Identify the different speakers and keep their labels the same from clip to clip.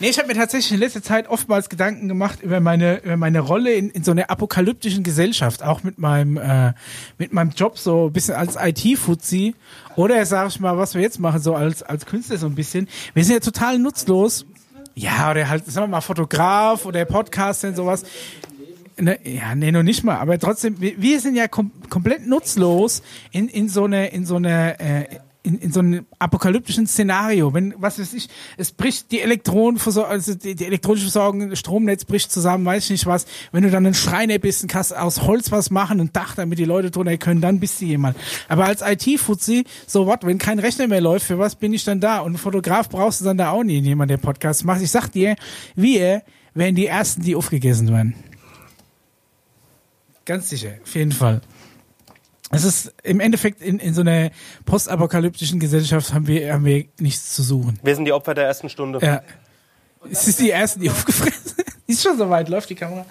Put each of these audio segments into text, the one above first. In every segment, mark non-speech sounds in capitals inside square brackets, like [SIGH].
Speaker 1: Nee, ich habe mir tatsächlich in letzter Zeit oftmals Gedanken gemacht über meine, über meine Rolle in, in so einer apokalyptischen Gesellschaft, auch mit meinem, äh, mit meinem Job so ein bisschen als IT-Fuzzi. Oder sage ich mal, was wir jetzt machen, so als, als Künstler so ein bisschen. Wir sind ja total nutzlos. Ja, oder halt, sagen wir mal, Fotograf oder Podcaster und sowas. Ne, ja, nee, noch nicht mal, aber trotzdem, wir, wir sind ja kom komplett nutzlos in, in so eine, in so eine, äh, in, in so einem apokalyptischen Szenario, wenn, was weiß ich, es bricht die Elektronenversorgung, also die, die elektronische Versorgung, das Stromnetz bricht zusammen, weiß ich nicht was, wenn du dann ein Schreiner bist und kannst aus Holz was machen, ein Dach, damit die Leute drunter können, dann bist du jemand. Aber als IT-Fuzzi, so what, wenn kein Rechner mehr läuft, für was bin ich dann da? Und Fotograf brauchst du dann da auch nie, jemand, der Podcast macht. Ich sag dir, wir wären die Ersten, die aufgegessen werden. Ganz sicher, auf jeden Fall es ist im Endeffekt in, in so einer postapokalyptischen Gesellschaft haben wir, haben wir nichts zu suchen.
Speaker 2: Wir sind die Opfer der ersten Stunde.
Speaker 1: Ja. Es ist die ersten, die aufgefressen sind. [LAUGHS] Ist schon soweit, läuft die Kamera.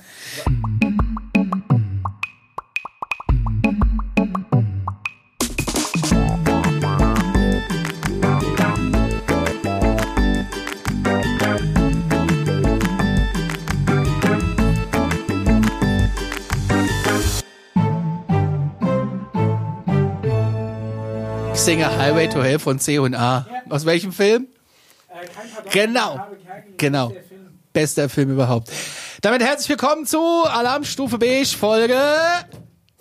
Speaker 3: Singe Highway to Hell von C und A. Aus welchem Film? Genau. Genau. Bester Film überhaupt. Damit herzlich willkommen zu Alarmstufe Beige Folge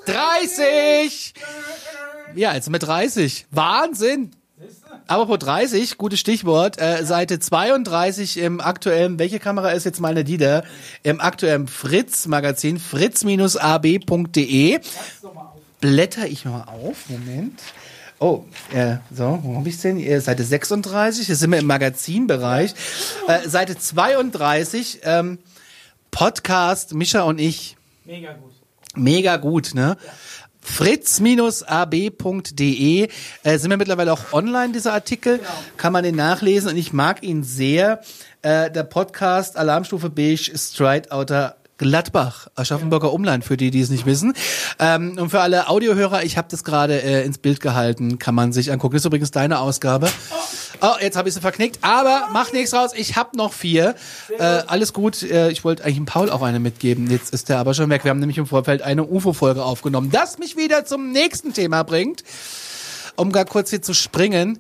Speaker 3: 30. Ja, jetzt mit 30. Wahnsinn. Aber vor 30, gutes Stichwort, äh, Seite 32 im aktuellen, welche Kamera ist jetzt meine die da? Im aktuellen Fritz-Magazin, fritz-ab.de. Blätter ich mal auf, Moment. Oh, äh, so, wo habe ich denn? Seite 36, hier sind wir im Magazinbereich. Äh, Seite 32, ähm, Podcast, Mischa und ich.
Speaker 1: Mega gut.
Speaker 3: Mega gut, ne? Ja. fritz-ab.de äh, sind wir mittlerweile auch online, diese Artikel. Genau. Kann man den nachlesen und ich mag ihn sehr. Äh, der Podcast Alarmstufe Beige Stride Outer Gladbach, Aschaffenburger Umland, für die, die es nicht wissen. Ähm, und für alle Audiohörer, ich habe das gerade äh, ins Bild gehalten, kann man sich angucken. Das ist übrigens deine Ausgabe. Oh, jetzt habe ich sie verknickt, aber macht nichts raus. Ich habe noch vier. Äh, alles gut. Äh, ich wollte eigentlich Paul auch eine mitgeben. Jetzt ist der aber schon weg. Wir haben nämlich im Vorfeld eine UFO-Folge aufgenommen. Das mich wieder zum nächsten Thema bringt. Um gar kurz hier zu springen.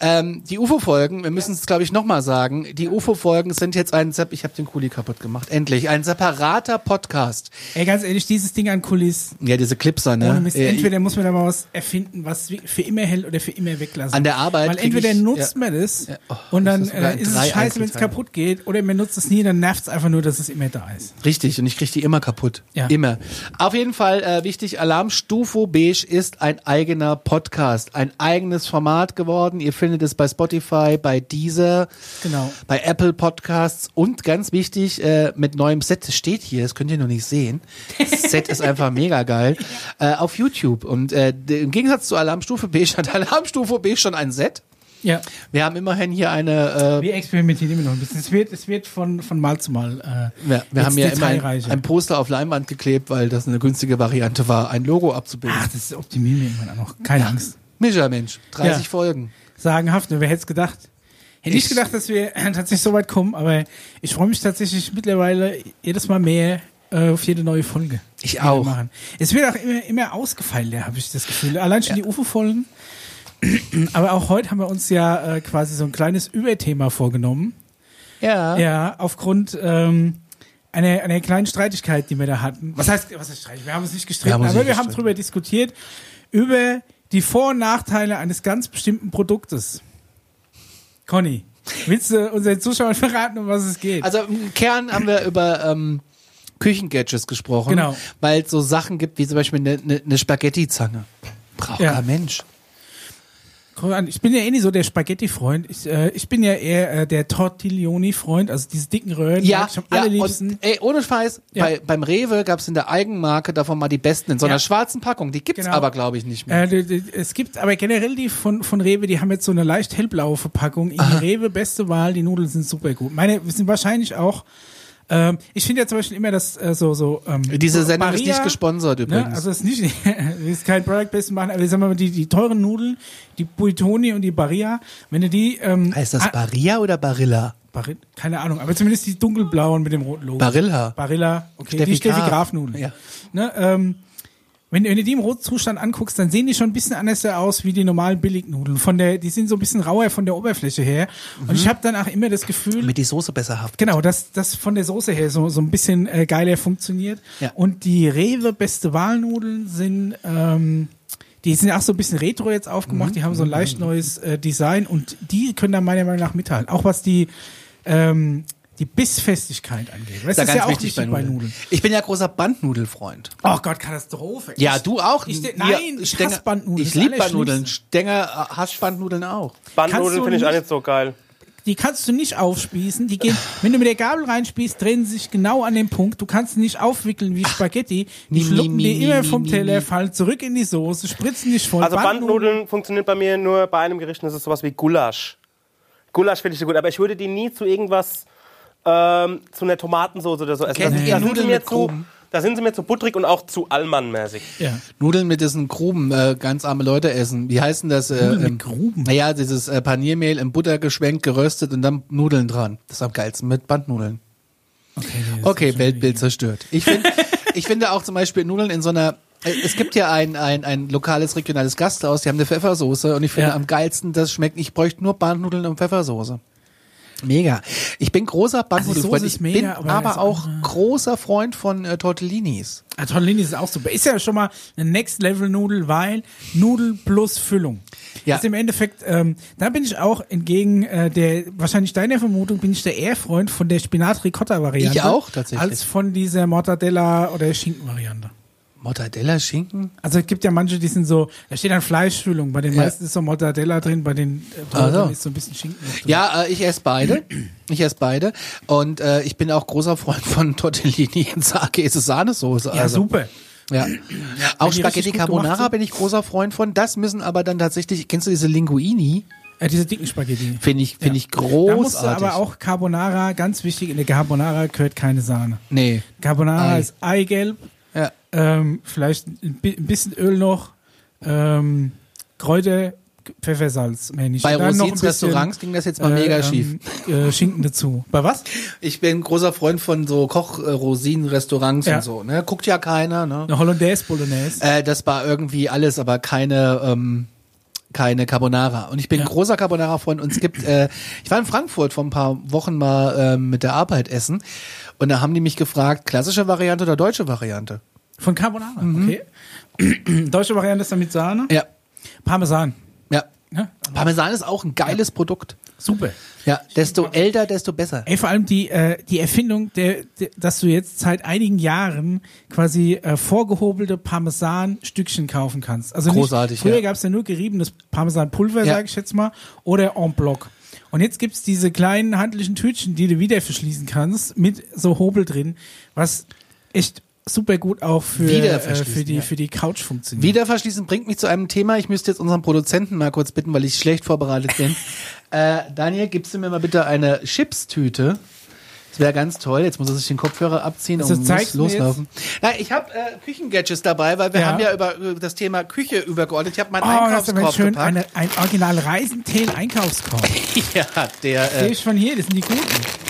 Speaker 3: Ähm, die UFO-Folgen, wir müssen es, glaube ich, nochmal sagen, die UFO-Folgen sind jetzt ein, ich habe den Kuli kaputt gemacht, endlich, ein separater Podcast.
Speaker 1: Ey, ganz ehrlich, dieses Ding an Kulis.
Speaker 3: Ja, diese Clipser, ne?
Speaker 1: Mist, äh, entweder muss man da mal was erfinden, was für immer hält oder für immer weglassen.
Speaker 3: An der Arbeit.
Speaker 1: Weil entweder
Speaker 3: ich,
Speaker 1: nutzt ja, man das ja, oh, und dann äh, ist es scheiße, wenn es kaputt geht, oder man nutzt es nie, dann nervt es einfach nur, dass es immer da ist.
Speaker 3: Richtig, und ich kriege die immer kaputt. Ja. Immer. Auf jeden Fall äh, wichtig, Alarmstufo Beige ist ein eigener Podcast, ein eigenes Format geworden. Ihr findet es bei Spotify, bei Deezer,
Speaker 1: genau.
Speaker 3: bei Apple Podcasts und ganz wichtig, äh, mit neuem Set, das steht hier, das könnt ihr noch nicht sehen. Das Set ist einfach mega geil. [LAUGHS] Äh, auf YouTube. Und äh, im Gegensatz zu Alarmstufe B hat [LAUGHS] Alarmstufe B schon ein Set.
Speaker 1: Ja.
Speaker 3: Wir haben immerhin hier eine.
Speaker 1: Äh, wir experimentieren immer noch ein bisschen. Es wird, es wird von, von Mal zu Mal.
Speaker 3: Äh, ja, wir haben ja immer ein, ein, Poster auf Leinwand geklebt, weil das eine günstige Variante war, ein Logo abzubilden.
Speaker 1: Ach, das optimieren wir irgendwann auch noch. Keine Angst.
Speaker 3: Mischa, Mensch, 30 ja. Folgen
Speaker 1: sagenhaft. Wer hätte es gedacht? Hätte ich gedacht, dass wir [CLEARS THROAT] tatsächlich so weit kommen, aber ich freue mich tatsächlich mittlerweile jedes Mal mehr äh, auf jede neue Folge.
Speaker 3: Ich auch.
Speaker 1: Machen. Es wird auch immer, immer ausgefeilter, habe ich das Gefühl. Allein schon ja. die UFO-Folgen. [CLEARS THROAT] Aber auch heute haben wir uns ja äh, quasi so ein kleines Überthema vorgenommen.
Speaker 3: Ja.
Speaker 1: Ja, aufgrund ähm, einer, einer kleinen Streitigkeit, die wir da hatten. Was heißt, was heißt Streitigkeit? Wir haben uns nicht gestritten, wir aber wir haben drüber diskutiert, über die Vor- und Nachteile eines ganz bestimmten Produktes. Conny, willst du unseren Zuschauern [LAUGHS] verraten, um was es geht?
Speaker 3: Also im Kern haben wir über ähm, Küchengadgets gesprochen,
Speaker 1: genau.
Speaker 3: weil es so Sachen gibt wie zum Beispiel eine, eine, eine Spaghetti-Zange. Braucht ja. kein Mensch.
Speaker 1: Ich bin ja eh nicht so der Spaghetti-Freund. Ich, äh, ich bin ja eher äh, der Tortiglioni-Freund, also diese dicken Röhren.
Speaker 3: Ja,
Speaker 1: ich am
Speaker 3: ja allerliebsten. Und, ey, ohne Scheiß, ja. bei, beim Rewe gab's in der Eigenmarke davon mal die besten in so einer ja. schwarzen Packung. Die gibt's genau. aber, glaube ich, nicht mehr.
Speaker 1: Äh, es gibt aber generell die von, von Rewe, die haben jetzt so eine leicht hellblaue Verpackung. In Rewe, beste Wahl, die Nudeln sind super gut. Meine sind wahrscheinlich auch ähm, ich finde ja zum Beispiel immer, dass äh, so so ähm,
Speaker 3: diese Sendung Maria, ist nicht gesponsert ne, übrigens.
Speaker 1: Ne? Also es ist nicht, [LAUGHS] ist kein Product Placement machen, aber sagen wir mal die die teuren Nudeln, die Buitoni und die Barilla, wenn du die ähm,
Speaker 3: heißt das Barilla oder Barilla?
Speaker 1: Barilla, keine Ahnung, aber zumindest die dunkelblauen mit dem roten Logo.
Speaker 3: Barilla.
Speaker 1: Barilla, okay,
Speaker 3: Steffi
Speaker 1: die Steffi
Speaker 3: Graf.
Speaker 1: Graf Nudeln.
Speaker 3: Ja.
Speaker 1: Ne, ähm, wenn, wenn du die im roten Zustand anguckst, dann sehen die schon ein bisschen anders aus wie die normalen Billignudeln. Von der, die sind so ein bisschen rauer von der Oberfläche her. Und ich habe dann auch immer das Gefühl,
Speaker 3: Damit die Soße besser haftet.
Speaker 1: Genau, dass das von der Soße her so, so ein bisschen äh, geiler funktioniert.
Speaker 3: Ja.
Speaker 1: Und die Rewe beste Walnudeln sind, ähm, die sind auch so ein bisschen retro jetzt aufgemacht,
Speaker 3: Mhm.
Speaker 1: die haben so ein leicht neues äh, Design und die können da meiner Meinung nach mithalten. Auch was die, ähm, die Bissfestigkeit angeht. Das ist, ja auch wichtig bei Nudeln.
Speaker 3: Ich bin ja großer Bandnudelfreund.
Speaker 1: Oh Gott, Katastrophe.
Speaker 3: Ja,
Speaker 1: Ich-
Speaker 3: du auch.
Speaker 1: Ich,
Speaker 3: Ja,
Speaker 1: nein, ich
Speaker 3: Stenger-
Speaker 1: hasse Bandnudeln.
Speaker 3: Ich
Speaker 1: Das
Speaker 3: liebe. Bandnudeln. Stenger äh, hasst Bandnudeln auch.
Speaker 2: Bandnudeln finde ich auch
Speaker 1: nicht-
Speaker 2: so geil.
Speaker 1: die kannst du nicht aufspießen. Die gehen, wenn du mit der Gabel reinspießt, drehen sie sich genau an den Punkt. Du kannst sie nicht aufwickeln wie Spaghetti. Die
Speaker 3: mi,
Speaker 1: schlucken dir immer vom Teller, fallen zurück in die Soße, spritzen nicht voll.
Speaker 2: Also Bandnudeln funktioniert bei mir nur bei einem Gericht, das ist sowas wie Gulasch. Gulasch finde ich so gut, aber ich würde die nie zu irgendwas, ähm, zu einer Tomatensauce oder so essen.
Speaker 3: Kennt
Speaker 2: Da-
Speaker 3: ihr
Speaker 2: da sind
Speaker 3: Nudeln
Speaker 2: sie mir
Speaker 3: mit
Speaker 2: zu,
Speaker 3: Krumen?
Speaker 2: Da sind sie mir zu butterig und auch zu Allmann-mäßig.
Speaker 1: Ja.
Speaker 3: Nudeln mit diesen Gruben, äh, ganz arme Leute essen. Wie heißen das? Äh,
Speaker 1: Nudeln mit
Speaker 3: ähm,
Speaker 1: Gruben?
Speaker 3: Naja, dieses äh, Paniermehl in Butter geschwenkt, geröstet und dann Nudeln dran. Das ist am geilsten mit Bandnudeln.
Speaker 1: Okay, das
Speaker 3: Okay, Weltbild zerstört. Ich finde, [LAUGHS] ich finde auch zum Beispiel Nudeln in so einer. äh, Es gibt ja ein, ein, ein lokales, regionales Gasthaus, die haben eine Pfeffersoße und ich finde
Speaker 1: Ja.
Speaker 3: am geilsten, das schmeckt, ich bräuchte nur Bandnudeln und Pfeffersoße. Mega. Ich bin großer Bandnudelfreund.
Speaker 1: Ist
Speaker 3: ich
Speaker 1: mega,
Speaker 3: bin
Speaker 1: aber
Speaker 3: aber, auch
Speaker 1: andere-
Speaker 3: großer Freund von äh, Tortellinis.
Speaker 1: Ah, Tortellini ist auch super. Ist ja schon mal eine Next-Level-Nudel, weil Nudel plus Füllung.
Speaker 3: Ja.
Speaker 1: Ist im Endeffekt, ähm, da bin ich auch entgegen äh, der, wahrscheinlich deiner Vermutung, bin ich der eher Freund von der Spinat-Ricotta-Variante.
Speaker 3: Ich auch, tatsächlich.
Speaker 1: Als von dieser Mortadella- oder Schinken-Variante.
Speaker 3: Mortadella, Schinken?
Speaker 1: Also es gibt ja manche, die sind so, da steht dann Fleischfüllung, bei den
Speaker 3: Ja.
Speaker 1: meisten ist so Mortadella drin, bei den äh,
Speaker 3: so.
Speaker 1: Brötchen ist so ein bisschen Schinken. drin.
Speaker 3: Ja, äh, ich esse beide. Ich esse beide. Und äh, ich bin auch großer Freund von Tortellini in Käse-Sahnesoße.
Speaker 1: ja,
Speaker 3: also.
Speaker 1: super.
Speaker 3: Ja. Auch Spaghetti Carbonara bin ich großer Freund von. Das müssen aber dann tatsächlich, kennst du diese Linguini?
Speaker 1: Äh, diese dicken Spaghetti.
Speaker 3: Finde ich, finde ich
Speaker 1: Da musst du
Speaker 3: großartig.
Speaker 1: aber auch Carbonara, ganz wichtig, in der Carbonara gehört keine Sahne.
Speaker 3: Nee.
Speaker 1: Carbonara
Speaker 3: Ei.
Speaker 1: ist Eigelb,
Speaker 3: Ja.
Speaker 1: Ähm, vielleicht ein bi- ein bisschen Öl noch, ähm, Kräuter, Pfeffersalz, mehr nicht.
Speaker 3: Bei Rosins Restaurants ging das jetzt mal mega
Speaker 1: äh,
Speaker 3: schief.
Speaker 1: Ähm, äh, Schinken dazu. Bei was?
Speaker 3: Ich bin großer Freund von so Koch-Rosinen-Restaurants
Speaker 1: Ja.
Speaker 3: und so. Ne? Guckt ja keiner. Ne?
Speaker 1: Eine Hollandaise Bolognese.
Speaker 3: Äh, das war irgendwie alles, aber keine ähm, keine Carbonara. Und ich bin
Speaker 1: Ja.
Speaker 3: großer Carbonara-Freund. Und es gibt, äh, ich war in Frankfurt vor ein paar Wochen mal ähm, mit der Arbeit essen. Und da haben die mich gefragt, klassische Variante oder deutsche Variante?
Speaker 1: Von Carbonara, okay. [CLEARS THROAT] Deutsche Variante ist dann mit Sahne.
Speaker 3: Ja.
Speaker 1: Parmesan.
Speaker 3: Ja.
Speaker 1: Ja,
Speaker 3: Parmesan ist auch ein geiles Produkt.
Speaker 1: super.
Speaker 3: Ja. Desto älter, desto besser.
Speaker 1: Ey, vor allem die, äh, die Erfindung, der, der, dass du jetzt seit einigen Jahren quasi äh, vorgehobelte Parmesan-Stückchen kaufen kannst. Also
Speaker 3: Großartig,
Speaker 1: Nicht, früher
Speaker 3: ja.
Speaker 1: gab's ja nur geriebenes Parmesanpulver,
Speaker 3: Ja.
Speaker 1: sage ich jetzt mal, oder en bloc. Und jetzt gibt's diese kleinen handlichen Tütchen, die du wieder verschließen kannst, mit so Hobel drin, was echt super gut auch für, äh, für, die,
Speaker 3: ja.
Speaker 1: für die Couch funktioniert.
Speaker 3: Wieder verschließen bringt mich zu einem Thema. Ich müsste jetzt unseren Produzenten mal kurz bitten, weil ich schlecht vorbereitet bin. [LAUGHS] äh, Daniel, gibst du mir mal bitte eine Chipstüte? Das wäre ganz toll. Jetzt muss er sich den Kopfhörer abziehen
Speaker 1: Also
Speaker 3: und muss loslaufen. Na, ich habe äh, Küchengadgets dabei, weil wir
Speaker 1: Ja.
Speaker 3: haben ja über, über das Thema Küche übergeordnet. Ich habe meinen
Speaker 1: Oh, das ist
Speaker 3: Einkaufskorb
Speaker 1: schön.
Speaker 3: gepackt.
Speaker 1: Eine, ein Original Reisentel-Einkaufskorb. [LAUGHS]
Speaker 3: ja, der, äh,
Speaker 1: ich von hier, das sind die guten.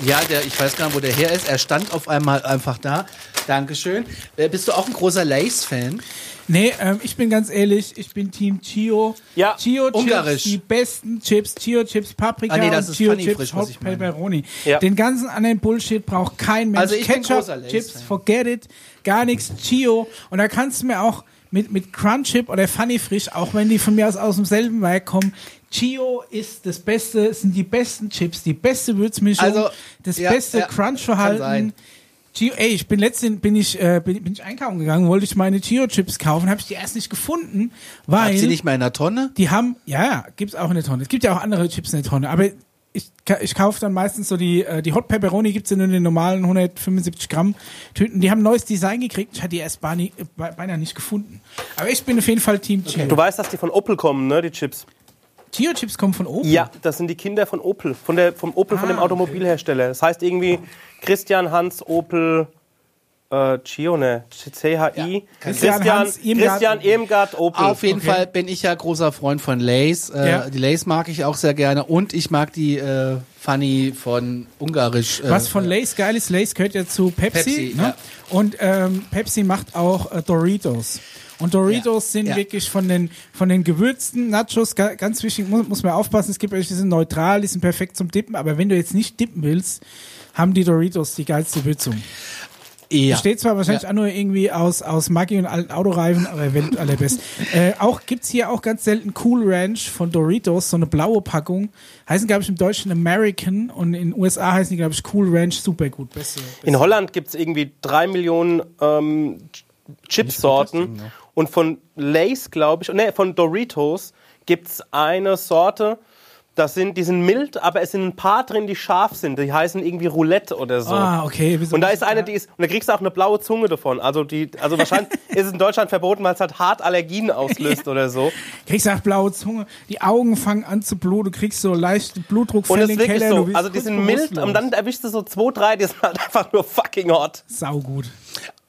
Speaker 3: ja, der, ich weiß gar nicht, wo der her ist. Er stand auf einmal einfach da. Dankeschön. Äh, bist du auch ein großer Lace-Fan?
Speaker 1: Nee, ähm, ich bin ganz ehrlich, ich bin Team Chio.
Speaker 2: Ja,
Speaker 1: Chio Chips,
Speaker 3: ungarisch.
Speaker 1: die besten Chips, Chio Chips Paprika
Speaker 3: Ah, nee, das
Speaker 1: und
Speaker 3: ist
Speaker 1: Chio Chips
Speaker 3: Frisch,
Speaker 1: Hot. Pepperoni.
Speaker 2: Ja.
Speaker 1: Den ganzen anderen Bullshit braucht kein Mensch.
Speaker 3: Also ich bin
Speaker 1: Ketchup,
Speaker 3: großer Lay's
Speaker 1: Chips, forget it, gar nichts, Chio. Und da kannst du mir auch mit, mit Crunchip oder Funny Frisch, auch wenn die von mir aus aus demselben Werk kommen, Chio ist das Beste, sind die besten Chips, die beste Würzmischung,
Speaker 3: Also,
Speaker 1: das
Speaker 3: ja,
Speaker 1: beste
Speaker 3: ja,
Speaker 1: Crunchverhalten. Chio, ey, ich bin letztens bin ich äh, bin, bin ich einkaufen gegangen, wollte ich meine Chio Chips kaufen, habe ich die erst nicht gefunden, weil
Speaker 3: Habt ihr nicht mal in der Tonne?
Speaker 1: die haben ja, ja, gibt's auch in der Tonne. Es gibt ja auch andere Chips in der Tonne, aber ich, ich kaufe dann meistens so die äh, die Hot Pepperoni gibt's ja nur in den normalen 175 Gramm Tüten. Die haben ein neues Design gekriegt. Ich hatte die erst beinahe, beinahe nicht gefunden. Aber ich bin auf jeden Fall Team Chio.
Speaker 2: Du weißt, dass die von Opel kommen, ne, die Chips?
Speaker 1: Chio Chips kommen von oben.
Speaker 2: Ja, das sind die Kinder von Opel, von der, vom Opel, von
Speaker 1: Ah,
Speaker 2: dem Automobilhersteller. Das heißt irgendwie Christian, Hans, Opel, äh, Cione, C-H-I,
Speaker 1: Christian
Speaker 2: Christian,
Speaker 1: Hans Irmgard.
Speaker 2: Christian Irmgard Opel.
Speaker 3: Auf jeden
Speaker 1: Okay.
Speaker 3: Fall bin ich ja großer Freund von Lays. Äh,
Speaker 1: Ja.
Speaker 3: Die Lays mag ich auch sehr gerne und ich mag die äh, Funny von Ungarisch. Äh,
Speaker 1: Was von Lays geil ist, Lays gehört ja zu Pepsi.
Speaker 3: Pepsi,
Speaker 1: ne?
Speaker 3: ja.
Speaker 1: Und ähm, Pepsi macht auch äh, Doritos. Und Doritos
Speaker 3: Ja,
Speaker 1: sind
Speaker 3: ja.
Speaker 1: wirklich von den, von den gewürzten Nachos, ga, ganz wichtig, muss, muss man aufpassen, es gibt welche, die sind neutral, die sind perfekt zum Dippen, aber wenn du jetzt nicht dippen willst, haben die Doritos die geilste Würzung.
Speaker 3: ja.
Speaker 1: Besteht zwar wahrscheinlich
Speaker 3: Ja.
Speaker 1: auch nur irgendwie aus, aus Maggi und alten Autoreifen, aber Welt allerbest. äh, auch gibt's hier auch ganz selten Cool Ranch von Doritos, so eine blaue Packung. Heißen, glaube ich, im Deutschen American und in den USA heißen die, glaube ich, Cool Ranch super gut. Beste, beste.
Speaker 2: In Holland gibt es irgendwie drei Millionen ähm, Chipsorten und von Lays, glaube ich, ne, von Doritos gibt es eine Sorte, das sind, die sind mild, aber es sind ein paar drin, die scharf sind. Die heißen irgendwie Roulette oder so.
Speaker 1: Ah, okay. Wieso-
Speaker 2: Und da ist eine,
Speaker 1: Ja.
Speaker 2: die ist, und da kriegst du auch eine blaue Zunge davon. Also die, also wahrscheinlich [LAUGHS] ist es in Deutschland verboten, weil es halt hart Allergien auslöst oder so.
Speaker 1: Kriegst auch blaue Zunge, die Augen fangen an zu bluten, du kriegst so leicht Blutdruck
Speaker 2: Und es
Speaker 1: den
Speaker 2: ist wirklich
Speaker 1: Keller.
Speaker 2: so.
Speaker 1: du
Speaker 2: Also die sind mild und dann erwischst du so zwei, drei, die sind halt [LAUGHS] einfach nur fucking hot.
Speaker 1: Sau gut.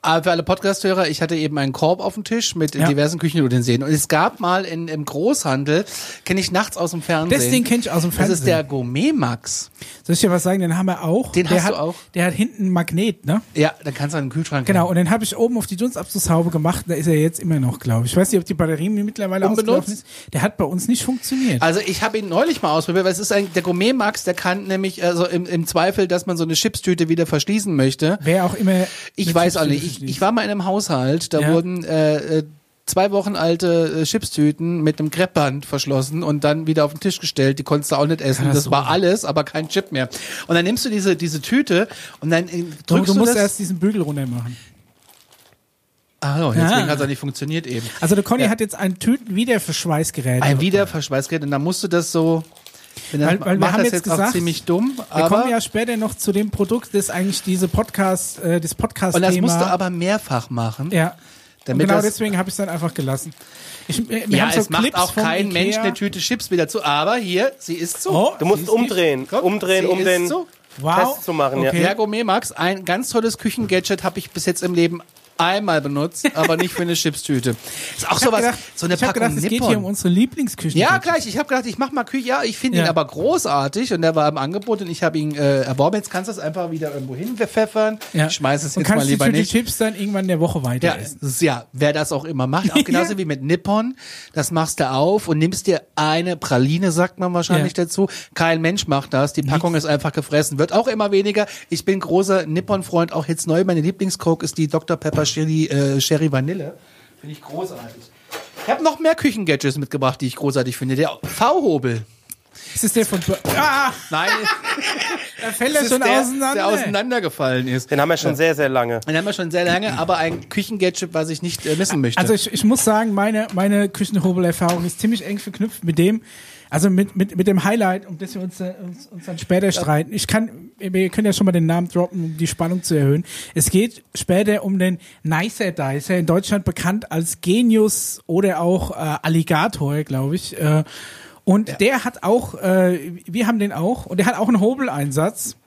Speaker 3: Aber für alle Podcast-Hörer, ich hatte eben einen Korb auf dem Tisch mit
Speaker 1: Ja.
Speaker 3: diversen Küchenutensilien. Und es gab mal in, im Großhandel, kenne ich nachts aus dem Fernsehen.
Speaker 1: Das Ding kenn ich aus dem
Speaker 3: Das ist
Speaker 1: Fernsehen.
Speaker 3: der Gourmet Max.
Speaker 1: Soll ich dir was sagen? Den haben wir auch.
Speaker 3: Den
Speaker 1: der
Speaker 3: hast
Speaker 1: hat,
Speaker 3: du auch?
Speaker 1: Der hat hinten ein Magnet, ne?
Speaker 3: Ja, dann kannst du einen Kühlschrank
Speaker 1: Genau,
Speaker 3: hängen.
Speaker 1: und den habe ich oben auf die Dunstabzugshaube gemacht. Da ist er jetzt immer noch, glaube ich. Ich weiß nicht, ob die Batterie mittlerweile ausgelaufen ist. Der hat bei uns nicht funktioniert.
Speaker 3: Also ich habe ihn neulich mal ausprobiert, weil es ist ein, der Gourmet Max, der kann nämlich also im, im Zweifel, dass man so eine Chipstüte wieder verschließen möchte.
Speaker 1: Wer auch immer.
Speaker 3: Ich weiß auch nicht. Ich, ich war mal in einem Haushalt, da
Speaker 1: Ja.
Speaker 3: wurden äh, äh, zwei Wochen alte äh, Chipstüten mit einem Kreppband verschlossen und dann wieder auf den Tisch gestellt. Die konntest du auch nicht essen. Das war alles, aber kein Chip mehr. Und dann nimmst du diese diese Tüte und dann äh,
Speaker 1: du,
Speaker 3: drückst
Speaker 1: du
Speaker 3: du,
Speaker 1: musst
Speaker 3: das.
Speaker 1: erst diesen Bügel runter machen.
Speaker 3: Ah, so, deswegen
Speaker 1: Ah.
Speaker 3: hat es auch nicht funktioniert eben.
Speaker 1: Also der Conny
Speaker 3: Ja.
Speaker 1: hat jetzt ein Tütenwiederverschweißgerät.
Speaker 3: Ein Wiederverschweißgerät und dann musst du das so.
Speaker 1: Weil- weil wir
Speaker 3: macht
Speaker 1: haben
Speaker 3: das
Speaker 1: jetzt
Speaker 3: jetzt, auch
Speaker 1: gesagt,
Speaker 3: ziemlich dumm,
Speaker 1: Wir
Speaker 3: aber
Speaker 1: kommen ja später noch zu dem Produkt, das eigentlich diese Podcast, äh, das podcast
Speaker 3: und das musst du aber mehrfach machen.
Speaker 1: ja.
Speaker 3: Damit
Speaker 1: genau
Speaker 3: das-
Speaker 1: deswegen habe ich es dann einfach gelassen. Ich, äh, wir
Speaker 3: Ja,
Speaker 1: haben so
Speaker 3: es macht
Speaker 1: Clips
Speaker 3: auch
Speaker 1: vom
Speaker 3: kein
Speaker 1: Ikea.
Speaker 3: Mensch eine Tüte Chips wieder zu, aber hier, sie ist so.
Speaker 1: Oh,
Speaker 2: Du musst umdrehen,
Speaker 3: Guck,
Speaker 2: umdrehen, um den
Speaker 3: so.
Speaker 1: Wow.
Speaker 2: Test zu machen.
Speaker 1: Okay.
Speaker 2: Ja.
Speaker 3: Gourmet Max, ein ganz tolles Küchengadget habe ich bis jetzt im Leben einmal benutzt, aber nicht für eine [LAUGHS] Chipstüte. Ist auch sowas,
Speaker 1: gedacht,
Speaker 3: so eine
Speaker 1: ich
Speaker 3: Packung
Speaker 1: gedacht, es geht
Speaker 3: Nippon.
Speaker 1: hier um unsere Lieblingsküchen.
Speaker 3: ja, gleich. Ich habe gedacht, ich mach mal Küche. Ja, ich finde
Speaker 1: Ja.
Speaker 3: ihn aber großartig und der war im Angebot und ich habe ihn äh, erworben. Jetzt kannst du es einfach wieder irgendwo hinpfeffern.
Speaker 1: Ja.
Speaker 3: Ich schmeiß es jetzt mal lieber
Speaker 1: die
Speaker 3: nicht.
Speaker 1: Chips dann irgendwann in der Woche weiter
Speaker 3: Ja,
Speaker 1: essen.
Speaker 3: ja, wer das auch immer macht, auch [LAUGHS] genauso
Speaker 1: Ja.
Speaker 3: wie mit Nippon, das machst du auf und nimmst dir eine Praline, sagt man wahrscheinlich dazu. Kein Mensch macht das, die Packung ist einfach gefressen, wird auch immer weniger. Ich bin großer Nippon-Freund, auch jetzt neu, meine Lieblingscoke ist die Dr. Pepper Sherry, äh, Sherry Vanille. Finde ich großartig. Ich habe noch mehr Küchengadgets mitgebracht, die ich großartig finde. Der V-Hobel.
Speaker 1: Ist das der von... Ah,
Speaker 3: Nein, [LAUGHS]
Speaker 1: da fällt er
Speaker 3: ist
Speaker 1: schon
Speaker 3: der,
Speaker 1: auseinander.
Speaker 3: der auseinandergefallen ist.
Speaker 2: Den haben wir schon sehr, sehr lange.
Speaker 3: Den haben wir schon sehr lange, aber ein Küchengadget, was ich nicht äh, missen möchte.
Speaker 1: Also ich, ich muss sagen, meine, meine Küchenhobel-Erfahrung ist ziemlich eng verknüpft mit dem, also mit, mit, mit dem Highlight, um das wir uns, äh, uns, uns dann später streiten. Ich kann, wir können ja schon mal den Namen droppen, um die Spannung zu erhöhen. Es geht später um den Nicer Dicer, in Deutschland bekannt als Genius oder auch äh, Alligator, glaube ich. Äh, und der hat auch, äh, wir haben den auch, und der hat auch einen Hobeleinsatz.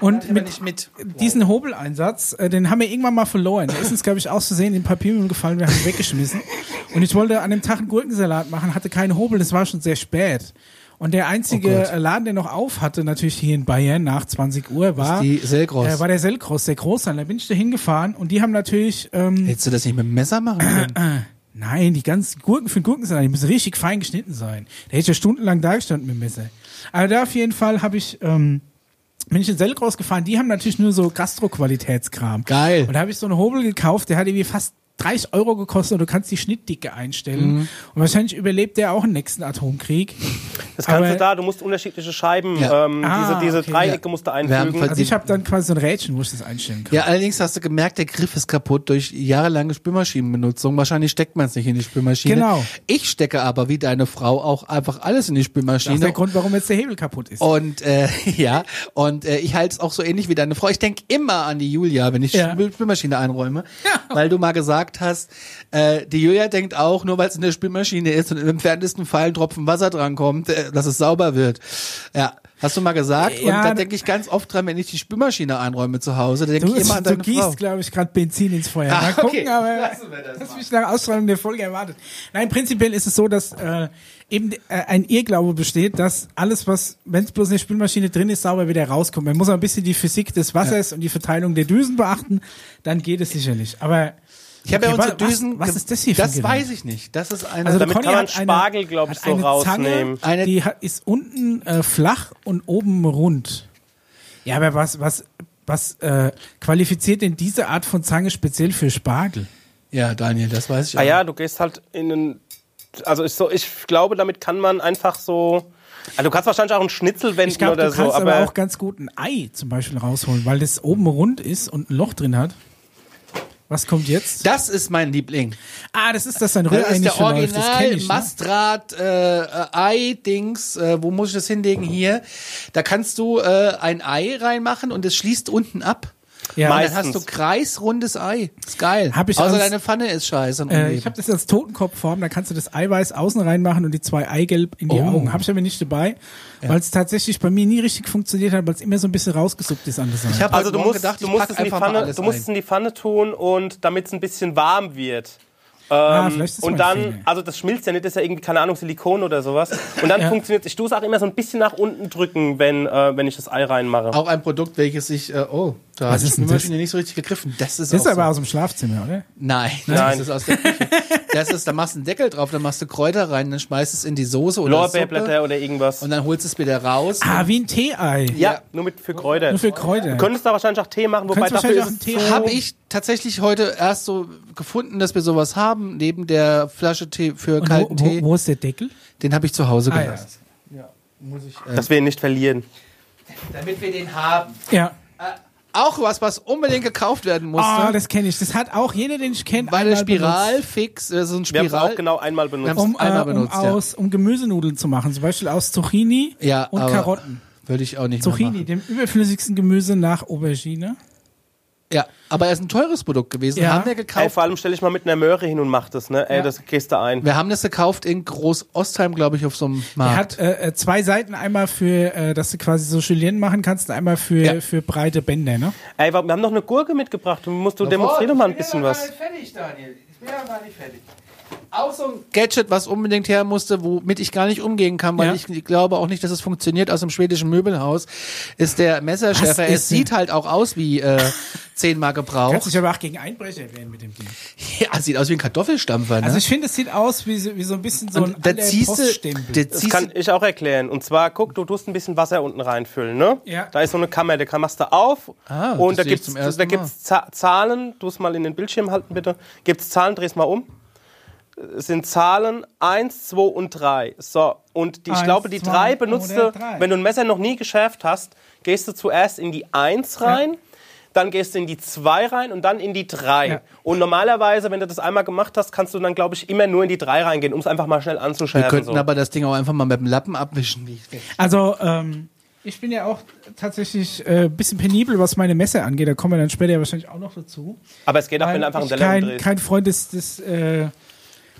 Speaker 1: Und mit,
Speaker 3: nicht mit.
Speaker 1: diesen Hobeleinsatz, äh, den haben wir irgendwann mal verloren. Der ist uns, glaube ich, aus Versehen in den Papiermüll gefallen, wir haben ihn weggeschmissen. Und ich wollte an dem Tag einen Gurkensalat machen, hatte keinen Hobel, das war schon sehr spät. Und der einzige
Speaker 3: Oh
Speaker 1: äh, Laden, der noch auf hatte, natürlich hier in Bayern nach 20 Uhr, war,
Speaker 3: die Selgros.
Speaker 1: äh, war der Sellgross, der Großhandel. Da bin ich da hingefahren und die haben natürlich, ähm,
Speaker 3: Hättest du das nicht mit dem Messer machen können?
Speaker 1: nein, die ganzen Gurken für den Gurkensalat, die müssen richtig fein geschnitten sein. Der hätte ja stundenlang da gestanden mit dem Messer. Aber da auf jeden Fall habe ich, ähm, bin ich in Sellgross gefahren, die haben natürlich nur so Gastro-Qualitätskram.
Speaker 3: Geil.
Speaker 1: Und da habe ich so einen Hobel gekauft, der hat irgendwie fast 30 Euro gekostet und du kannst die Schnittdicke einstellen.
Speaker 3: Mhm.
Speaker 1: Und wahrscheinlich überlebt der auch einen nächsten Atomkrieg.
Speaker 2: Das kannst
Speaker 1: Aber-
Speaker 2: du da, du musst unterschiedliche Scheiben,
Speaker 3: Ja.
Speaker 2: ähm,
Speaker 1: Ah,
Speaker 2: diese, diese
Speaker 1: okay,
Speaker 2: Dreiecke musst du einfügen.
Speaker 1: Also ich habe dann quasi so ein Rädchen, wo ich das einstellen kann.
Speaker 3: Ja, allerdings hast du gemerkt, der Griff ist kaputt durch jahrelange Spülmaschinenbenutzung. Wahrscheinlich steckt man es nicht in die Spülmaschine.
Speaker 1: Genau.
Speaker 3: Ich stecke aber wie deine Frau auch einfach alles in die
Speaker 1: Das ist der
Speaker 3: Spülmaschine.
Speaker 1: Grund, warum jetzt der Hebel kaputt ist.
Speaker 3: Und äh, [LAUGHS] ja, und äh, ich halte es auch so ähnlich wie deine Frau. Ich denk immer an die Julia, wenn ich
Speaker 1: Ja.
Speaker 3: die Spülmaschine einräume, weil du mal gesagt hast, äh, die Julia denkt auch, nur weil es in der Spülmaschine ist und im entferntesten Fall ein Tropfen Wasser drankommt, äh, dass es sauber wird. Ja, Hast du mal gesagt?
Speaker 1: Ja,
Speaker 3: und da denke ich ganz oft dran, wenn ich die Spülmaschine einräume zu Hause, da denke ich immer an
Speaker 1: du
Speaker 3: deine
Speaker 1: gießt, glaube ich, gerade Benzin ins Feuer.
Speaker 3: Ah,
Speaker 1: mal gucken,
Speaker 3: okay.
Speaker 1: aber
Speaker 3: Lassen wir das mal.
Speaker 1: mich nach Ausstrahlung der Folge erwartet. Nein, prinzipiell ist es so, dass äh, eben äh, ein Irrglaube besteht, dass alles, was, wenn es bloß in der Spülmaschine drin ist, sauber wieder rauskommt. Man muss auch ein bisschen die Physik des Wassers und die Verteilung der Düsen beachten, dann geht es sicherlich. Aber
Speaker 3: Ich habe ja
Speaker 1: Okay,
Speaker 3: unsere
Speaker 1: wa- was-
Speaker 3: Düsen.
Speaker 1: was
Speaker 3: ge-
Speaker 1: ist das hier für ein
Speaker 3: Das weiß ich nicht. Das ist eine.
Speaker 1: Also
Speaker 2: Damit
Speaker 1: Conny
Speaker 2: kann man Spargel, glaub ich, so
Speaker 1: eine
Speaker 2: rausnehmen.
Speaker 1: Zange,
Speaker 3: Eine-
Speaker 1: die hat, ist unten äh, flach und oben rund. Ja, aber was, was, was äh, qualifiziert denn diese Art von Zange speziell für Spargel?
Speaker 3: ja, Daniel, das weiß ich
Speaker 2: Ah
Speaker 3: auch.
Speaker 2: ja, du gehst halt in einen. Also ich, so, ich glaube, damit kann man einfach so. Also du kannst wahrscheinlich auch einen Schnitzel wenden
Speaker 1: Ich glaube,
Speaker 2: oder
Speaker 1: du kannst
Speaker 2: so,
Speaker 1: aber,
Speaker 2: aber,
Speaker 1: auch ganz gut ein Ei zum Beispiel rausholen, weil das oben rund ist und ein Loch drin hat. Was kommt jetzt?
Speaker 3: Das ist mein Liebling.
Speaker 1: Ah, das ist das ein
Speaker 3: Das
Speaker 1: Rührei
Speaker 3: ist
Speaker 1: nicht
Speaker 3: der.
Speaker 1: Das
Speaker 3: Original
Speaker 1: ich, ne?
Speaker 3: Mastrat äh, äh, Ei-Dings. Äh, wo muss ich das hinlegen? Hier. Da kannst du äh, ein Ei reinmachen und es schließt unten ab.
Speaker 1: Ja,
Speaker 3: Und dann
Speaker 2: Meistens.
Speaker 3: hast du kreisrundes Ei. Ist geil.
Speaker 1: Hab ich
Speaker 3: Außer
Speaker 1: als-
Speaker 3: deine Pfanne ist scheiße.
Speaker 1: Äh, ich habe das als Totenkopfform, da kannst du das Eiweiß außen reinmachen und die zwei Eigelb in die
Speaker 3: Oh.
Speaker 1: Augen. Habe ich aber nicht dabei, weil es tatsächlich bei mir nie richtig funktioniert hat, weil es immer so ein bisschen rausgesuppt ist an der Seite.
Speaker 3: ich habe
Speaker 2: also du musst,
Speaker 3: gedacht,
Speaker 2: du musst es in die Pfanne, du musst es in die Pfanne tun und damit es ein bisschen warm wird.
Speaker 1: Ah,
Speaker 2: Ähm,
Speaker 1: ist
Speaker 2: und dann,
Speaker 1: Fehler.
Speaker 2: also das schmilzt ja nicht, das ist ja irgendwie, keine Ahnung, Silikon oder sowas. Und dann [LAUGHS]
Speaker 1: Ja.
Speaker 2: funktioniert Ich tue es auch immer so ein bisschen nach unten drücken, wenn, äh, wenn ich das Ei reinmache.
Speaker 3: Auch ein Produkt, welches ich, äh, oh, da
Speaker 1: Was
Speaker 3: hat die Spülmaschine nicht so richtig gegriffen. Das ist,
Speaker 1: Das ist aber
Speaker 3: so.
Speaker 1: aus dem Schlafzimmer, oder?
Speaker 3: Nein,
Speaker 2: Nein.
Speaker 3: das ist aus der Küche. Das ist, da machst du einen Deckel drauf, dann machst du Kräuter rein, dann schmeißt es in die Soße oder Suppe
Speaker 2: Lorbeerblätter oder irgendwas.
Speaker 3: und dann holst du es wieder raus.
Speaker 1: Ah, wie ein Tee-Ei.
Speaker 2: ja, nur mit für Kräuter.
Speaker 1: Nur für Kräuter.
Speaker 2: Du könntest da wahrscheinlich auch Tee machen, wobei dafür ist es
Speaker 1: Tee
Speaker 3: Habe ich tatsächlich heute erst so gefunden, dass wir sowas haben, neben der Flasche Tee für
Speaker 1: Und wo,
Speaker 3: kalten Tee.
Speaker 1: wo, wo ist der Deckel?
Speaker 3: Den habe ich zu Hause
Speaker 1: Ah, ja.
Speaker 3: gelassen. Ja. Muss ich, äh,
Speaker 2: dass wir ihn nicht verlieren.
Speaker 3: damit wir den haben.
Speaker 1: Ja.
Speaker 3: Auch was, was unbedingt gekauft werden musste.
Speaker 1: Ah, das kenne ich. Das hat auch jeder, den ich kenne,
Speaker 3: bei der
Speaker 1: einmal benutzt.
Speaker 3: Spiralfix, äh, so ein
Speaker 2: Wir haben es
Speaker 3: Spiral.
Speaker 2: auch genau einmal benutzt.
Speaker 1: Um,
Speaker 3: einmal
Speaker 1: äh, um,
Speaker 3: benutzt, ja.
Speaker 1: aus, um Gemüsenudeln zu machen. Zum Beispiel aus Zucchini
Speaker 3: Ja,
Speaker 1: und Karotten.
Speaker 3: Würde ich auch nicht mehr
Speaker 1: Zucchini, dem überflüssigsten Gemüse nach Aubergine.
Speaker 3: Ja, aber er ist ein teures Produkt gewesen.
Speaker 1: Ja.
Speaker 3: Haben wir
Speaker 2: Ey,
Speaker 3: gekauft.
Speaker 2: vor allem stelle ich mal mit einer Möhre hin und mach das, ne? Ey,
Speaker 1: Ja.
Speaker 2: das gehst du ein.
Speaker 3: Wir haben das gekauft in Groß-Ostheim, glaube ich, auf so einem
Speaker 1: Er
Speaker 3: Markt.
Speaker 1: hat äh, äh, zwei Seiten, einmal für, äh, dass du quasi so Julienne machen kannst, und einmal für,
Speaker 3: Ja.
Speaker 1: für breite Bänder, ne?
Speaker 2: Ey, wir haben noch eine Gurke mitgebracht. Du musst du demonstrier doch mal ein bisschen was.
Speaker 3: fertig, Daniel. Ich bin ja gar nicht fertig. Auch so ein Gadget, was unbedingt her musste, womit ich gar nicht umgehen kann, weil
Speaker 1: Ja.
Speaker 3: ich glaube auch nicht, dass es funktioniert aus dem schwedischen Möbelhaus, ist der Messerschärfer. Es sieht halt auch aus wie äh, [LAUGHS] zehnmal
Speaker 1: Kannst
Speaker 3: gebraucht.
Speaker 1: dich aber auch gegen Einbrecher wehren mit dem Ding.
Speaker 3: Ja, sieht aus wie ein Kartoffelstampfer, ne?
Speaker 1: Also ich finde, es sieht aus wie so, wie so ein bisschen so ein
Speaker 3: Und da
Speaker 1: alter
Speaker 3: ziehst du,
Speaker 1: Poststempel.
Speaker 3: da
Speaker 2: Das kann ich auch erklären. Und zwar, guck, du tust ein bisschen Wasser unten reinfüllen, ne?
Speaker 1: Ja.
Speaker 2: Da ist so eine Kammer, die kann- machst du auf.
Speaker 3: Ah,
Speaker 2: und
Speaker 3: das
Speaker 2: da gibt's, gibt's Za Zahlen. Du es mal in den Bildschirm halten, bitte. Gibt's Zahlen, dreh's mal um. Es sind Zahlen 1, 2 und 3. So, und die, ich
Speaker 1: Eins,
Speaker 2: glaube, die
Speaker 1: zwei
Speaker 2: 3 benutzt du, wenn du ein Messer noch nie geschärft hast, gehst du zuerst in die 1 rein. Dann gehst du in die 2 rein und dann in die 3.
Speaker 1: Ja.
Speaker 2: Und normalerweise, wenn du das einmal gemacht hast, kannst du dann, glaube ich, immer nur in die 3 reingehen, um es einfach mal schnell
Speaker 3: wir
Speaker 2: anzuschärfen.
Speaker 3: könnten
Speaker 2: so.
Speaker 3: aber das Ding auch einfach mal mit dem Lappen abwischen.
Speaker 1: Also, ähm, ich bin ja auch tatsächlich ein äh, bisschen penibel, was meine Messer angeht. Da kommen wir dann später ja wahrscheinlich auch noch dazu.
Speaker 2: Aber es geht auch, wenn du einfach einen Teller
Speaker 1: kein,
Speaker 2: umdrehst.
Speaker 1: kein Freund des, des, äh,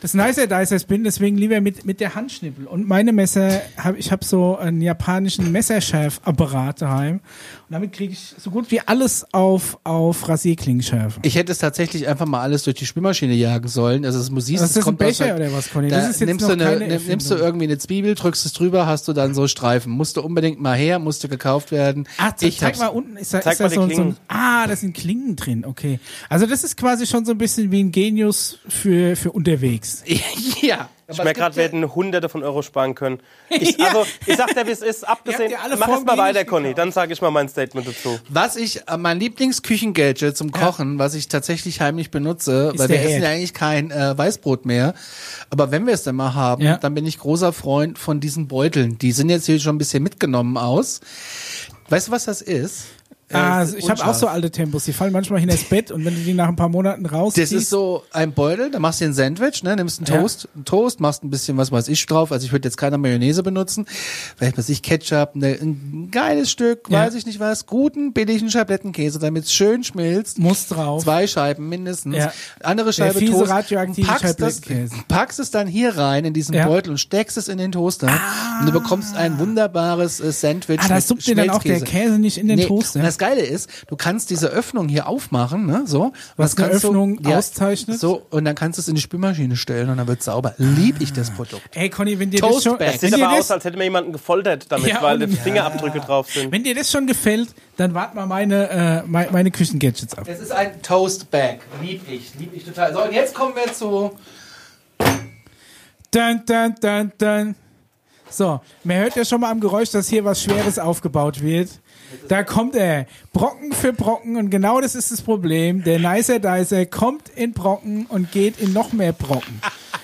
Speaker 1: des Nicer Dicers bin, deswegen lieber mit, mit der Handschnippel. Und meine Messer, hab, ich habe so einen japanischen Messerschärfapparat daheim. Und damit kriege ich so gut wie alles auf, auf Rasierklingenschärfe.
Speaker 3: Ich hätte es tatsächlich einfach mal alles durch die Spülmaschine jagen sollen. Also es muss
Speaker 1: Was ist das, ein Becher oder was, Conny?
Speaker 3: Da
Speaker 1: Das ist jetzt
Speaker 3: nimmst,
Speaker 1: noch
Speaker 3: du eine, nimmst du irgendwie eine Zwiebel, drückst es drüber, hast du dann so Streifen. Musste unbedingt mal her, musste gekauft werden.
Speaker 1: Ah, ze-
Speaker 3: ich
Speaker 1: zeig mal unten, ist da,
Speaker 2: Zeig
Speaker 1: ist da so, so ein,
Speaker 2: Klingen.
Speaker 1: ah, da sind Klingen drin, okay. Also das ist quasi schon so ein bisschen wie ein Genius für, für unterwegs. [LAUGHS]
Speaker 3: ja.
Speaker 2: Ich merke gerade, wir hätten hunderte von Euro sparen können. Ich, [LAUGHS]
Speaker 1: Ja.
Speaker 2: also, ich sag dir, wie es ist, abgesehen. [LAUGHS]
Speaker 1: Ja
Speaker 2: Mach es mal weiter, Conny, dann sage ich mal mein Statement dazu.
Speaker 3: Was ich, äh, mein Lieblingsküchengadget zum Kochen, was ich tatsächlich heimlich benutze,
Speaker 1: Ist
Speaker 3: weil wir
Speaker 1: der
Speaker 3: essen ja eigentlich kein äh, Weißbrot mehr, aber wenn wir es dann mal haben,
Speaker 1: Ja.
Speaker 3: dann bin ich großer Freund von diesen Beuteln. Die sind jetzt hier schon ein bisschen mitgenommen aus. Weißt du, was das ist?
Speaker 1: Ah,
Speaker 3: Äh,
Speaker 1: ich habe auch so alte Tempos, die fallen manchmal hinter das Bett und wenn du die nach ein paar Monaten rausziehst.
Speaker 3: Das ist so ein Beutel, da machst du dir ein Sandwich, ne, nimmst einen
Speaker 1: Ja.
Speaker 3: Toast, einen Toast, machst ein bisschen was weiß ich drauf. Also ich würde jetzt keine Mayonnaise benutzen, vielleicht was ich Ketchup, ne, ein geiles Stück,
Speaker 1: Ja.
Speaker 3: weiß ich nicht was, guten billigen Schablettenkäse, damit es schön schmilzt.
Speaker 1: muss drauf.
Speaker 3: Zwei Scheiben mindestens.
Speaker 1: Ja.
Speaker 3: Andere
Speaker 1: Der
Speaker 3: Scheibe
Speaker 1: fiese
Speaker 3: Toast.
Speaker 1: radioaktive
Speaker 3: packst, das, packst es dann hier rein in diesen
Speaker 1: Ja.
Speaker 3: Beutel und steckst es in den Toaster. Und du bekommst ein wunderbares äh, Sandwich.
Speaker 1: ah, da suppt dir dann auch der. Käse nicht in den
Speaker 3: Nee,
Speaker 1: Toaster.
Speaker 3: Das Geile ist, du kannst diese Öffnung hier aufmachen, ne, so.
Speaker 1: Was eine Öffnung
Speaker 3: du,
Speaker 1: auszeichnet?
Speaker 3: So, und dann kannst du es in die Spülmaschine stellen und dann wird sauber. Lieb ich das Produkt.
Speaker 1: Ey, Conny, wenn dir das schon.
Speaker 2: Es sieht aber aus, als hätte mir jemanden gefoltert damit,
Speaker 1: Ja,
Speaker 2: weil die Fingerabdrücke drauf sind.
Speaker 1: wenn dir das schon gefällt, dann wart mal meine, äh, meine, meine Küchengadgets ab.
Speaker 3: Es ist ein Toastbag. Lieb ich, lieb ich total. So, und jetzt kommen wir zu
Speaker 1: Dun, dun, dun, dun. So, man hört ja schon mal am Geräusch, dass hier was Schweres aufgebaut wird. Da kommt er, Brocken für Brocken und genau das ist das Problem. Der Nicer Dicer kommt in Brocken und geht in noch mehr Brocken.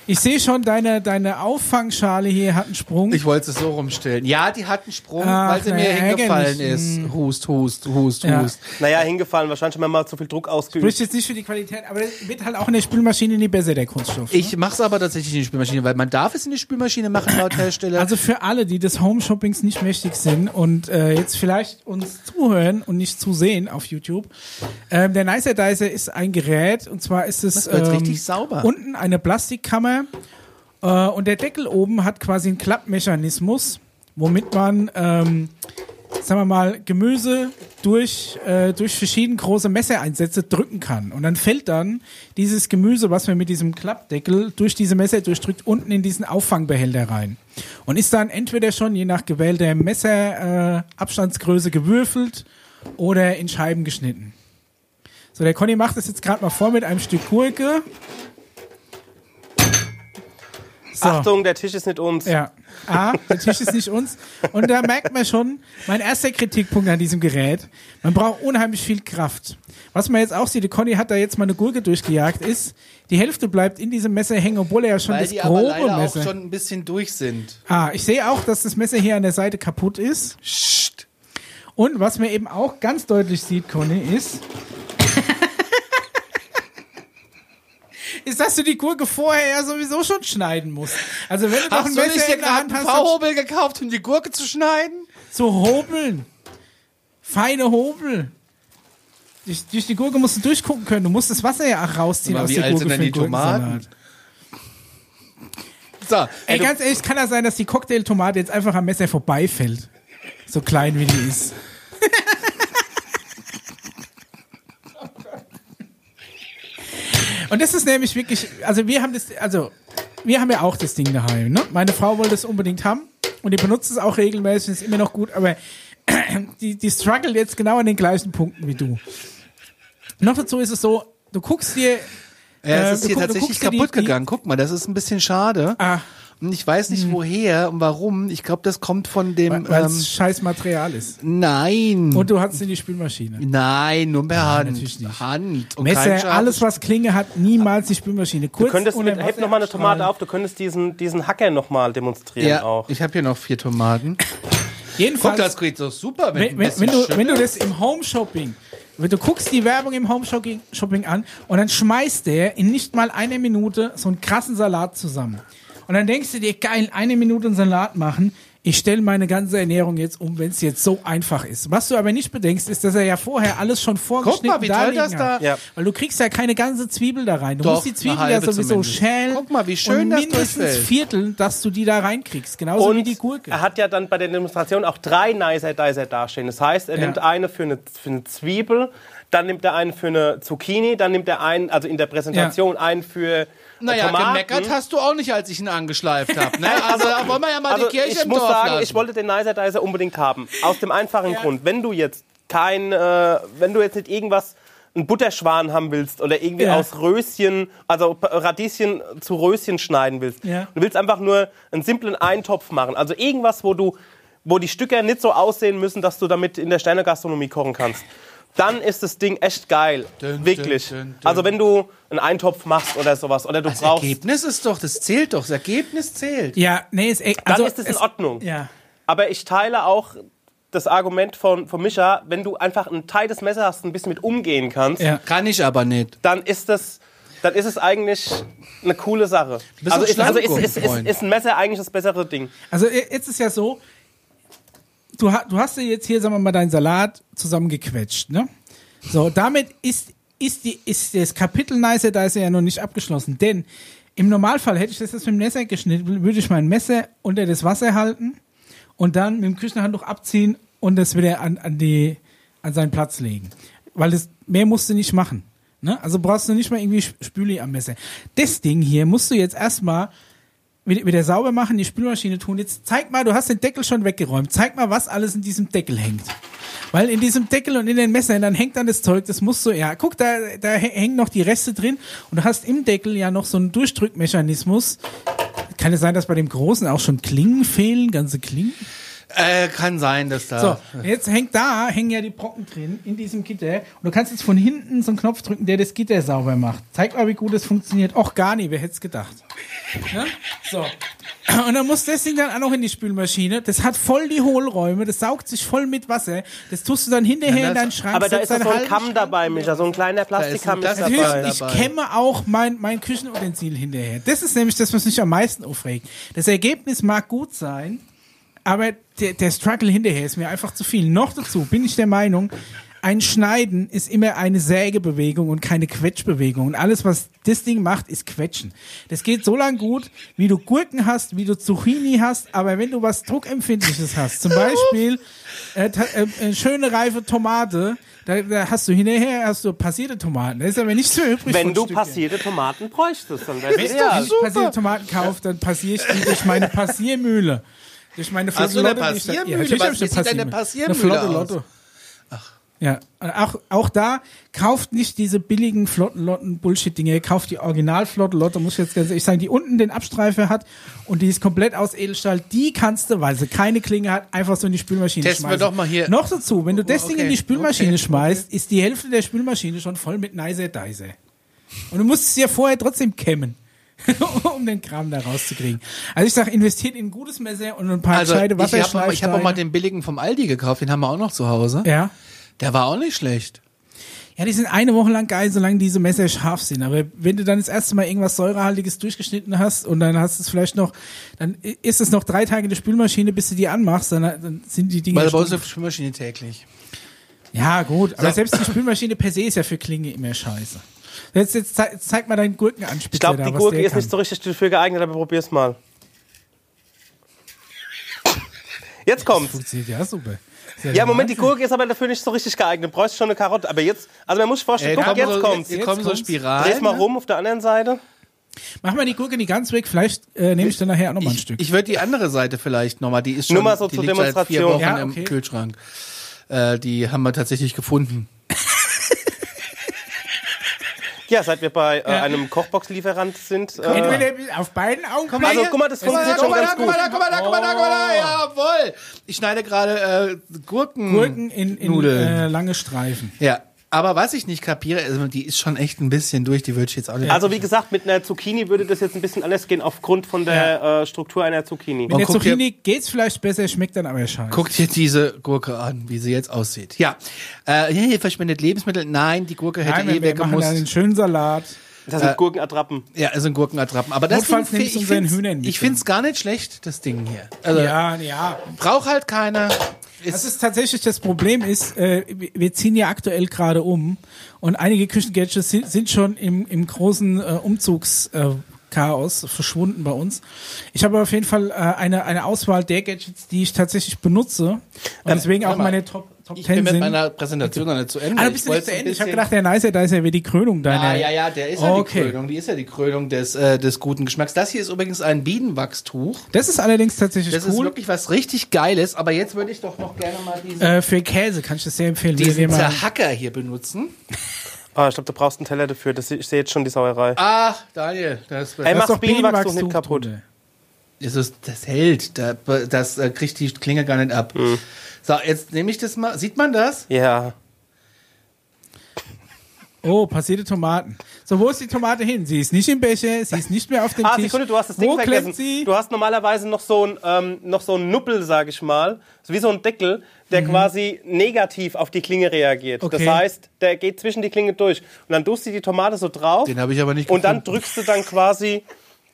Speaker 1: Ich sehe schon, deine, deine Auffangschale hier hat einen Sprung.
Speaker 3: Ich wollte es so rumstellen. Ja, die hat einen Sprung,
Speaker 1: Ach,
Speaker 3: weil sie mir hingefallen
Speaker 1: ärgerlich.
Speaker 3: ist. Hust, hust, hust,
Speaker 1: Ja.
Speaker 3: hust.
Speaker 2: Naja, hingefallen, wahrscheinlich haben wir mal zu viel Druck ausgeübt.
Speaker 1: Spricht jetzt nicht für die Qualität, aber das wird halt auch in der Spülmaschine nie besser, der Kunststoff. ne?
Speaker 3: Ich mach's aber tatsächlich in die Spülmaschine, weil man darf es in die Spülmaschine machen laut Hersteller.
Speaker 1: Also für alle, die des Home-Shoppings nicht mächtig sind und äh, jetzt vielleicht uns zuhören und nicht zusehen auf YouTube, ähm, der Nicer Dicer ist ein Gerät und zwar ist es ähm,
Speaker 3: richtig sauber.
Speaker 1: unten eine Plastikkammer äh, und der Deckel oben hat quasi einen Klappmechanismus, womit man ähm, sagen wir mal, Gemüse durch, äh, durch verschiedene große Messereinsätze drücken kann. Und dann fällt dann dieses Gemüse, was man mit diesem Klappdeckel durch diese Messer durchdrückt, unten in diesen Auffangbehälter rein. Und ist dann entweder schon je nach gewählter Messerabstandsgröße äh, gewürfelt oder in Scheiben geschnitten. So, der Conny macht das jetzt gerade mal vor mit einem Stück Gurke. So.
Speaker 2: Achtung, der Tisch ist nicht uns.
Speaker 1: Ja. A, der Tisch ist nicht uns. Und da merkt man schon, mein erster Kritikpunkt an diesem Gerät, man braucht unheimlich viel Kraft. Was man jetzt auch sieht, die Conny hat da jetzt mal eine Gurke durchgejagt, ist, die Hälfte bleibt in diesem Messer hängen, obwohl er ja schon
Speaker 3: weil
Speaker 1: das
Speaker 3: die aber
Speaker 1: grobe
Speaker 3: leider
Speaker 1: Messer.
Speaker 3: auch schon ein bisschen durch sind.
Speaker 1: ah, ich sehe auch, dass das Messer hier an der Seite kaputt ist.
Speaker 3: Psst.
Speaker 1: Und was man eben auch ganz deutlich sieht, Conny, ist, ist, dass du die Gurke vorher ja sowieso schon schneiden musst. Also wenn du noch ein Messer
Speaker 3: dir
Speaker 1: in der Hand
Speaker 3: einen
Speaker 1: hast, dann
Speaker 3: V-Hobel gekauft, um die Gurke zu schneiden?
Speaker 1: zu hobeln. Feine Hobel. Durch, durch die Gurke musst du durchgucken können. Du musst das Wasser ja auch rausziehen
Speaker 3: Aber
Speaker 1: aus
Speaker 3: wie
Speaker 1: der
Speaker 3: alt
Speaker 1: Gurke
Speaker 3: sind denn
Speaker 1: für
Speaker 3: die
Speaker 1: den Gurkensalat.
Speaker 3: Tomaten? So,
Speaker 1: Ey,
Speaker 3: du-
Speaker 1: ganz ehrlich, kann das sein, dass die Cocktailtomate jetzt einfach am Messer vorbeifällt? So klein wie die ist. Und das ist nämlich wirklich, also wir haben das, also wir haben ja auch das Ding daheim. Ne? Meine Frau wollte es unbedingt haben und die benutzt es auch regelmäßig, ist immer noch gut, aber [CLEARS THROAT] die, die struggle jetzt genau an den gleichen Punkten wie du. Noch dazu ist es so, du guckst dir,
Speaker 3: Ja,
Speaker 1: Äh,
Speaker 3: es ist
Speaker 1: du
Speaker 3: hier
Speaker 1: guck-
Speaker 3: tatsächlich kaputt
Speaker 1: die-
Speaker 3: gegangen. Guck mal, das ist ein bisschen schade.
Speaker 1: ah,
Speaker 3: ich weiß nicht woher und warum. Ich glaube, das kommt von dem.
Speaker 1: weil
Speaker 3: Ähm,
Speaker 1: scheiß Material ist.
Speaker 3: nein.
Speaker 1: Und du hast in die Spülmaschine.
Speaker 3: nein, nur per Hand.
Speaker 1: natürlich nicht.
Speaker 3: Hand. Und kein
Speaker 1: Messer, alles was Klinge hat, niemals die Spülmaschine. Kurz
Speaker 2: Du könntest mit, heb noch mal eine. Tomate auf, du könntest diesen, diesen Hacker noch mal demonstrieren
Speaker 3: Ja,
Speaker 2: auch.
Speaker 3: ich habe hier noch vier Tomaten.
Speaker 1: Jedenfalls,
Speaker 3: Guck, das geht so super.
Speaker 1: wenn, wenn, wenn, du, wenn du das im Home-Shopping, wenn du guckst die Werbung im Home-Shopping Shopping an und dann schmeißt der in nicht mal einer Minute so einen krassen Salat zusammen. Und dann denkst du dir, geil, eine Minute einen Salat machen. Ich stelle meine ganze Ernährung jetzt um, wenn es jetzt so einfach ist. Was du aber nicht bedenkst, ist, dass er ja vorher alles schon vorgeschnitten
Speaker 3: Guck mal, wie toll das da-
Speaker 1: hat.
Speaker 2: Ja.
Speaker 1: Weil du kriegst ja keine ganze Zwiebel da rein. Du
Speaker 3: Doch,
Speaker 1: musst die Zwiebel ja sowieso
Speaker 3: zumindest.
Speaker 1: schälen.
Speaker 3: Guck mal, wie schön
Speaker 1: und
Speaker 3: das
Speaker 1: mindestens. Viertel, dass du die da reinkriegst. Genauso
Speaker 2: Und
Speaker 1: wie die Gurke.
Speaker 2: er hat ja dann bei der Demonstration auch drei Nicer Dicer dastehen. Das heißt, er
Speaker 1: Ja.
Speaker 2: nimmt eine für eine, für eine Zwiebel, dann nimmt er einen für eine Zucchini, dann nimmt er einen, also in der Präsentation einen für
Speaker 3: Naja,
Speaker 2: Tomaten.
Speaker 3: gemeckert hast du auch nicht, als ich ihn angeschleift habe. Ne? [LAUGHS] Also da wollen wir ja mal
Speaker 2: Also
Speaker 3: die Kirche
Speaker 2: ich
Speaker 3: im
Speaker 2: muss
Speaker 3: Dorf
Speaker 2: sagen,
Speaker 3: lassen.
Speaker 2: ich wollte den Nicer Dicer unbedingt haben. Aus dem einfachen Grund, wenn du jetzt kein, äh, wenn du jetzt nicht irgendwas einen Butterschwan haben willst oder irgendwie
Speaker 1: Ja.
Speaker 2: aus Röschen, also Radieschen zu Röschen schneiden willst.
Speaker 1: Ja.
Speaker 2: Du willst einfach nur einen simplen Eintopf machen. Also irgendwas, wo du, wo die Stücke nicht so aussehen müssen, dass du damit in der Sternegastronomie kochen kannst. Dann ist das Ding echt geil.
Speaker 3: Dün,
Speaker 2: Wirklich.
Speaker 3: dün, dün, dün.
Speaker 2: Also wenn du einen Eintopf machst oder sowas oder du
Speaker 3: das
Speaker 2: brauchst,
Speaker 3: Ergebnis ist doch, das zählt doch. Das Ergebnis zählt.
Speaker 1: Ja, nee, ist echt.
Speaker 2: dann
Speaker 1: Also
Speaker 2: ist es in Ordnung.
Speaker 1: Ja.
Speaker 2: Aber ich teile auch das Argument von, von Micha, wenn du einfach ein tightes Messer hast, ein bisschen mit umgehen kannst,
Speaker 1: Ja.
Speaker 3: Kann ich aber nicht.
Speaker 2: dann ist das, dann ist es eigentlich eine coole Sache.
Speaker 3: bist
Speaker 2: Also, ist, also ist, ist, ist, ein Messer eigentlich das bessere Ding.
Speaker 1: Also jetzt ist ja so, du, du hast dir jetzt hier, sagen wir mal, deinen Salat zusammengequetscht, ne? So, damit ist, ist, die, ist das Kapitel Nice Dice ja noch nicht abgeschlossen, denn im Normalfall hätte ich das jetzt mit dem Messer geschnitten, würde ich mein Messer unter das Wasser halten und dann mit dem Küchenhandtuch abziehen und das wieder an, an, die, an seinen Platz legen. Weil das, mehr musst du nicht machen. Ne? Also brauchst du nicht mal irgendwie Sp- Spüli am Messer. Das Ding hier musst du jetzt erstmal wieder, wieder sauber machen, die Spülmaschine tun. Jetzt zeig mal, du hast den Deckel schon weggeräumt. Zeig mal, was alles in diesem Deckel hängt. Weil in diesem Deckel und in den Messern, dann hängt dann das Zeug, das musst du, ja, guck, da, da hä- hängen noch die Reste drin und du hast im Deckel ja noch so einen Durchdrückmechanismus. Kann es sein, dass bei dem Großen auch schon Klingen fehlen, ganze Klingen?
Speaker 3: Äh, kann sein, dass da.
Speaker 1: So, jetzt hängt da, hängen ja die Brocken drin in diesem Gitter. Und du kannst jetzt von hinten so einen Knopf drücken, der das Gitter sauber macht. Zeig mal, wie gut das funktioniert. Och, gar nicht, wer hätte es gedacht. Ja? So. Und dann muss das Ding dann auch noch in die Spülmaschine. Das hat voll die Hohlräume, das saugt sich voll mit Wasser. Das tust du dann hinterher
Speaker 3: Ja,
Speaker 1: in deinen Schrank.
Speaker 2: Aber da ist so ein Kamm
Speaker 1: Schrank
Speaker 2: dabei, Micha, so ein kleiner Plastikkamm
Speaker 3: Da
Speaker 2: ist
Speaker 3: ist
Speaker 2: dabei.
Speaker 1: Ich kämme auch mein, mein Küchenutensil hinterher. Das ist nämlich das, was mich am meisten aufregt. Das Ergebnis mag gut sein, aber der, der Struggle hinterher ist mir einfach zu viel. Noch dazu bin ich der Meinung, ein Schneiden ist immer eine Sägebewegung und keine Quetschbewegung. Und alles, was das Ding macht, ist Quetschen. Das geht so lang gut, wie du Gurken hast, wie du Zucchini hast, aber wenn du was Druckempfindliches hast, zum Beispiel äh, äh, äh, schöne reife Tomate, da, da hast du hinterher hast du passierte Tomaten. Da ist aber nicht so übrig.
Speaker 2: Wenn du passierte Tomaten bräuchtest, dann wäre es
Speaker 1: Wenn
Speaker 2: ideal.
Speaker 1: ich passierte Tomaten kaufe, dann passiere ich die durch meine Passiermühle. Durch meine
Speaker 3: Hast du eine
Speaker 1: Lotte, die ich da-
Speaker 3: Passiermühle?
Speaker 1: natürlich
Speaker 3: Was
Speaker 1: ich eine
Speaker 3: sieht deine
Speaker 1: Passiermühle.
Speaker 3: Passiermühle
Speaker 1: Eine
Speaker 3: aus?
Speaker 1: flotte Lotto. Ja, und auch, auch da kauft nicht diese billigen flotten Lotten Bullshit-Dinge, kauft die original flotte Lotte, muss ich jetzt ganz ehrlich sagen, die unten den Abstreifer hat und die ist komplett aus Edelstahl, die kannst du, weil sie keine Klinge hat, einfach so in die Spülmaschine
Speaker 3: Testen wir
Speaker 1: schmeißen.
Speaker 3: doch mal hier.
Speaker 1: Noch dazu, wenn du das Ding
Speaker 3: Okay,
Speaker 1: in die Spülmaschine
Speaker 3: okay,
Speaker 1: schmeißt, ist die Hälfte der Spülmaschine schon voll mit Nicer Dicer. Und du musst es ja vorher trotzdem kämmen. [LAUGHS] um den Kram da rauszukriegen. Also ich sag, investiert in ein gutes Messer und ein paar
Speaker 3: Also,
Speaker 1: gescheite
Speaker 3: ich habe hab auch mal
Speaker 1: Wasserschleifsteine.
Speaker 3: den billigen vom Aldi gekauft, den haben wir auch noch zu Hause.
Speaker 1: Ja.
Speaker 3: Der war auch nicht schlecht.
Speaker 1: Ja, die sind eine Woche lang geil, solange diese Messer scharf sind. Aber wenn du dann das erste Mal irgendwas Säurehaltiges durchgeschnitten hast und dann hast du es vielleicht noch, dann ist es noch drei Tage in der Spülmaschine, bis du die anmachst, dann, dann sind die Dinge.
Speaker 3: Weil
Speaker 1: stumpf.
Speaker 3: auf der Spülmaschine täglich.
Speaker 1: ja, gut, aber
Speaker 3: So.
Speaker 1: selbst die Spülmaschine per se ist ja für Klinge immer scheiße. Jetzt, jetzt, zei- jetzt zeig mal deinen Gurkenanspitzer
Speaker 2: Ich glaube, die Gurke ist nicht
Speaker 1: kann.
Speaker 2: so richtig dafür geeignet, aber probier's mal. Jetzt kommt's.
Speaker 1: Funktioniert ja super.
Speaker 2: Ja,
Speaker 1: der
Speaker 2: Moment, die. Gurke ist aber dafür nicht so richtig geeignet. Du bräuchst schon eine Karotte. Aber jetzt, also man muss sich vorstellen, guck, jetzt
Speaker 3: so,
Speaker 2: kommt's.
Speaker 3: Hier
Speaker 1: Jetzt
Speaker 3: kommen so. Spiralen.
Speaker 2: Dreh's mal
Speaker 3: ne?
Speaker 2: rum auf der anderen Seite.
Speaker 1: Mach mal die Gurke nicht ganz weg, vielleicht äh, nehme ich dann nachher auch noch mal ein Stück.
Speaker 3: ich würde die andere Seite vielleicht nochmal, die ist schon,
Speaker 2: Nur mal so
Speaker 3: die
Speaker 2: zur
Speaker 3: liegt seit vier
Speaker 2: Demonstration.
Speaker 3: Wochen
Speaker 1: Ja,
Speaker 3: im
Speaker 1: okay.
Speaker 3: Kühlschrank. Äh, die haben wir tatsächlich gefunden.
Speaker 2: Ja, seit wir bei äh, einem Kochbox-Lieferant sind. Äh,
Speaker 1: Entweder auf beiden Augen. Komm
Speaker 2: also guck mal, das funktioniert schon ganz
Speaker 3: guck mal
Speaker 2: gut.
Speaker 3: da, guck mal da, guck mal da, guck mal da, jawohl. Ich schneide gerade äh, Gurken.
Speaker 1: Gurken in, in äh, lange Streifen.
Speaker 3: Ja, aber was ich nicht kapiere, also die ist schon echt ein bisschen durch, die würde ich jetzt auch nicht.
Speaker 2: Also wie gesagt, mit einer Zucchini würde das jetzt ein bisschen anders gehen aufgrund von der äh, Struktur einer Zucchini.
Speaker 1: Mit der
Speaker 3: guck dir-
Speaker 1: Zucchini geht's vielleicht besser, schmeckt dann aber scheiße.
Speaker 3: Guckt dir diese Gurke an, wie sie jetzt aussieht. Ja, äh, hier verschwendet Lebensmittel. Nein, die Gurke hätte
Speaker 1: Nein,
Speaker 3: eh
Speaker 1: dann einen
Speaker 3: weggemusst.
Speaker 1: schönen Salat.
Speaker 2: Das sind Gurkenattrappen.
Speaker 3: Ja, es sind Gurkenattrappen. Aber das
Speaker 1: Notfalls
Speaker 3: Ding,
Speaker 1: nimmst
Speaker 3: ich. Ich finde es gar nicht schlecht, das Ding hier. Also
Speaker 1: Ja, ja.
Speaker 3: braucht halt
Speaker 1: Das
Speaker 3: Ist,
Speaker 1: tatsächlich das Problem ist, äh, wir- ziehen ja aktuell gerade um und einige Küchengadgets sind, schon im, im großen äh, Umzugschaos äh, verschwunden bei uns. Ich habe auf jeden Fall äh, eine, eine Auswahl der Gadgets, die ich tatsächlich benutze und deswegen auch meine Top, Top
Speaker 3: ich
Speaker 1: 10
Speaker 3: bin mit
Speaker 1: sind.
Speaker 3: meiner Präsentation noch nicht zu Ende.
Speaker 1: Ah, du
Speaker 3: Ich
Speaker 1: bist nicht
Speaker 3: wollt's
Speaker 1: zu Ende. Ich habe gedacht, der Nicer, da ist ja wie die Krönung deiner.
Speaker 3: Ah, ja, ja, der ist ja
Speaker 1: Okay.
Speaker 3: die Krönung. Die ist ja die Krönung des, äh, des guten Geschmacks. Das hier ist übrigens ein Bienenwachstuch.
Speaker 1: Das ist allerdings tatsächlich
Speaker 3: Das ist
Speaker 1: cool.
Speaker 3: wirklich was richtig Geiles. Aber jetzt würde ich doch noch gerne mal diesen,
Speaker 1: Äh, für Käse kann ich das sehr empfehlen.
Speaker 3: Diesen
Speaker 1: wir mal-
Speaker 3: Zerhacker hier benutzen. [LAUGHS]
Speaker 2: Ah, ich glaube, du brauchst einen Teller dafür. Das, ich sehe jetzt schon die Sauerei.
Speaker 3: Ach, Daniel, das,
Speaker 2: Ey,
Speaker 1: Das
Speaker 2: mach
Speaker 1: ist doch
Speaker 2: Bienenwachstuch nicht
Speaker 1: Bienenwachstuch
Speaker 2: kaputt.
Speaker 3: das, ist, das hält. Da, das äh, kriegt die Klinge gar nicht ab. So, jetzt nehme ich das mal. Sieht man das?
Speaker 2: Ja.
Speaker 1: Oh, passierte Tomaten. So, wo ist die Tomate hin? Sie ist nicht im Becher, sie ist nicht mehr auf dem
Speaker 2: Ah,
Speaker 1: Tisch.
Speaker 2: Sekunde, du hast das Ding
Speaker 1: wo
Speaker 2: vergessen.
Speaker 1: sie?
Speaker 2: Du hast normalerweise noch so ein, ähm, noch so ein Nuppel, sag ich mal, so wie so ein Deckel, der quasi negativ auf die Klinge reagiert.
Speaker 1: Mhm. Okay.
Speaker 2: Das heißt, der geht zwischen die Klinge durch. Und dann tust du die Tomate so drauf.
Speaker 3: Den habe ich aber nicht
Speaker 2: Und dann
Speaker 3: gefunden.
Speaker 2: drückst du dann quasi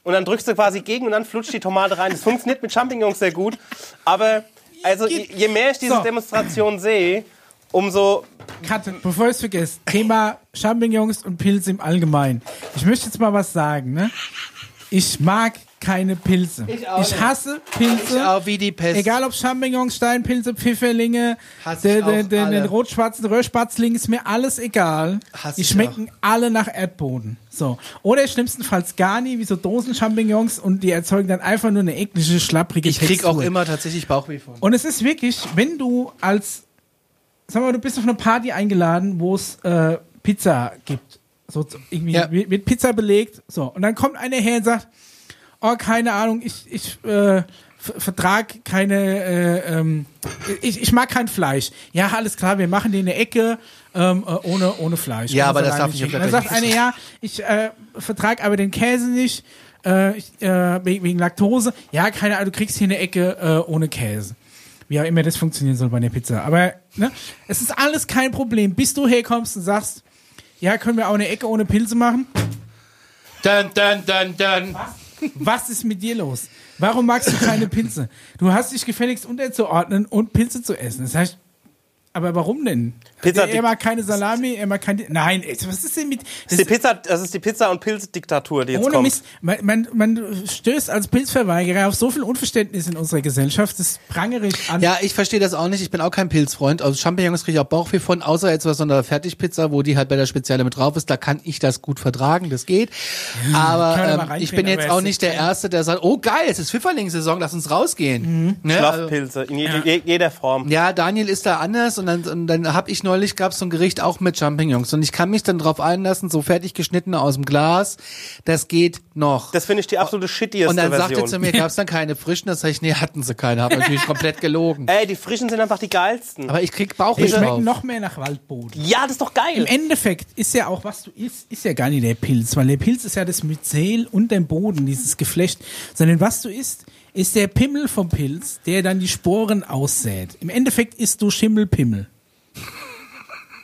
Speaker 2: und dann drückst du quasi gegen und dann flutscht die Tomate rein. Das funktioniert mit Champignons sehr gut. Aber also je, je mehr ich diese
Speaker 1: So.
Speaker 2: Demonstration sehe, umso
Speaker 1: Katze, bevor ich es vergesse, Thema Champignons und Pilze im Allgemeinen. Ich möchte jetzt mal was sagen, ne? Ich mag keine Pilze. Ich,
Speaker 3: auch nicht.
Speaker 1: hasse Pilze.
Speaker 3: Auch wie die Pest.
Speaker 1: Egal ob Champignons, Steinpilze, Pfifferlinge,
Speaker 3: ich auch
Speaker 1: der,
Speaker 3: alle.
Speaker 1: den rot-schwarzen Röhrspatzling, ist mir alles egal.
Speaker 3: Hasse
Speaker 1: Die
Speaker 3: ich
Speaker 1: schmecken alle nach Erdboden. So. Oder schlimmstenfalls gar nie, wie so Dosen-Champignons und die erzeugen dann einfach nur eine eklige, schlapprige
Speaker 3: Ich krieg auch immer tatsächlich Bauchweh von.
Speaker 1: Und es ist wirklich, wenn du als, sag mal, du bist auf eine Party eingeladen, wo es äh, Pizza gibt, so irgendwie
Speaker 3: Ja.
Speaker 1: wird Pizza belegt, so und dann kommt einer her und sagt, oh keine Ahnung, ich ich äh, ver- vertrag keine, äh, ähm, ich, ich mag kein Fleisch. Ja, alles klar, wir machen die in der Ecke ähm, äh, ohne ohne Fleisch.
Speaker 3: Ja, aber das darf nicht
Speaker 1: Dann sagt einer, ja, ich äh, vertrag aber den Käse nicht. Äh, ich, äh, wegen, Laktose. Ja, keine Ahnung, du kriegst hier eine Ecke äh, ohne Käse. Wie auch immer das funktionieren soll bei der Pizza. Aber ne, es ist alles kein Problem, bis du herkommst und sagst, ja, können wir auch eine Ecke ohne Pilze machen?
Speaker 3: Dun, dun, dun, dun.
Speaker 1: Was ist mit dir los? Warum magst du keine Pilze? Du hast dich gefälligst unterzuordnen und Pilze zu essen. Das heißt, aber warum denn?
Speaker 2: Pizza-
Speaker 1: er, er mag keine Salami, er mag keine. Nein, was ist denn mit.
Speaker 2: Das ist die Pizza, das ist die Pizza- und Pilzdiktatur, die jetzt
Speaker 1: Ohne
Speaker 2: kommt.
Speaker 1: Mist, man, man, man stößt als Pilzverweigerer auf so viel Unverständnis in unserer Gesellschaft, das prangere ich an.
Speaker 3: Ja, ich verstehe das auch nicht. Ich bin auch kein Pilzfreund. Aus Champignons kriege ich auch Bauchweh von, außer jetzt was so einer Fertigpizza, wo die halt bei der Spezielle mit drauf ist. Da kann ich das gut vertragen, das geht. aber
Speaker 1: man mal
Speaker 3: ähm, ich bin jetzt
Speaker 1: aber
Speaker 3: auch nicht der Erste, der sagt, oh geil, es ist Pfifferlingssaison, lass uns rausgehen. Ne? Also,
Speaker 2: Schlafpilze in je, je, jeder Form.
Speaker 3: ja, Daniel ist da anders und dann, und dann habe ich neulich, gab es so ein Gericht auch mit Champignons und ich kann mich dann drauf einlassen, so fertig geschnittene aus dem Glas, das geht noch.
Speaker 2: Das finde ich die absolute shittieste
Speaker 3: und dann
Speaker 2: Version.
Speaker 3: sagte zu mir, gab es dann keine frischen, das sag ich, nee, hatten sie keine, habe natürlich komplett gelogen. [LAUGHS]
Speaker 2: Ey, die frischen sind einfach die geilsten.
Speaker 3: Aber ich krieg
Speaker 1: Die
Speaker 3: Bauchweh drauf.
Speaker 1: schmecken noch mehr nach Waldboden.
Speaker 2: ja, das ist doch geil.
Speaker 1: Im Endeffekt ist ja auch, was du isst, ist ja gar nicht der Pilz, weil der Pilz ist ja das Myzel und der Boden, dieses Geflecht, sondern was du isst, ist der Pimmel vom Pilz, der dann die Sporen aussät. Im Endeffekt isst du Schimmelpimmel.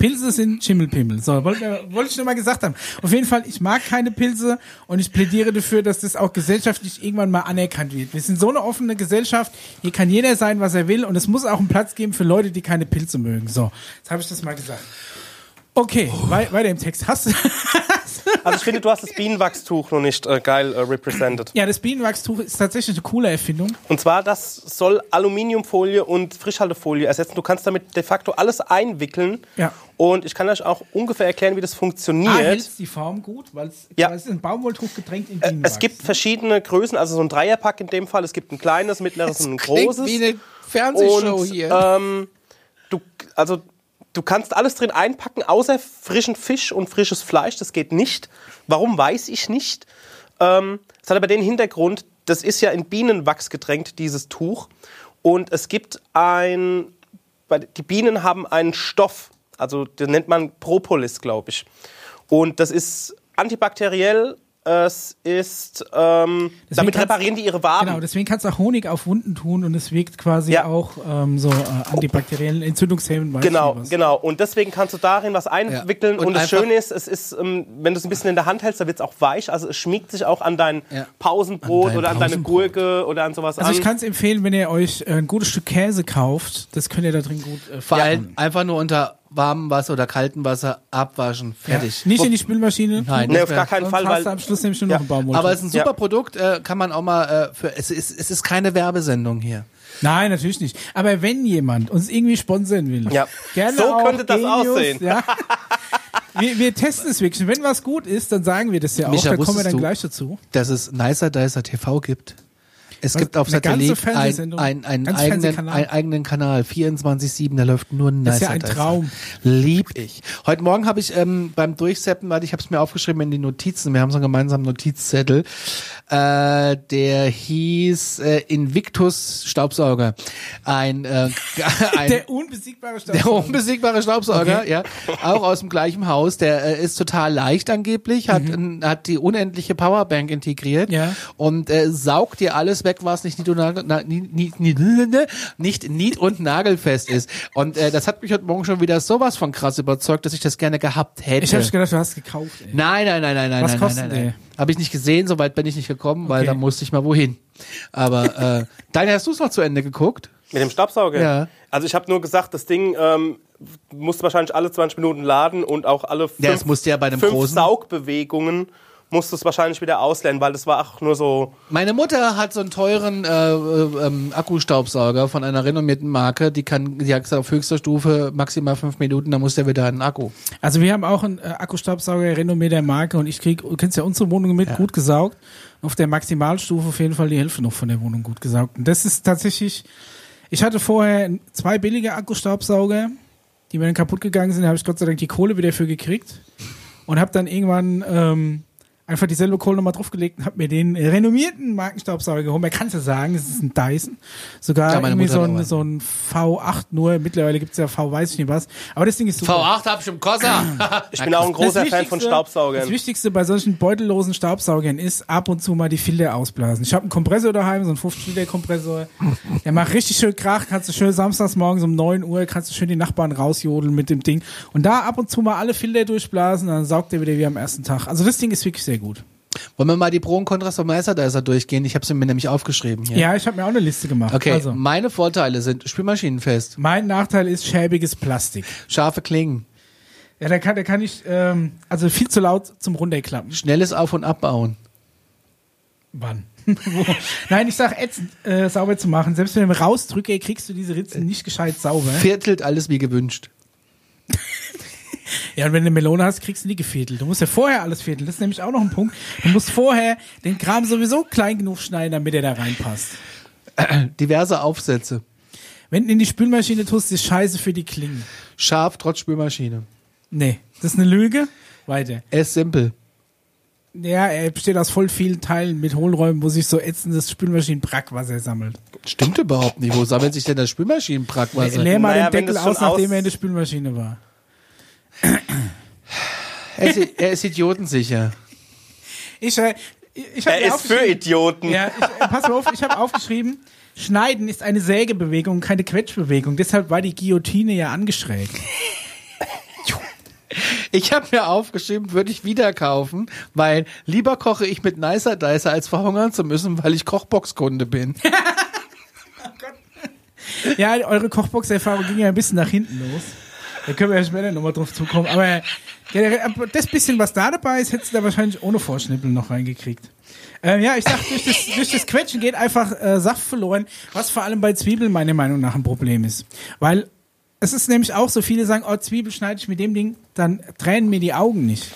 Speaker 1: Pilze sind Schimmelpimmel. So, wollte wollte ich nur mal gesagt haben. Auf jeden Fall, ich mag keine Pilze und ich plädiere dafür, dass das auch gesellschaftlich irgendwann mal anerkannt wird. Wir sind so eine offene Gesellschaft, hier kann jeder sein, was er will und es muss auch einen Platz geben für Leute, die keine Pilze mögen. So, jetzt habe ich das mal gesagt. Okay, wei weiter im Text. Hast du? [LAUGHS]
Speaker 2: Also ich finde, du hast das Bienenwachstuch noch nicht äh, geil äh, represented.
Speaker 1: ja, das Bienenwachstuch ist tatsächlich eine coole Erfindung.
Speaker 2: Und zwar, das soll Aluminiumfolie und Frischhaltefolie ersetzen. Du kannst damit de facto alles einwickeln.
Speaker 1: Ja.
Speaker 2: Und ich kann euch auch ungefähr erklären, wie das funktioniert.
Speaker 1: hält die Form gut, weil es
Speaker 2: Ja.
Speaker 1: ist ein Baumwolltuch getränkt in
Speaker 2: Äh,
Speaker 1: Bienenwachs.
Speaker 2: es gibt verschiedene Größen, also so ein Dreierpack in dem Fall. Es gibt ein kleines, mittleres und ein großes.
Speaker 3: wie eine Fernsehshow
Speaker 2: und
Speaker 3: hier.
Speaker 2: ähm, du, also, du kannst alles drin einpacken, außer frischen Fisch und frisches Fleisch. Das geht nicht. Warum, weiß ich nicht. Ähm, hat aber den Hintergrund, das ist ja in Bienenwachs getränkt, dieses Tuch. Und es gibt ein, die Bienen haben einen Stoff, also den nennt man Propolis, glaube ich. Und das ist antibakteriell, es ist, ähm, damit reparieren die ihre Waben.
Speaker 1: Genau, deswegen kannst du auch Honig auf Wunden tun und es wirkt quasi
Speaker 2: Ja.
Speaker 1: auch ähm, so äh, antibakteriellen Entzündungshemmen. weiß
Speaker 2: Genau, genau. Und deswegen kannst du darin was einwickeln.
Speaker 3: Ja. Und
Speaker 2: Und, das Schöne ist, es ist, ähm, wenn du es ein bisschen in der Hand hältst, dann wird es auch weich. Also es schmiegt sich auch an dein
Speaker 3: Ja.
Speaker 2: Pausenbrot
Speaker 3: An dein
Speaker 2: oder an deine. Gurke oder an sowas
Speaker 1: Also ich
Speaker 2: an.
Speaker 1: kann es empfehlen, wenn ihr euch äh, ein gutes Stück Käse kauft, das könnt ihr da drin gut äh,
Speaker 3: Vor
Speaker 1: ja.
Speaker 3: allem einfach nur unter warmem Wasser oder kaltem Wasser abwaschen. Fertig.
Speaker 1: Ja. Nicht in die Spülmaschine.
Speaker 3: Nein,
Speaker 2: Nee, auf gar keinen Fall,
Speaker 1: hast du
Speaker 2: weil
Speaker 1: am Schluss nämlich nur
Speaker 2: Ja.
Speaker 1: noch einen.
Speaker 3: Aber es ist ein super
Speaker 2: Ja.
Speaker 3: Produkt, äh, kann man auch mal äh, für. Es ist, es ist keine Werbesendung hier.
Speaker 1: Nein, natürlich nicht. Aber wenn jemand uns irgendwie sponsern will,
Speaker 2: Ja.
Speaker 1: gerne
Speaker 2: So
Speaker 1: auch
Speaker 2: könnte das
Speaker 1: Genius,
Speaker 2: aussehen.
Speaker 1: Ja. Wir, wir testen es wirklich. Wenn was gut ist, dann sagen wir das ja auch.
Speaker 3: Micha,
Speaker 1: da kommen wir dann
Speaker 3: du-
Speaker 1: gleich dazu.
Speaker 3: Dass es Nicer Dicer TV gibt. Es
Speaker 1: Was?
Speaker 3: gibt auf Satellit ein,
Speaker 1: Fernsehsendung?
Speaker 3: ein, einen,
Speaker 1: Ganz
Speaker 3: eigenen, einen eigenen Kanal, 24-7, da läuft nur
Speaker 1: Das ist ja ein. Traum.
Speaker 3: Lieb ich. Heute Morgen habe ich ähm, beim Durchseppen, warte, ich habe es mir aufgeschrieben in die Notizen, wir haben so einen gemeinsamen Notizzettel, äh, der hieß äh, Invictus Staubsauger. Ein, äh, [LAUGHS] ein
Speaker 1: Der unbesiegbare
Speaker 3: der
Speaker 1: Staubsauger.
Speaker 3: unbesiegbare Staubsauger,
Speaker 1: Okay.
Speaker 3: ja, auch aus dem gleichen Haus. Der äh, ist total leicht angeblich, hat, ein, hat die unendliche Powerbank integriert
Speaker 1: Mhm. Ja.
Speaker 3: und äh, saugt dir alles weg, was nicht nied und, nagel, na, nie- nie- nie- nicht nied und nagelfest ist. Und äh, das hat mich heute Morgen schon wieder sowas von krass überzeugt, dass ich das gerne gehabt hätte.
Speaker 1: Ich habe gedacht, du hast gekauft. Ey.
Speaker 3: Nein, nein, nein, nein, nein,
Speaker 1: Was
Speaker 3: nein,
Speaker 1: kostet
Speaker 3: nein, nein, nein. Habe ich nicht gesehen, soweit bin ich nicht gekommen, weil
Speaker 1: Okay.
Speaker 3: da musste ich mal wohin. Aber äh, Daniel, hast du es noch zu Ende geguckt?
Speaker 2: Mit dem Staubsauger?
Speaker 3: Ja.
Speaker 2: Also ich habe nur gesagt, das Ding ähm, musste wahrscheinlich alle 20 Minuten laden und auch alle fünf,
Speaker 3: Ja, es musste ja bei
Speaker 2: fünf
Speaker 3: großen-
Speaker 2: Saugbewegungen musst du es wahrscheinlich wieder auslernen, weil das war auch nur so.
Speaker 3: Meine Mutter hat so einen teuren äh, äh, ähm, Akkustaubsauger von einer renommierten Marke. Die kann, die hat gesagt, auf höchster Stufe maximal fünf Minuten, dann muss der wieder einen Akku.
Speaker 1: Also wir haben auch einen äh, Akkustaubsauger Renommee der Marke und ich krieg, du kennst ja unsere Wohnung mit, gut gesaugt. Auf der Maximalstufe auf jeden Fall die Hälfte noch von der Wohnung gut gesaugt. Und das ist tatsächlich, ich hatte vorher zwei billige Akkustaubsauger, die mir dann kaputt gegangen sind, da habe ich Gott sei Dank die Kohle wieder für gekriegt und habe dann irgendwann ähm, einfach dieselbe Kohle nochmal draufgelegt und habe mir den renommierten Markenstaubsauger geholt. Man kann es ja sagen, es ist ein Dyson. Sogar
Speaker 3: Ja,
Speaker 1: irgendwie so ein, so ein V8 nur. Mittlerweile gibt's ja V, weiß ich nicht was. Aber das Ding ist super.
Speaker 3: V8 hab ich im Kossa. [CLEARS THROAT]
Speaker 2: Ich bin auch ein großer Fan von Staubsaugern.
Speaker 1: Das Wichtigste bei solchen beutellosen Staubsaugern ist, ab und zu mal die Filter ausblasen. Ich habe einen Kompressor daheim, so einen 50-Liter-Kompressor. Der macht richtig schön Krach, kannst du schön samstags morgens um 9 Uhr, kannst du schön die Nachbarn rausjodeln mit dem Ding. Und da ab und zu mal alle Filter durchblasen, dann saugt er wieder wie am ersten Tag. Also das Ding ist wirklich sehr gut.
Speaker 3: Wollen wir mal die Pro und Kontras vom Meister Dicer durchgehen? Ich habe sie mir nämlich aufgeschrieben hier.
Speaker 1: Ja, ich habe mir auch eine Liste gemacht.
Speaker 3: Okay,
Speaker 1: Also,
Speaker 3: meine Vorteile sind Spülmaschinenfest,
Speaker 1: mein Nachteil ist schäbiges Plastik.
Speaker 3: scharfe Klingen,
Speaker 1: Ja, da kann, da kann ich, ähm, also viel zu laut zum Runterklappen.
Speaker 3: schnelles Auf- und Abbauen.
Speaker 1: Wann? [LAUGHS] Nein, ich sag ätzend, äh, sauber zu machen. Selbst wenn ich rausdrücke, kriegst du diese Ritzen nicht gescheit sauber.
Speaker 3: Viertelt alles wie gewünscht.
Speaker 1: Ja, und wenn du eine Melone hast, kriegst du nie geviertelt. Du musst ja vorher alles vierteln. Das ist nämlich auch noch ein Punkt. Du musst vorher den Kram sowieso klein genug schneiden, damit er da reinpasst. [CLEARS THROAT]
Speaker 3: Diverse Aufsätze.
Speaker 1: Wenn du in die Spülmaschine tust, ist scheiße für die Klingen.
Speaker 3: Scharf trotz Spülmaschine.
Speaker 1: Nee, das ist eine Lüge. Weiter.
Speaker 3: Es ist simpel.
Speaker 1: Ja, er besteht aus voll vielen Teilen mit Hohlräumen, wo sich so ätzendes Spülmaschinenbrackwasser sammelt.
Speaker 3: Stimmt überhaupt nicht. Wo sammelt sich denn das Spülmaschinenbrackwasser?
Speaker 1: Leer mal
Speaker 2: Naja,
Speaker 1: den Deckel aus, nachdem
Speaker 2: aus-
Speaker 1: er in der Spülmaschine war.
Speaker 3: Er ist, er ist idiotensicher.
Speaker 1: Ich, äh, ich hab
Speaker 2: Er ist für Idioten.
Speaker 1: Ja, ich, äh, pass mal auf, ich habe aufgeschrieben, Schneiden ist eine Sägebewegung, keine Quetschbewegung. Deshalb war die Guillotine ja angeschrägt.
Speaker 3: Ich habe mir aufgeschrieben, würde ich wieder kaufen, weil lieber koche ich mit Nicer Dicer, als verhungern zu müssen, weil ich Kochbox-Kunde bin. [LAUGHS]
Speaker 1: Ja, eure Kochbox-Erfahrung ging ja ein bisschen nach hinten los. Da können wir ja später nochmal drauf zukommen. Aber das bisschen, was da dabei ist, hättest du da wahrscheinlich ohne Vorschnippeln noch reingekriegt. Ähm, ja, ich sag, durch das, durch das Quetschen geht einfach äh, Saft verloren, was vor allem bei Zwiebeln meiner Meinung nach ein Problem ist. Weil es ist nämlich auch so, viele sagen, oh, Zwiebel schneide ich mit dem Ding, dann tränen mir die Augen nicht.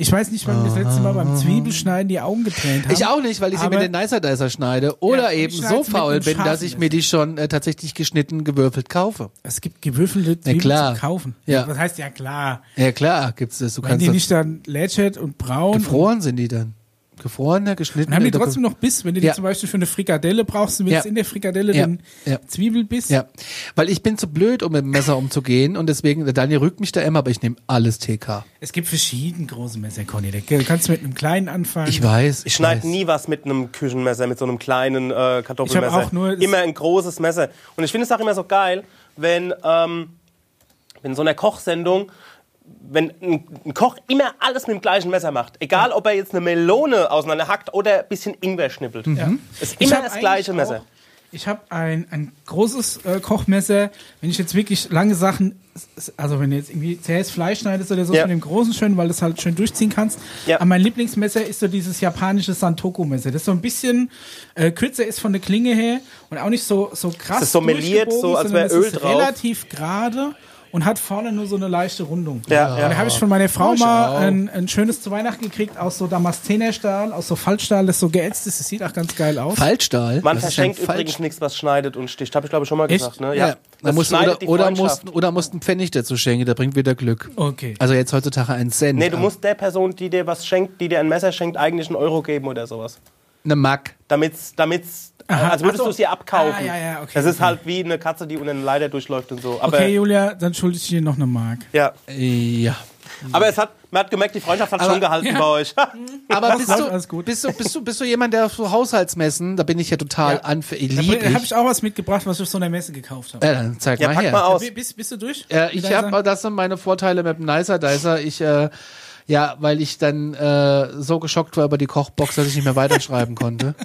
Speaker 1: Ich weiß nicht, wann wir das letzte Mal beim Zwiebelschneiden die Augen getränt haben.
Speaker 3: Ich auch nicht, weil ich sie mit den Nicer Dicer schneide. Oder
Speaker 1: Ja,
Speaker 3: eben so faul bin, dass ich mir die schon äh, tatsächlich geschnitten, gewürfelt kaufe.
Speaker 1: Es gibt gewürfelte Zwiebeln
Speaker 3: klar.
Speaker 1: zu kaufen.
Speaker 3: Ja.
Speaker 1: Was heißt ja klar?
Speaker 3: Ja klar, gibt's das. Du
Speaker 1: Wenn
Speaker 3: kannst
Speaker 1: die
Speaker 3: das
Speaker 1: nicht dann lätschert und braun.
Speaker 3: gefroren sind die dann. Gefrorene, geschnitten.
Speaker 1: Dann haben die trotzdem noch Biss, wenn du
Speaker 3: Ja.
Speaker 1: die zum Beispiel für eine Frikadelle brauchst, du willst
Speaker 3: Ja.
Speaker 1: in der Frikadelle
Speaker 3: Ja.
Speaker 1: den
Speaker 3: Ja.
Speaker 1: Zwiebelbiss.
Speaker 3: Ja, weil ich bin zu blöd, um mit dem Messer umzugehen und deswegen, der Daniel rügt mich da immer, aber ich nehme alles TK.
Speaker 1: Es gibt verschiedene große Messer, Conny. Da kannst du mit einem kleinen anfangen.
Speaker 3: Ich weiß.
Speaker 2: Ich schneide
Speaker 3: weiß.
Speaker 2: nie was mit einem Küchenmesser, mit so einem kleinen äh, Kartoffelmesser.
Speaker 1: Ich auch nur
Speaker 2: immer ein großes Messer. Und ich finde es auch immer so geil, wenn, ähm, wenn in so einer Kochsendung, wenn ein, Koch immer alles mit dem gleichen Messer macht. Egal, ob er jetzt eine Melone auseinanderhackt oder ein bisschen Ingwer schnippelt.
Speaker 1: Ja.
Speaker 2: Ist
Speaker 1: Ich
Speaker 2: immer das gleiche
Speaker 1: auch-
Speaker 2: Messer.
Speaker 1: Ich habe ein, ein großes äh, Kochmesser. Wenn ich jetzt wirklich lange Sachen, also wenn du jetzt irgendwie zähes Fleisch schneidest oder so,
Speaker 2: Ja.
Speaker 1: von dem großen schön, weil du es halt schön durchziehen kannst.
Speaker 2: Ja.
Speaker 1: Aber mein Lieblingsmesser ist so dieses japanische Santoku-Messer. Das so ein bisschen äh, kürzer ist von der Klinge her und auch nicht so, so krass
Speaker 2: Ist das so meliert, so als
Speaker 1: sondern
Speaker 2: wär
Speaker 1: es
Speaker 2: Öl
Speaker 1: ist
Speaker 2: drauf?
Speaker 1: relativ gerade und hat vorne nur so eine leichte Rundung.
Speaker 2: Ja,
Speaker 1: Und
Speaker 2: ja.
Speaker 1: da habe ich von meiner Frau
Speaker 3: Ich
Speaker 1: mal ein, ein schönes zu Weihnachten gekriegt aus so Damaszenerstahl, aus so Falschstahl, das so geätzt ist. Das sieht auch ganz geil aus.
Speaker 3: Falschstahl.
Speaker 2: Man
Speaker 3: Das ja
Speaker 2: verschenkt übrigens
Speaker 3: Falsch-
Speaker 2: nichts, was schneidet und sticht. Habe ich glaube ich schon mal
Speaker 1: Echt?
Speaker 2: gesagt. Ne?
Speaker 3: Ja, da
Speaker 2: Das
Speaker 3: musst oder, oder, musst, oder musst einen Pfennig dazu schenken, der bringt wieder Glück.
Speaker 1: Okay.
Speaker 3: Also jetzt heutzutage ein Cent.
Speaker 2: Nee, du musst der Person, die dir was schenkt, die dir ein Messer schenkt, eigentlich einen Euro geben oder sowas.
Speaker 3: Eine Mack.
Speaker 2: Damit's, damit's,
Speaker 1: Aha.
Speaker 2: also würdest
Speaker 1: so.
Speaker 2: du es ihr abkaufen.
Speaker 1: Ah, ja, ja, okay,
Speaker 2: das ist
Speaker 1: okay.
Speaker 2: halt wie eine Katze, die unter eine Leiter durchläuft und so. Aber,
Speaker 1: Okay, Julia, dann schulde ich dir noch eine Mark.
Speaker 2: ja.
Speaker 3: Ja.
Speaker 2: Aber es hat, man hat gemerkt, die Freundschaft hat
Speaker 3: Aber-
Speaker 2: schon gehalten bei euch. [LAUGHS]
Speaker 3: Aber bist
Speaker 1: läuft
Speaker 3: du,
Speaker 1: alles gut.
Speaker 3: bist, du, bist, du, bist du jemand, der auf so Haushaltsmessen, da bin ich ja total
Speaker 1: Ja.
Speaker 3: anfällig.
Speaker 1: Da habe
Speaker 3: ich.
Speaker 1: auch was mitgebracht, was ich auf so einer Messe gekauft habe.
Speaker 3: Ja, dann zeig
Speaker 2: ja,
Speaker 3: mal
Speaker 2: pack
Speaker 3: her.
Speaker 2: mal aus.
Speaker 1: Bist, bist du durch?
Speaker 3: Äh,
Speaker 1: Mit
Speaker 3: ich habe, das sind meine Vorteile mit dem Nicer Dicer. Ich, äh, ja, weil ich dann äh, so geschockt war über die Kochbox, dass ich nicht mehr weiterschreiben [LAUGHS] konnte.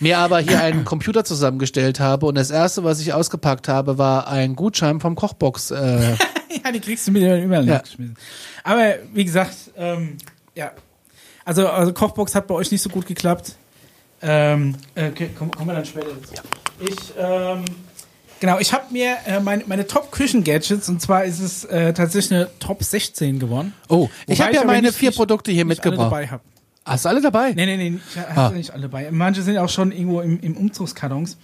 Speaker 3: Mir aber hier einen Computer zusammengestellt habe und das erste, was ich ausgepackt habe, war ein Gutschein vom Kochbox. Äh, [LAUGHS]
Speaker 1: Ja, die kriegst du mir überall
Speaker 3: Ja.
Speaker 1: nachgeschmissen. Aber wie gesagt, ähm, ja. Also, also Kochbox hat bei euch nicht so gut geklappt. Ähm, äh, okay, kommen, kommen wir dann später dazu. Ich, ähm, genau, ich habe mir äh, meine, meine Top-Küchen-Gadgets und zwar ist es äh, tatsächlich eine Top 16 geworden.
Speaker 3: oh, ich habe ja meine vier Produkte hier
Speaker 1: nicht alle
Speaker 3: mitgebracht.
Speaker 1: dabei hab.
Speaker 3: Hast du alle dabei?
Speaker 1: Nee, nee, nee, ich habe
Speaker 3: Ah.
Speaker 1: nicht alle dabei. Manche sind auch schon irgendwo im, im Umzugskartons.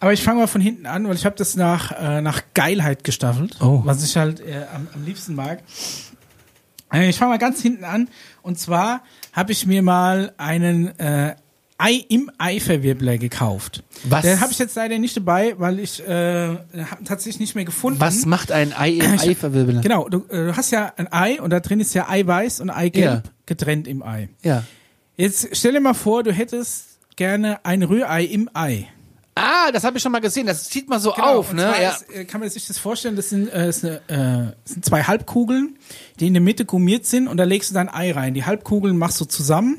Speaker 1: Aber ich fange mal von hinten an, weil ich habe das nach, äh, nach Geilheit gestaffelt,
Speaker 3: Oh.
Speaker 1: was ich halt äh, am, am liebsten mag. Äh, ich fange mal ganz hinten an. Und zwar habe ich mir mal einen äh, Ei im Ei-Verwirbler gekauft.
Speaker 3: Was?
Speaker 1: Den habe ich jetzt leider nicht dabei, weil ich äh, tatsächlich nicht mehr gefunden.
Speaker 3: Was macht ein Ei im
Speaker 1: Ich-
Speaker 3: Ei verwirbeln?
Speaker 1: Genau, du, äh, du hast ja ein Ei und da drin ist ja Eiweiß und Eigelb
Speaker 3: Ja.
Speaker 1: getrennt im Ei.
Speaker 3: Ja.
Speaker 1: Jetzt stell dir mal vor, du hättest gerne ein Rührei im Ei.
Speaker 3: Ah, das habe ich schon mal gesehen. Das zieht man so
Speaker 1: Genau,
Speaker 3: auf, ne? Ja.
Speaker 1: ist, äh, kann man sich das vorstellen, das sind, äh, ist eine, äh, das sind zwei Halbkugeln, die in der Mitte gummiert sind und da legst du dein Ei rein. Die Halbkugeln machst du zusammen,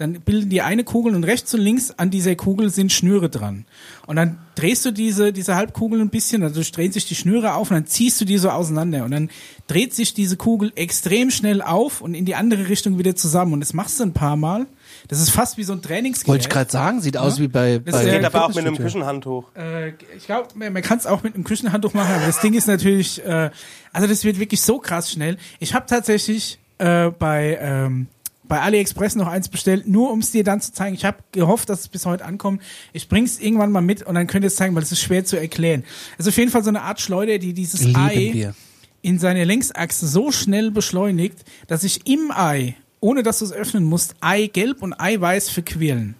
Speaker 1: dann bilden die eine Kugel und rechts und links an dieser Kugel sind Schnüre dran. Und dann drehst du diese, diese Halbkugel ein bisschen, also drehen sich die Schnüre auf und dann ziehst du die so auseinander und dann dreht sich diese Kugel extrem schnell auf und in die andere Richtung wieder zusammen und das machst du ein paar Mal. Das ist fast wie so ein Trainingsgerät.
Speaker 3: Wollte ich gerade sagen, sieht aus wie bei,
Speaker 1: Das
Speaker 3: bei
Speaker 2: Geht aber auch mit einem. Küchenhandtuch.
Speaker 1: Äh, ich glaube, man, man kann es auch mit einem Küchenhandtuch machen, aber das Ding ist natürlich, äh, also das wird wirklich so krass schnell. Ich habe tatsächlich äh, bei ähm, bei AliExpress noch eins bestellt, nur um es dir dann zu zeigen. Ich habe gehofft, dass es bis heute ankommt. Ich bring's irgendwann mal mit und dann könnt ihr es zeigen, weil es ist schwer zu erklären. Es ist auf jeden Fall so eine Art Schleuder, die dieses
Speaker 3: Lieben
Speaker 1: Ei
Speaker 3: wir.
Speaker 1: in seine Längsachse so schnell beschleunigt, dass sich im Ei, ohne dass du es öffnen musst, Eigelb und Eiweiß verquirlen.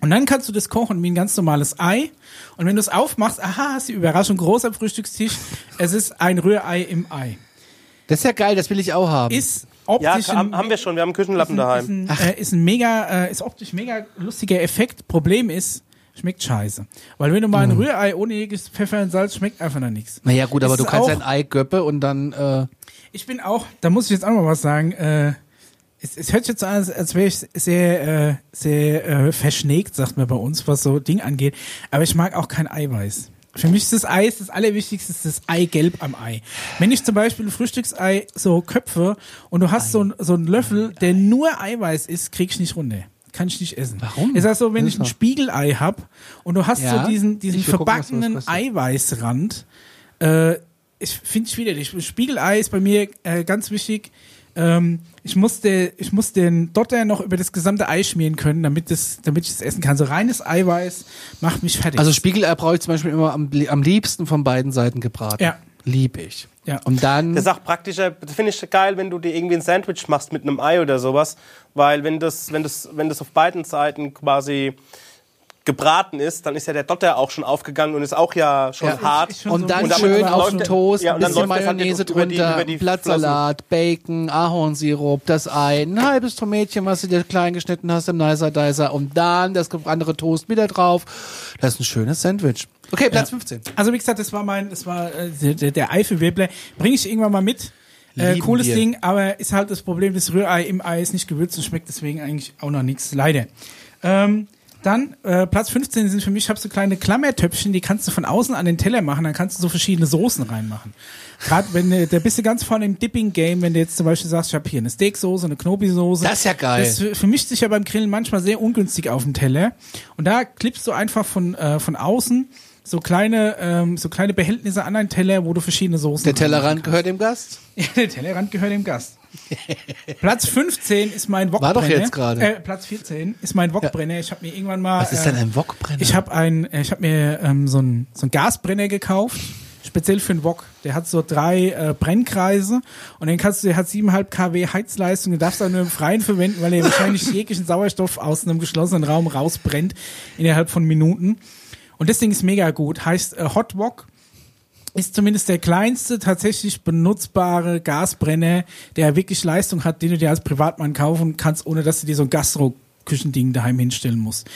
Speaker 1: Und dann kannst du das kochen wie ein ganz normales Ei. Und wenn du es aufmachst, aha, hast du die Überraschung, groß am Frühstückstisch. Es ist ein Rührei im Ei.
Speaker 3: Das ist ja geil, das will ich auch haben.
Speaker 1: Ist optisch ein,
Speaker 2: haben, wir schon. Wir haben einen Küchenlappen
Speaker 1: ist
Speaker 2: daheim.
Speaker 1: ein, äh, ist ein mega, äh, ist optisch mega lustiger Effekt. Problem ist, schmeckt scheiße. Weil wenn du mal ein
Speaker 3: Mhm.
Speaker 1: Rührei ohne jedes Pfeffer und Salz, schmeckt einfach noch nichts.
Speaker 3: naja, gut, aber du
Speaker 1: ist
Speaker 3: kannst ja
Speaker 1: auch-
Speaker 3: ein Ei göppe und dann, äh,
Speaker 1: Ich bin auch, da muss ich jetzt auch mal was sagen, äh, es, es hört sich jetzt so an, als, als wäre ich sehr, äh, sehr äh, verschnägt, sagt man bei uns, was so Ding angeht. Aber ich mag auch kein Eiweiß. Für mich ist das Eis das Allerwichtigste, ist das Eigelb am Ei. Wenn ich zum Beispiel ein Frühstücksei so köpfe und du hast so, ein, so einen Löffel, der nur Eiweiß ist, krieg ich nicht runter. Kann ich nicht essen.
Speaker 3: Warum?
Speaker 1: Ist das so, wenn
Speaker 3: Das
Speaker 1: ich ein Spiegelei hab und du hast
Speaker 3: Ja,
Speaker 1: so diesen, diesen
Speaker 3: gucken,
Speaker 1: verbackenen
Speaker 3: kostet.
Speaker 1: Eiweißrand, äh, ich finde es widerlich. Spiegelei ist bei mir äh, ganz wichtig. Ähm, ich musste, ich muss den Dotter noch über das gesamte Ei schmieren können, damit das, damit ich es essen kann. So reines Eiweiß macht mich fertig.
Speaker 3: also Spiegelei brauche ich zum Beispiel immer am, am liebsten von beiden Seiten gebraten.
Speaker 1: Ja.
Speaker 3: Lieb ich.
Speaker 1: Ja.
Speaker 3: Und dann,
Speaker 2: Das ist auch praktischer, das finde ich geil, wenn du dir irgendwie ein Sandwich machst mit einem Ei oder sowas, weil wenn das, wenn das, wenn das auf beiden Seiten quasi gebraten ist, dann ist ja der Dotter auch schon aufgegangen und ist auch ja schon
Speaker 3: Ja.
Speaker 2: hart.
Speaker 1: Schon
Speaker 3: und
Speaker 1: so
Speaker 3: dann
Speaker 2: Und
Speaker 3: schön auf den Toast,
Speaker 2: ja,
Speaker 3: ein
Speaker 2: und dann
Speaker 3: bisschen
Speaker 2: halt
Speaker 3: Mayonnaise
Speaker 2: über die-
Speaker 3: drunter,
Speaker 2: über die
Speaker 3: Blattsalat, Bacon, Ahornsirup, das Ei, ein halbes Tomätchen, was du dir klein geschnitten hast im Nicer Dicer und dann das andere Toast wieder drauf. Das ist ein schönes Sandwich. Okay, Platz 15.
Speaker 1: Also wie gesagt, das war mein, das war äh, der, der, Eifelwirbler. Bringe ich irgendwann mal mit. Äh, cooles
Speaker 3: wir.
Speaker 1: Ding, aber ist halt das Problem, das Rührei im Ei ist nicht gewürzt und schmeckt deswegen eigentlich auch noch nichts. Leider. Ähm, dann äh, Platz 15 sind für mich, ich habe so kleine Klammertöpfchen, die kannst du von außen an den Teller machen, dann kannst du so verschiedene Soßen reinmachen. Gerade wenn du, da bist du ganz vorne im Dipping-Game, wenn du jetzt zum Beispiel sagst, ich habe hier eine Steaksoße, eine Knobi-Soße.
Speaker 3: Das ist ja geil.
Speaker 1: Das vermischt sich ja beim Grillen manchmal sehr ungünstig auf dem Teller. Und da klippst du einfach von, äh, von außen so kleine, ähm, so kleine Behältnisse an einen Teller, wo du verschiedene Soßen
Speaker 3: Der Tellerrand gehört dem Gast? [LAUGHS]
Speaker 1: Ja, der Tellerrand gehört dem Gast. Platz 15 ist mein Wokbrenner.
Speaker 3: War doch jetzt gerade.
Speaker 1: Äh, Platz 14 ist mein Wokbrenner. Ich habe mir irgendwann mal.
Speaker 3: Was ist
Speaker 1: äh,
Speaker 3: denn ein Wokbrenner?
Speaker 1: Ich habe ein, äh, ich habe mir ähm, so ein so ein Gasbrenner gekauft, speziell für den Wok. Der hat so drei äh, Brennkreise und den kannst du, der hat 7,5 kW Heizleistung. Du darfst auch nur im Freien verwenden, weil er wahrscheinlich jeglichen Sauerstoff aus einem geschlossenen Raum rausbrennt innerhalb von Minuten. Und das Ding ist mega gut. Heißt äh, Hot Wok ist zumindest der kleinste tatsächlich benutzbare Gasbrenner, der wirklich Leistung hat, den du dir als Privatmann kaufen kannst, ohne dass du dir so ein Gastro-Küchending daheim hinstellen musst.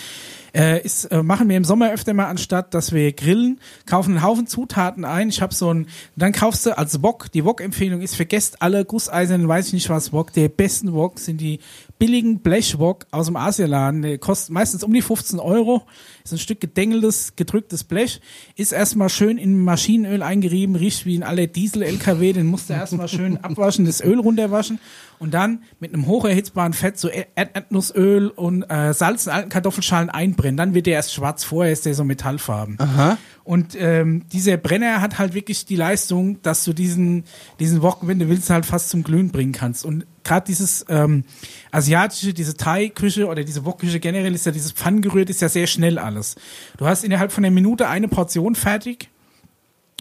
Speaker 1: Äh, ist, äh, machen wir im Sommer öfter mal anstatt, dass wir grillen, kaufen einen Haufen Zutaten ein. Ich habe so ein, dann kaufst du als Wok, die Wok-Empfehlung ist, vergesst alle gusseisernen, weiß ich nicht was Wok. Der besten Wok sind die billigen Blechwok aus dem Asialaden. Der kostet meistens um die 15 Euro. Ist ein Stück gedengeltes, gedrücktes Blech. Ist erstmal schön in Maschinenöl eingerieben, riecht wie ein aller Diesel-LKW. Den musst du erstmal schön abwaschen, das Öl runterwaschen. Und dann mit einem hocherhitzbaren Fett, so Erd Erdnussöl und äh, Salz in alten Kartoffelschalen einbrennen. Dann wird der erst schwarz, vorher ist der so metallfarben.
Speaker 3: Aha.
Speaker 1: Und ähm, dieser Brenner hat halt wirklich die Leistung, dass du diesen, diesen Wok, wenn du willst, halt fast zum Glühen bringen kannst. Und gerade dieses ähm, asiatische, diese Thai-Küche oder diese Wok-Küche generell ist ja dieses Pfannengerührt, ist ja sehr schnell alles. Du hast innerhalb von einer Minute eine Portion fertig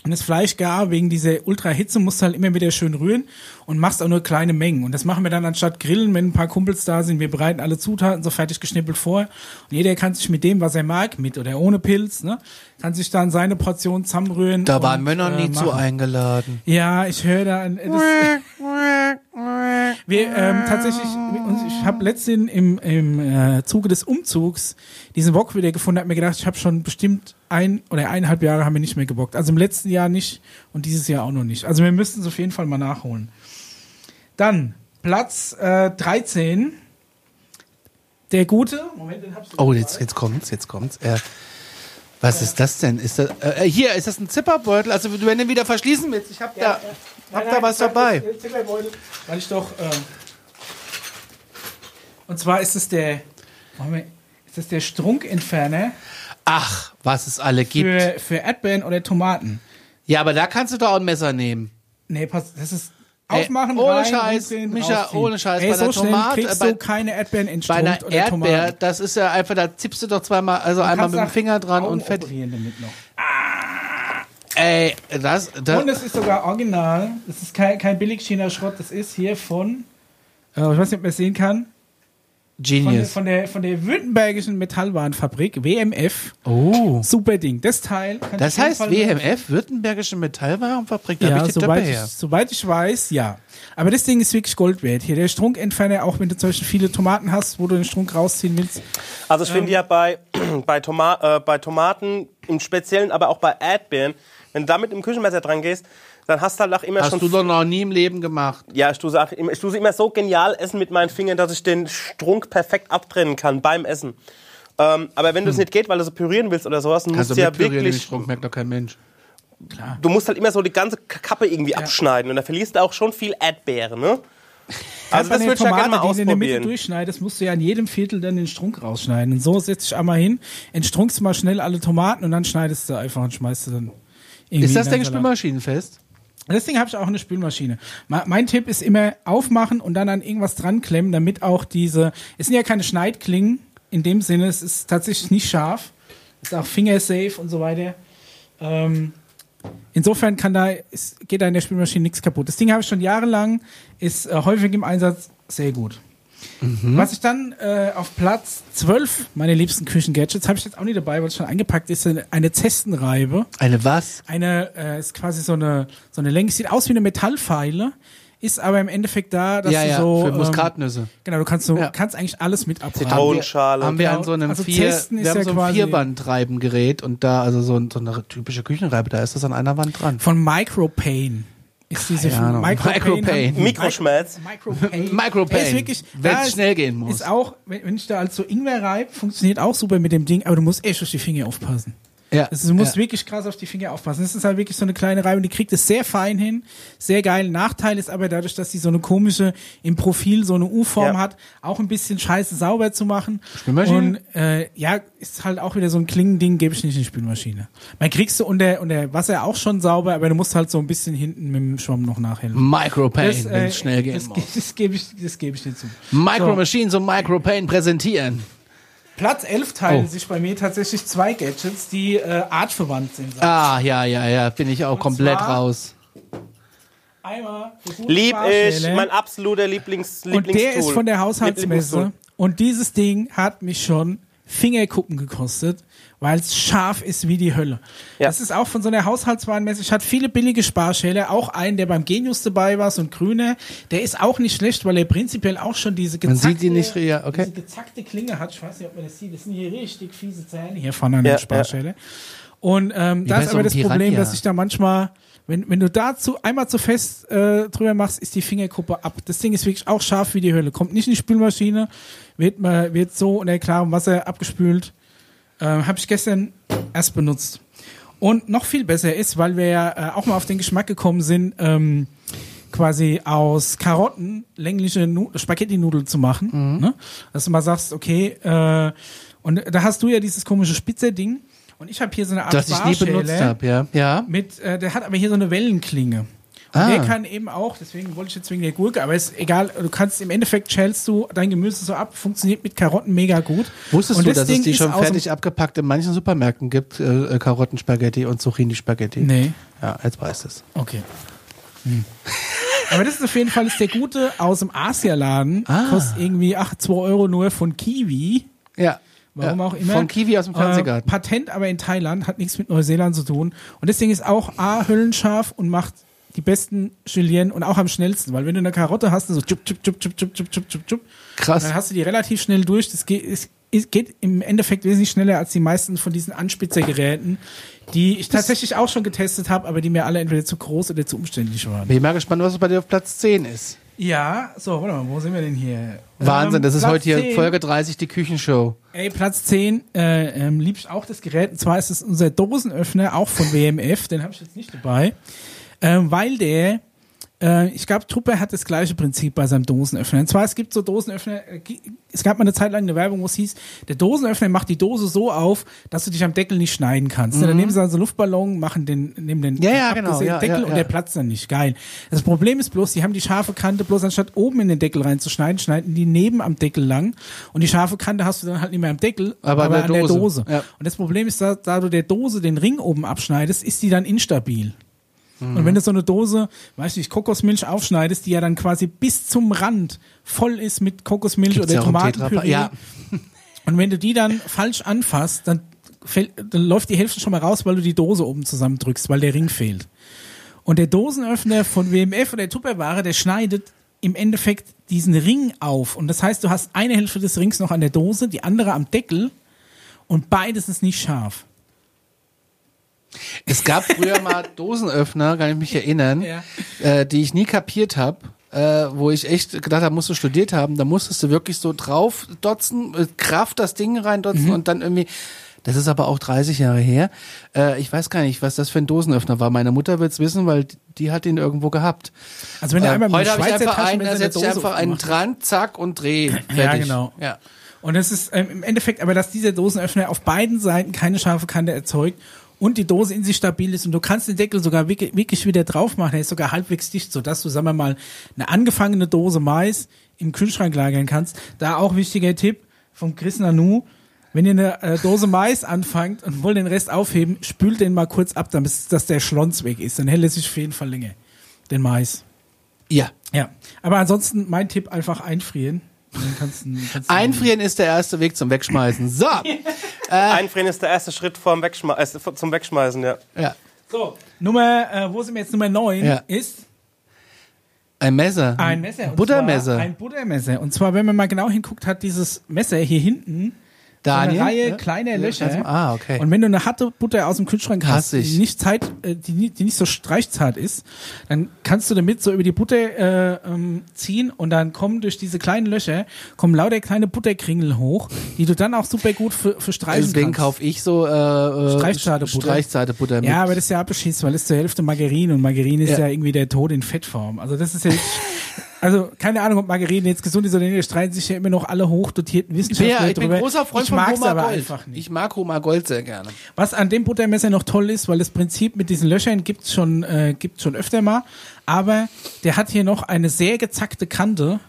Speaker 1: und das Fleisch gar wegen dieser Ultrahitze musst du halt immer wieder schön rühren und machst auch nur kleine Mengen. Und das machen wir dann anstatt grillen, wenn ein paar Kumpels da sind. Wir bereiten alle Zutaten so fertig geschnippelt vor. Und jeder kann sich mit dem, was er mag, mit oder ohne Pilz, ne, kann sich dann seine Portion zusammenrühren.
Speaker 3: Da waren Männer
Speaker 1: äh,
Speaker 3: nie zu
Speaker 1: machen.
Speaker 3: eingeladen.
Speaker 1: Ja, ich höre da ein, wir ähm, tatsächlich, ich habe letztens im, im äh, Zuge des Umzugs diesen Wok wieder gefunden, habe mir gedacht, ich habe schon bestimmt ein oder eineinhalb Jahre haben wir nicht mehr gebockt. Also im letzten Jahr nicht und dieses Jahr auch noch nicht. Also wir müssten es auf jeden Fall mal nachholen. Dann Platz äh, 13. Der gute. Moment, den hab ich
Speaker 3: Oh, jetzt, jetzt kommt's, jetzt kommt's. Äh, was ist das denn? Ist das, äh, hier, ist das ein Zipperbeutel? Also, wenn du den wieder verschließen willst, ich hab da, hab da was dabei.
Speaker 1: Weil ich doch. Äh, und zwar ist es der. Ist das der Strunkentferner
Speaker 3: Ach, was es alle gibt.
Speaker 1: für, für Erdbeeren oder Tomaten?
Speaker 3: Ja, aber da kannst du doch auch ein Messer nehmen.
Speaker 1: Nee, pass, das ist.
Speaker 3: Ey,
Speaker 1: Aufmachen,
Speaker 3: ohne
Speaker 1: rein,
Speaker 3: Scheiß,
Speaker 1: umdrehen,
Speaker 3: Micha, ohne Scheiß,
Speaker 1: Ey,
Speaker 3: bei
Speaker 1: so
Speaker 3: Tomate,
Speaker 1: kriegst
Speaker 3: bei-
Speaker 1: du keine Erdbeeren
Speaker 3: Bei
Speaker 1: entstrunkt
Speaker 3: einer Erdbeer,
Speaker 1: Tomaten.
Speaker 3: das ist ja einfach, da zippst du doch zweimal, also
Speaker 1: Du
Speaker 3: einmal mit dem Finger dran
Speaker 1: Augen
Speaker 3: und fett.
Speaker 1: damit noch.
Speaker 3: Ey, das, das,
Speaker 1: Und es ist sogar original. Das ist kein, kein Billig-China-Schrott. Das ist hier von, äh, ich weiß nicht, ob man es sehen kann, von, der-
Speaker 3: Genius.
Speaker 1: von, der, von der Württembergischen Metallwarenfabrik, WMF.
Speaker 3: Oh.
Speaker 1: Super Ding. Das Teil. kann
Speaker 3: Das heißt
Speaker 1: Fall-
Speaker 3: WMF, Württembergische Metallwarenfabrik, da
Speaker 1: Ja,
Speaker 3: ich
Speaker 1: soweit ich, soweit ich weiß, ja. Aber das Ding ist wirklich Gold wert. Hier der Strunkentferner, auch wenn du zum Beispiel viele Tomaten hast, wo du den Strunk rausziehen willst.
Speaker 2: Also ich finde ja bei, [CLEARS THROAT] bei, Toma äh, bei Tomaten im Speziellen, aber auch bei Erdbeeren, wenn du damit im Küchenmesser dran gehst, dann hast du halt auch immer
Speaker 3: Hast
Speaker 2: schon...
Speaker 3: du doch noch nie im Leben gemacht.
Speaker 2: ja, ich tue, sie auch immer, ich tue sie immer so genial essen mit meinen Fingern, dass ich den Strunk perfekt abtrennen kann beim Essen. Ähm, aber wenn du es nicht geht, weil du so pürieren willst oder sowas, dann
Speaker 3: Hm.
Speaker 2: Musst
Speaker 3: du
Speaker 2: du ja
Speaker 3: mitpürieren, den
Speaker 2: wirklich...
Speaker 3: Strunk merkt doch kein Mensch.
Speaker 2: Du musst halt immer so die ganze Kappe irgendwie abschneiden und da verlierst du auch schon viel Erdbeere, ne? [LAUGHS] Also das würde ich ja gerne mal
Speaker 1: Tomate, die du in der Mitte
Speaker 2: ausprobieren.
Speaker 1: durchschneidest, musst du ja an jedem Viertel dann den Strunk rausschneiden. Und so setzt dich einmal hin, entstrunkst mal schnell alle Tomaten und dann schneidest du einfach und schmeißt du dann irgendwie
Speaker 3: Ist das
Speaker 1: in deinen Salat.
Speaker 3: spülmaschinenfest?
Speaker 1: Ding habe ich auch in der Spülmaschine. Ma- Mein Tipp ist immer aufmachen und dann an irgendwas dran klemmen, damit auch diese. Es sind ja keine Schneidklingen in dem Sinne. Es ist tatsächlich nicht scharf. Ist auch fingersafe und so weiter. Ähm, insofern kann da ist, geht da in der Spülmaschine nichts kaputt. Das Ding habe ich schon jahrelang, ist äh, häufig im Einsatz, sehr gut. Was ich dann äh, auf Platz 12 meine liebsten Küchengadgets habe ich jetzt auch nicht dabei, weil es schon eingepackt ist, eine- eine Zestenreibe
Speaker 3: Eine was?
Speaker 1: eine, äh, ist quasi so eine, so eine Länge, sieht aus wie eine Metallpfeile, ist aber im Endeffekt da, dass
Speaker 3: ja,
Speaker 1: du
Speaker 3: ja,
Speaker 1: so.
Speaker 3: für
Speaker 1: ähm,
Speaker 3: Muskat-Nüsse.
Speaker 1: genau, du kannst so,
Speaker 3: Ja.
Speaker 1: kannst eigentlich alles mit abbraten.
Speaker 2: Zitronenschale.
Speaker 3: Haben wir an so einem
Speaker 1: Also
Speaker 3: vier, haben
Speaker 1: ja
Speaker 3: so ein Vierbandreibengerät und da, also so, ein, so eine typische Küchenreibe, da ist das an einer Wand dran.
Speaker 1: Von Micropane. Ist diese
Speaker 3: Ahnung. Micropane.
Speaker 1: haben-
Speaker 2: Mikroschmerz.
Speaker 1: Micropane. [LAUGHS] Der Ist wirklich,
Speaker 3: Wenn's
Speaker 1: da ist-
Speaker 3: schnell gehen muss.
Speaker 1: Ist auch, wenn, wenn ich da als so Ingwer reibe, funktioniert auch super mit dem Ding, aber du musst echt auf die Finger aufpassen.
Speaker 3: Ja,
Speaker 1: Also du musst
Speaker 3: ja.
Speaker 1: wirklich krass auf die Finger aufpassen. Das ist halt wirklich so eine kleine Reihe und die kriegt es sehr fein hin. Sehr geil. Nachteil ist aber dadurch, dass sie so eine komische, im Profil so eine U-Form
Speaker 2: Ja.
Speaker 1: hat, auch ein bisschen scheiße sauber zu machen.
Speaker 3: Spülmaschine?
Speaker 1: Und äh, ja, ist halt auch wieder so ein Klingending, gebe ich nicht in die Spülmaschine. Man kriegst du unter, unter Wasser auch schon sauber, aber du musst halt so ein bisschen hinten mit dem Schwamm noch nachhelfen.
Speaker 3: Micropain,
Speaker 1: Das,
Speaker 3: wenn
Speaker 1: äh,
Speaker 3: es schnell gehen
Speaker 1: das,
Speaker 3: muss.
Speaker 1: das gebe ich, das gebe ich dir zu.
Speaker 3: Micro
Speaker 1: So.
Speaker 3: Machines und Micropain präsentieren.
Speaker 1: Platz 11 teilen
Speaker 3: Oh.
Speaker 1: sich bei mir tatsächlich zwei Gadgets, die äh, artverwandt sind.
Speaker 3: Ah, ja, ja, ja, bin ich auch komplett
Speaker 1: zwar-
Speaker 3: raus.
Speaker 1: Einmal
Speaker 2: Lieb ich, mein absoluter Lieblings
Speaker 1: Und
Speaker 2: Lieblingstool.
Speaker 1: der ist von der Haushaltsmesse. Und dieses Ding hat mich schon Fingerkuppen gekostet, weil es scharf ist wie die Hölle.
Speaker 2: Ja.
Speaker 1: Das ist auch von so einer Haushaltswarenmesse. Ich hatte viele billige Sparschäle, auch einen, der beim Genius dabei war, so ein grüner. Der ist auch nicht schlecht, weil er prinzipiell auch schon diese
Speaker 3: Man
Speaker 1: gezackte,
Speaker 3: sieht die nicht, ja, okay.
Speaker 1: diese gezackte Klinge hat. Ich weiß nicht, ob man das sieht. Das sind hier richtig fiese Zähne hier vorne an
Speaker 2: Ja,
Speaker 1: der Sparschäle. Und ähm, da
Speaker 3: bei
Speaker 1: ist aber das Problem, dass ich da manchmal, wenn, wenn du dazu einmal zu fest äh, drüber machst, ist die Fingerkuppe ab. Das Ding ist wirklich auch scharf wie die Hölle. Kommt nicht in die Spülmaschine, wird, mal, wird so unter klarem Wasser abgespült. Äh, Habe ich gestern erst benutzt. Und noch viel besser ist, weil wir ja äh, auch mal auf den Geschmack gekommen sind, ähm, quasi aus Karotten längliche Nu Spaghetti-Nudeln zu machen.
Speaker 3: Mhm.
Speaker 1: Ne? Dass du mal sagst, okay, äh, und da hast du ja dieses komische Spitze-Ding. Und ich habe hier so eine Art
Speaker 3: Das ich nie benutzt habe, ja. Ja.
Speaker 1: mit, äh, der hat aber hier so eine Wellenklinge.
Speaker 3: Ah.
Speaker 1: der kann eben auch, deswegen wollte ich jetzt wegen der Gurke, aber ist egal, du kannst im Endeffekt schälst du dein Gemüse so ab, funktioniert mit Karotten mega gut.
Speaker 3: Wusstest
Speaker 1: und
Speaker 3: du,
Speaker 1: das
Speaker 3: dass es
Speaker 1: Ding
Speaker 3: die
Speaker 1: ist
Speaker 3: schon fertig abgepackt in manchen Supermärkten gibt? Äh, äh, Karottenspaghetti und Zucchini-Spaghetti.
Speaker 1: Nee.
Speaker 3: Ja, jetzt weißt du es.
Speaker 1: Okay. Hm. Aber das ist auf jeden Fall ist der gute aus dem Asialaden.
Speaker 3: Ah.
Speaker 1: Kostet irgendwie 8, 2 Euro nur von Kiwi.
Speaker 3: Ja.
Speaker 1: Warum
Speaker 3: ja.
Speaker 1: auch immer.
Speaker 3: Von Kiwi aus dem
Speaker 1: Äh,
Speaker 3: Fernsehgarten.
Speaker 1: Patent aber in Thailand, hat nichts mit Neuseeland zu tun. Und das Ding ist auch A, höllenscharf und macht die besten Julienne und auch am schnellsten. Weil wenn du eine Karotte hast, so tschub, tschub, tschub, tschub, tschub, tschub, tschub, tschub, tschub,
Speaker 3: Krass.
Speaker 1: dann hast du die relativ schnell durch. Das geht, es, es geht im Endeffekt wesentlich schneller als die meisten von diesen Anspitzergeräten, die ich tatsächlich auch schon getestet habe, aber die mir alle entweder zu groß oder zu umständlich waren.
Speaker 3: Bin ich mal gespannt, was bei dir auf Platz 10 ist.
Speaker 1: Ja, so, warte mal, wo sind wir denn hier?
Speaker 3: Wahnsinn,
Speaker 1: Ähm,
Speaker 3: das ist
Speaker 1: Platz
Speaker 3: heute hier
Speaker 1: 10.
Speaker 3: Folge 30, die Küchenshow.
Speaker 1: Ey, Platz 10, äh, ähm, lieb ich auch das Gerät. Und zwar ist es unser Dosenöffner, auch von WMF. Den habe ich jetzt nicht dabei. Ähm, weil der, äh, ich glaube, Truppe hat das gleiche Prinzip bei seinem Dosenöffner. Und zwar, es gibt so Dosenöffner, äh, es gab mal eine Zeit lang eine Werbung, wo es hieß, der Dosenöffner macht die Dose so auf, dass du dich am Deckel nicht schneiden kannst. Dann nehmen sie also Luftballon, machen den, nehmen den
Speaker 3: Mhm. Ja, ja, genau, ja,
Speaker 1: Deckel und der platzt dann nicht. Geil. Das Problem ist bloß, die haben die scharfe Kante, bloß anstatt oben in den Deckel reinzuschneiden, schneiden die neben am Deckel lang. Und die scharfe Kante hast du dann halt nicht mehr am Deckel,
Speaker 3: Aber
Speaker 1: aber,
Speaker 3: an der
Speaker 1: an der
Speaker 3: Dose.
Speaker 1: Dose.
Speaker 3: Ja.
Speaker 1: Und das Problem ist, da, da du der Dose den Ring oben abschneidest, ist die dann instabil. Und wenn du so eine Dose, weiß nicht, Kokosmilch aufschneidest, die ja dann quasi bis zum Rand voll ist mit Kokosmilch
Speaker 3: Gibt's
Speaker 1: oder Tomatenpüree.
Speaker 3: Ja.
Speaker 1: Und wenn du die dann falsch anfasst, dann, fällt, dann läuft die Hälfte schon mal raus, weil du die Dose oben zusammendrückst, weil der Ring fehlt. Und der Dosenöffner von WMF oder der Tupperware, der schneidet im Endeffekt diesen Ring auf. Und das heißt, du hast eine Hälfte des Rings noch an der Dose, die andere am Deckel und beides ist nicht scharf.
Speaker 3: Es gab früher mal [LAUGHS] Dosenöffner, kann ich mich erinnern,
Speaker 1: Ja.
Speaker 3: äh, die ich nie kapiert habe. Äh, wo ich echt gedacht habe, musst du studiert haben, da musstest du wirklich so drauf dotzen, äh, Kraft das Ding reindotzen
Speaker 1: Mhm.
Speaker 3: und dann irgendwie, das ist aber auch 30 Jahre her. Äh, ich weiß gar nicht, was das für ein Dosenöffner war. Meine Mutter wird's wissen, weil die hat ihn irgendwo gehabt.
Speaker 1: Also wenn du
Speaker 3: Äh,
Speaker 1: einmal mit
Speaker 3: heute
Speaker 1: einem
Speaker 3: habe ich
Speaker 1: Schweizer
Speaker 3: einfach einen, da setze ich einfach einen dran, zack und dreh. Fertig.
Speaker 1: Ja, genau.
Speaker 3: Ja.
Speaker 1: Und es ist ähm, im Endeffekt aber, dass dieser Dosenöffner auf beiden Seiten keine scharfe Kante erzeugt und die Dose in sich stabil ist und du kannst den Deckel sogar wirklich, wirklich wieder drauf machen, der ist sogar halbwegs dicht, sodass du, sagen wir mal, eine angefangene Dose Mais im Kühlschrank lagern kannst. Da auch wichtiger Tipp vom Chris Nanu, wenn ihr eine äh, Dose Mais anfangt und wollt den Rest aufheben, spült den mal kurz ab, damit dass der Schlons weg ist. Dann hält er sich auf jeden Fall länger. Den Mais.
Speaker 3: ja.
Speaker 1: Ja. Aber ansonsten mein Tipp einfach einfrieren. Kannst kannst
Speaker 3: Einfrieren ist der erste Weg zum Wegschmeißen. So. [LAUGHS]
Speaker 2: Einfrieren ist der erste Schritt vorm Wegschme äh, zum Wegschmeißen, ja.
Speaker 3: ja.
Speaker 1: So, Nummer, äh, wo sind wir jetzt? Nummer 9
Speaker 3: Ja.
Speaker 1: ist
Speaker 3: Ein Messer.
Speaker 1: ein Messer. und
Speaker 3: Buttermesser.
Speaker 1: Zwar ein Buttermesser. Und zwar, wenn man mal genau hinguckt, hat dieses Messer hier hinten
Speaker 3: Daniel?
Speaker 1: so eine Reihe
Speaker 3: Ja?
Speaker 1: kleiner Löcher.
Speaker 3: also- ah, okay.
Speaker 1: Und wenn du eine harte Butter aus dem Kühlschrank hast, die nicht Zeit, äh, die, nicht- die nicht so streichzart ist, dann kannst du damit so über die Butter äh, ähm, ziehen und dann kommen durch diese kleinen Löcher kommen lauter kleine Butterkringel hoch, die du dann auch super gut für, für streichen
Speaker 3: Deswegen
Speaker 1: kannst.
Speaker 3: kaufe ich so äh, äh,
Speaker 1: Streichzartebutter.
Speaker 3: Streichzartebutter mit.
Speaker 1: Ja, aber das ist ja abgeschissen, weil es zur Hälfte Margarine und Margarine ist
Speaker 3: Ja.
Speaker 1: ja. irgendwie der Tod in Fettform. Also das ist ja [LAUGHS] also keine Ahnung, ob Margarine jetzt gesund ist oder nicht, da streiten sich ja immer noch alle hochdotierten Wissenschaftler
Speaker 3: ja, ich bin
Speaker 1: drüber.
Speaker 3: großer Freund
Speaker 1: ich
Speaker 3: von
Speaker 1: mag's
Speaker 3: Homa
Speaker 1: aber
Speaker 3: Gold.
Speaker 1: einfach nicht.
Speaker 3: Ich mag Homa Gold sehr gerne.
Speaker 1: Was an dem Buttermesser noch toll ist, weil das Prinzip mit diesen Löchern gibt's schon, äh, gibt's schon öfter mal, aber der hat hier noch eine sehr gezackte Kante,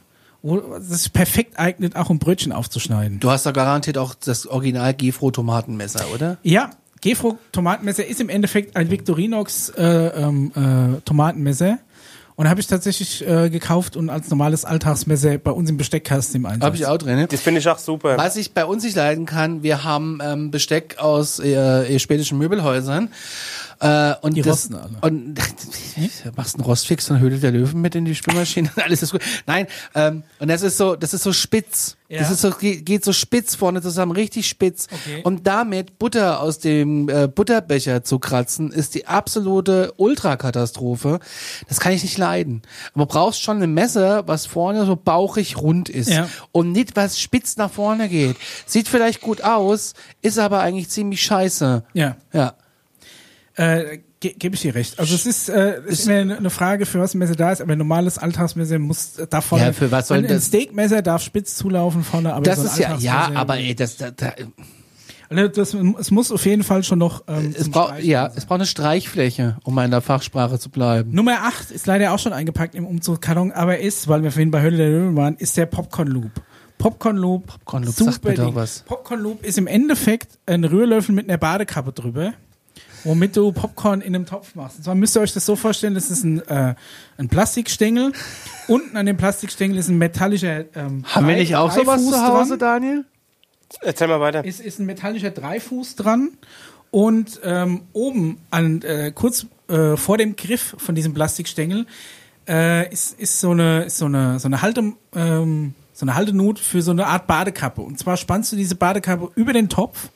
Speaker 1: wo das sich perfekt eignet, auch um Brötchen aufzuschneiden.
Speaker 3: Du hast da garantiert auch das Original Gefro Tomatenmesser, oder?
Speaker 1: Ja, Gefro Tomatenmesser ist im Endeffekt ein Victorinox äh, ähm, äh, Tomatenmesser. Und habe ich tatsächlich äh, gekauft und als normales Alltagsmesser bei uns im Besteckkasten im Einsatz.
Speaker 3: Hab ich auch drin. Ne?
Speaker 2: Das finde ich auch super.
Speaker 3: Was ich bei uns nicht leiden kann, wir haben ähm, Besteck aus äh, äh, spätischen Möbelhäusern. Äh, und
Speaker 1: Die
Speaker 3: das,
Speaker 1: rosten alle.
Speaker 3: Und [LAUGHS] machst einen Rostfix, dann Höhle der Löwen mit in die Spülmaschine, alles ist gut. Nein, ähm, und das ist so, das ist so spitz.
Speaker 1: Ja.
Speaker 3: Das ist so, geht, so spitz vorne zusammen, richtig spitz.
Speaker 1: Okay.
Speaker 3: Und damit Butter aus dem äh, Butterbecher zu kratzen, ist die absolute Ultrakatastrophe. Das kann ich nicht leiden. Aber du brauchst schon ein Messer, was vorne so bauchig rund ist.
Speaker 1: Ja.
Speaker 3: Und nicht, was spitz nach vorne geht. Sieht vielleicht gut aus, ist aber eigentlich ziemlich scheiße.
Speaker 1: Ja.
Speaker 3: Ja.
Speaker 1: Äh, ge Gebe ich dir recht. Also es ist, äh, ist immer eine eine Frage, für was ein Messer da ist, aber ein normales Alltagsmesser muss da vorne.
Speaker 3: Ja, für was soll
Speaker 1: ein, ein
Speaker 3: das-
Speaker 1: Steakmesser darf spitz zulaufen vorne, aber
Speaker 3: Das
Speaker 1: so
Speaker 3: ist ja, ja, aber ey, das, da, da,
Speaker 1: Also das, es muss auf jeden Fall schon noch. Ähm,
Speaker 3: es braucht, ja, es braucht eine Streichfläche, um in der Fachsprache zu bleiben.
Speaker 1: Nummer 8 ist leider auch schon eingepackt im Umzugskarton, aber ist, weil wir vorhin bei Hölle der Löwen waren, ist der Popcorn Loop. Popcorn Loop.
Speaker 3: Popcorn Loop,
Speaker 1: super
Speaker 3: sagt mir doch was.
Speaker 1: Popcorn Loop ist im Endeffekt ein Rührlöffel mit einer Badekappe drüber, womit du Popcorn in einem Topf machst. Und zwar müsst ihr euch das so vorstellen, das ist ein, äh, ein Plastikstängel. Unten an dem Plastikstängel ist ein metallischer ähm,
Speaker 3: Haben wir
Speaker 1: Drei-
Speaker 3: nicht auch sowas
Speaker 1: Dreifuß
Speaker 3: zu Hause,
Speaker 1: dran.
Speaker 3: Daniel?
Speaker 2: Erzähl mal weiter.
Speaker 1: ist, ist ein metallischer Dreifuß dran und ähm, oben an äh, kurz äh, vor dem Griff von diesem Plastikstängel äh, ist, ist so eine ist so eine so eine Halte ähm, so eine Haltenut für so eine Art Badekappe und zwar spannst du diese Badekappe über den Topf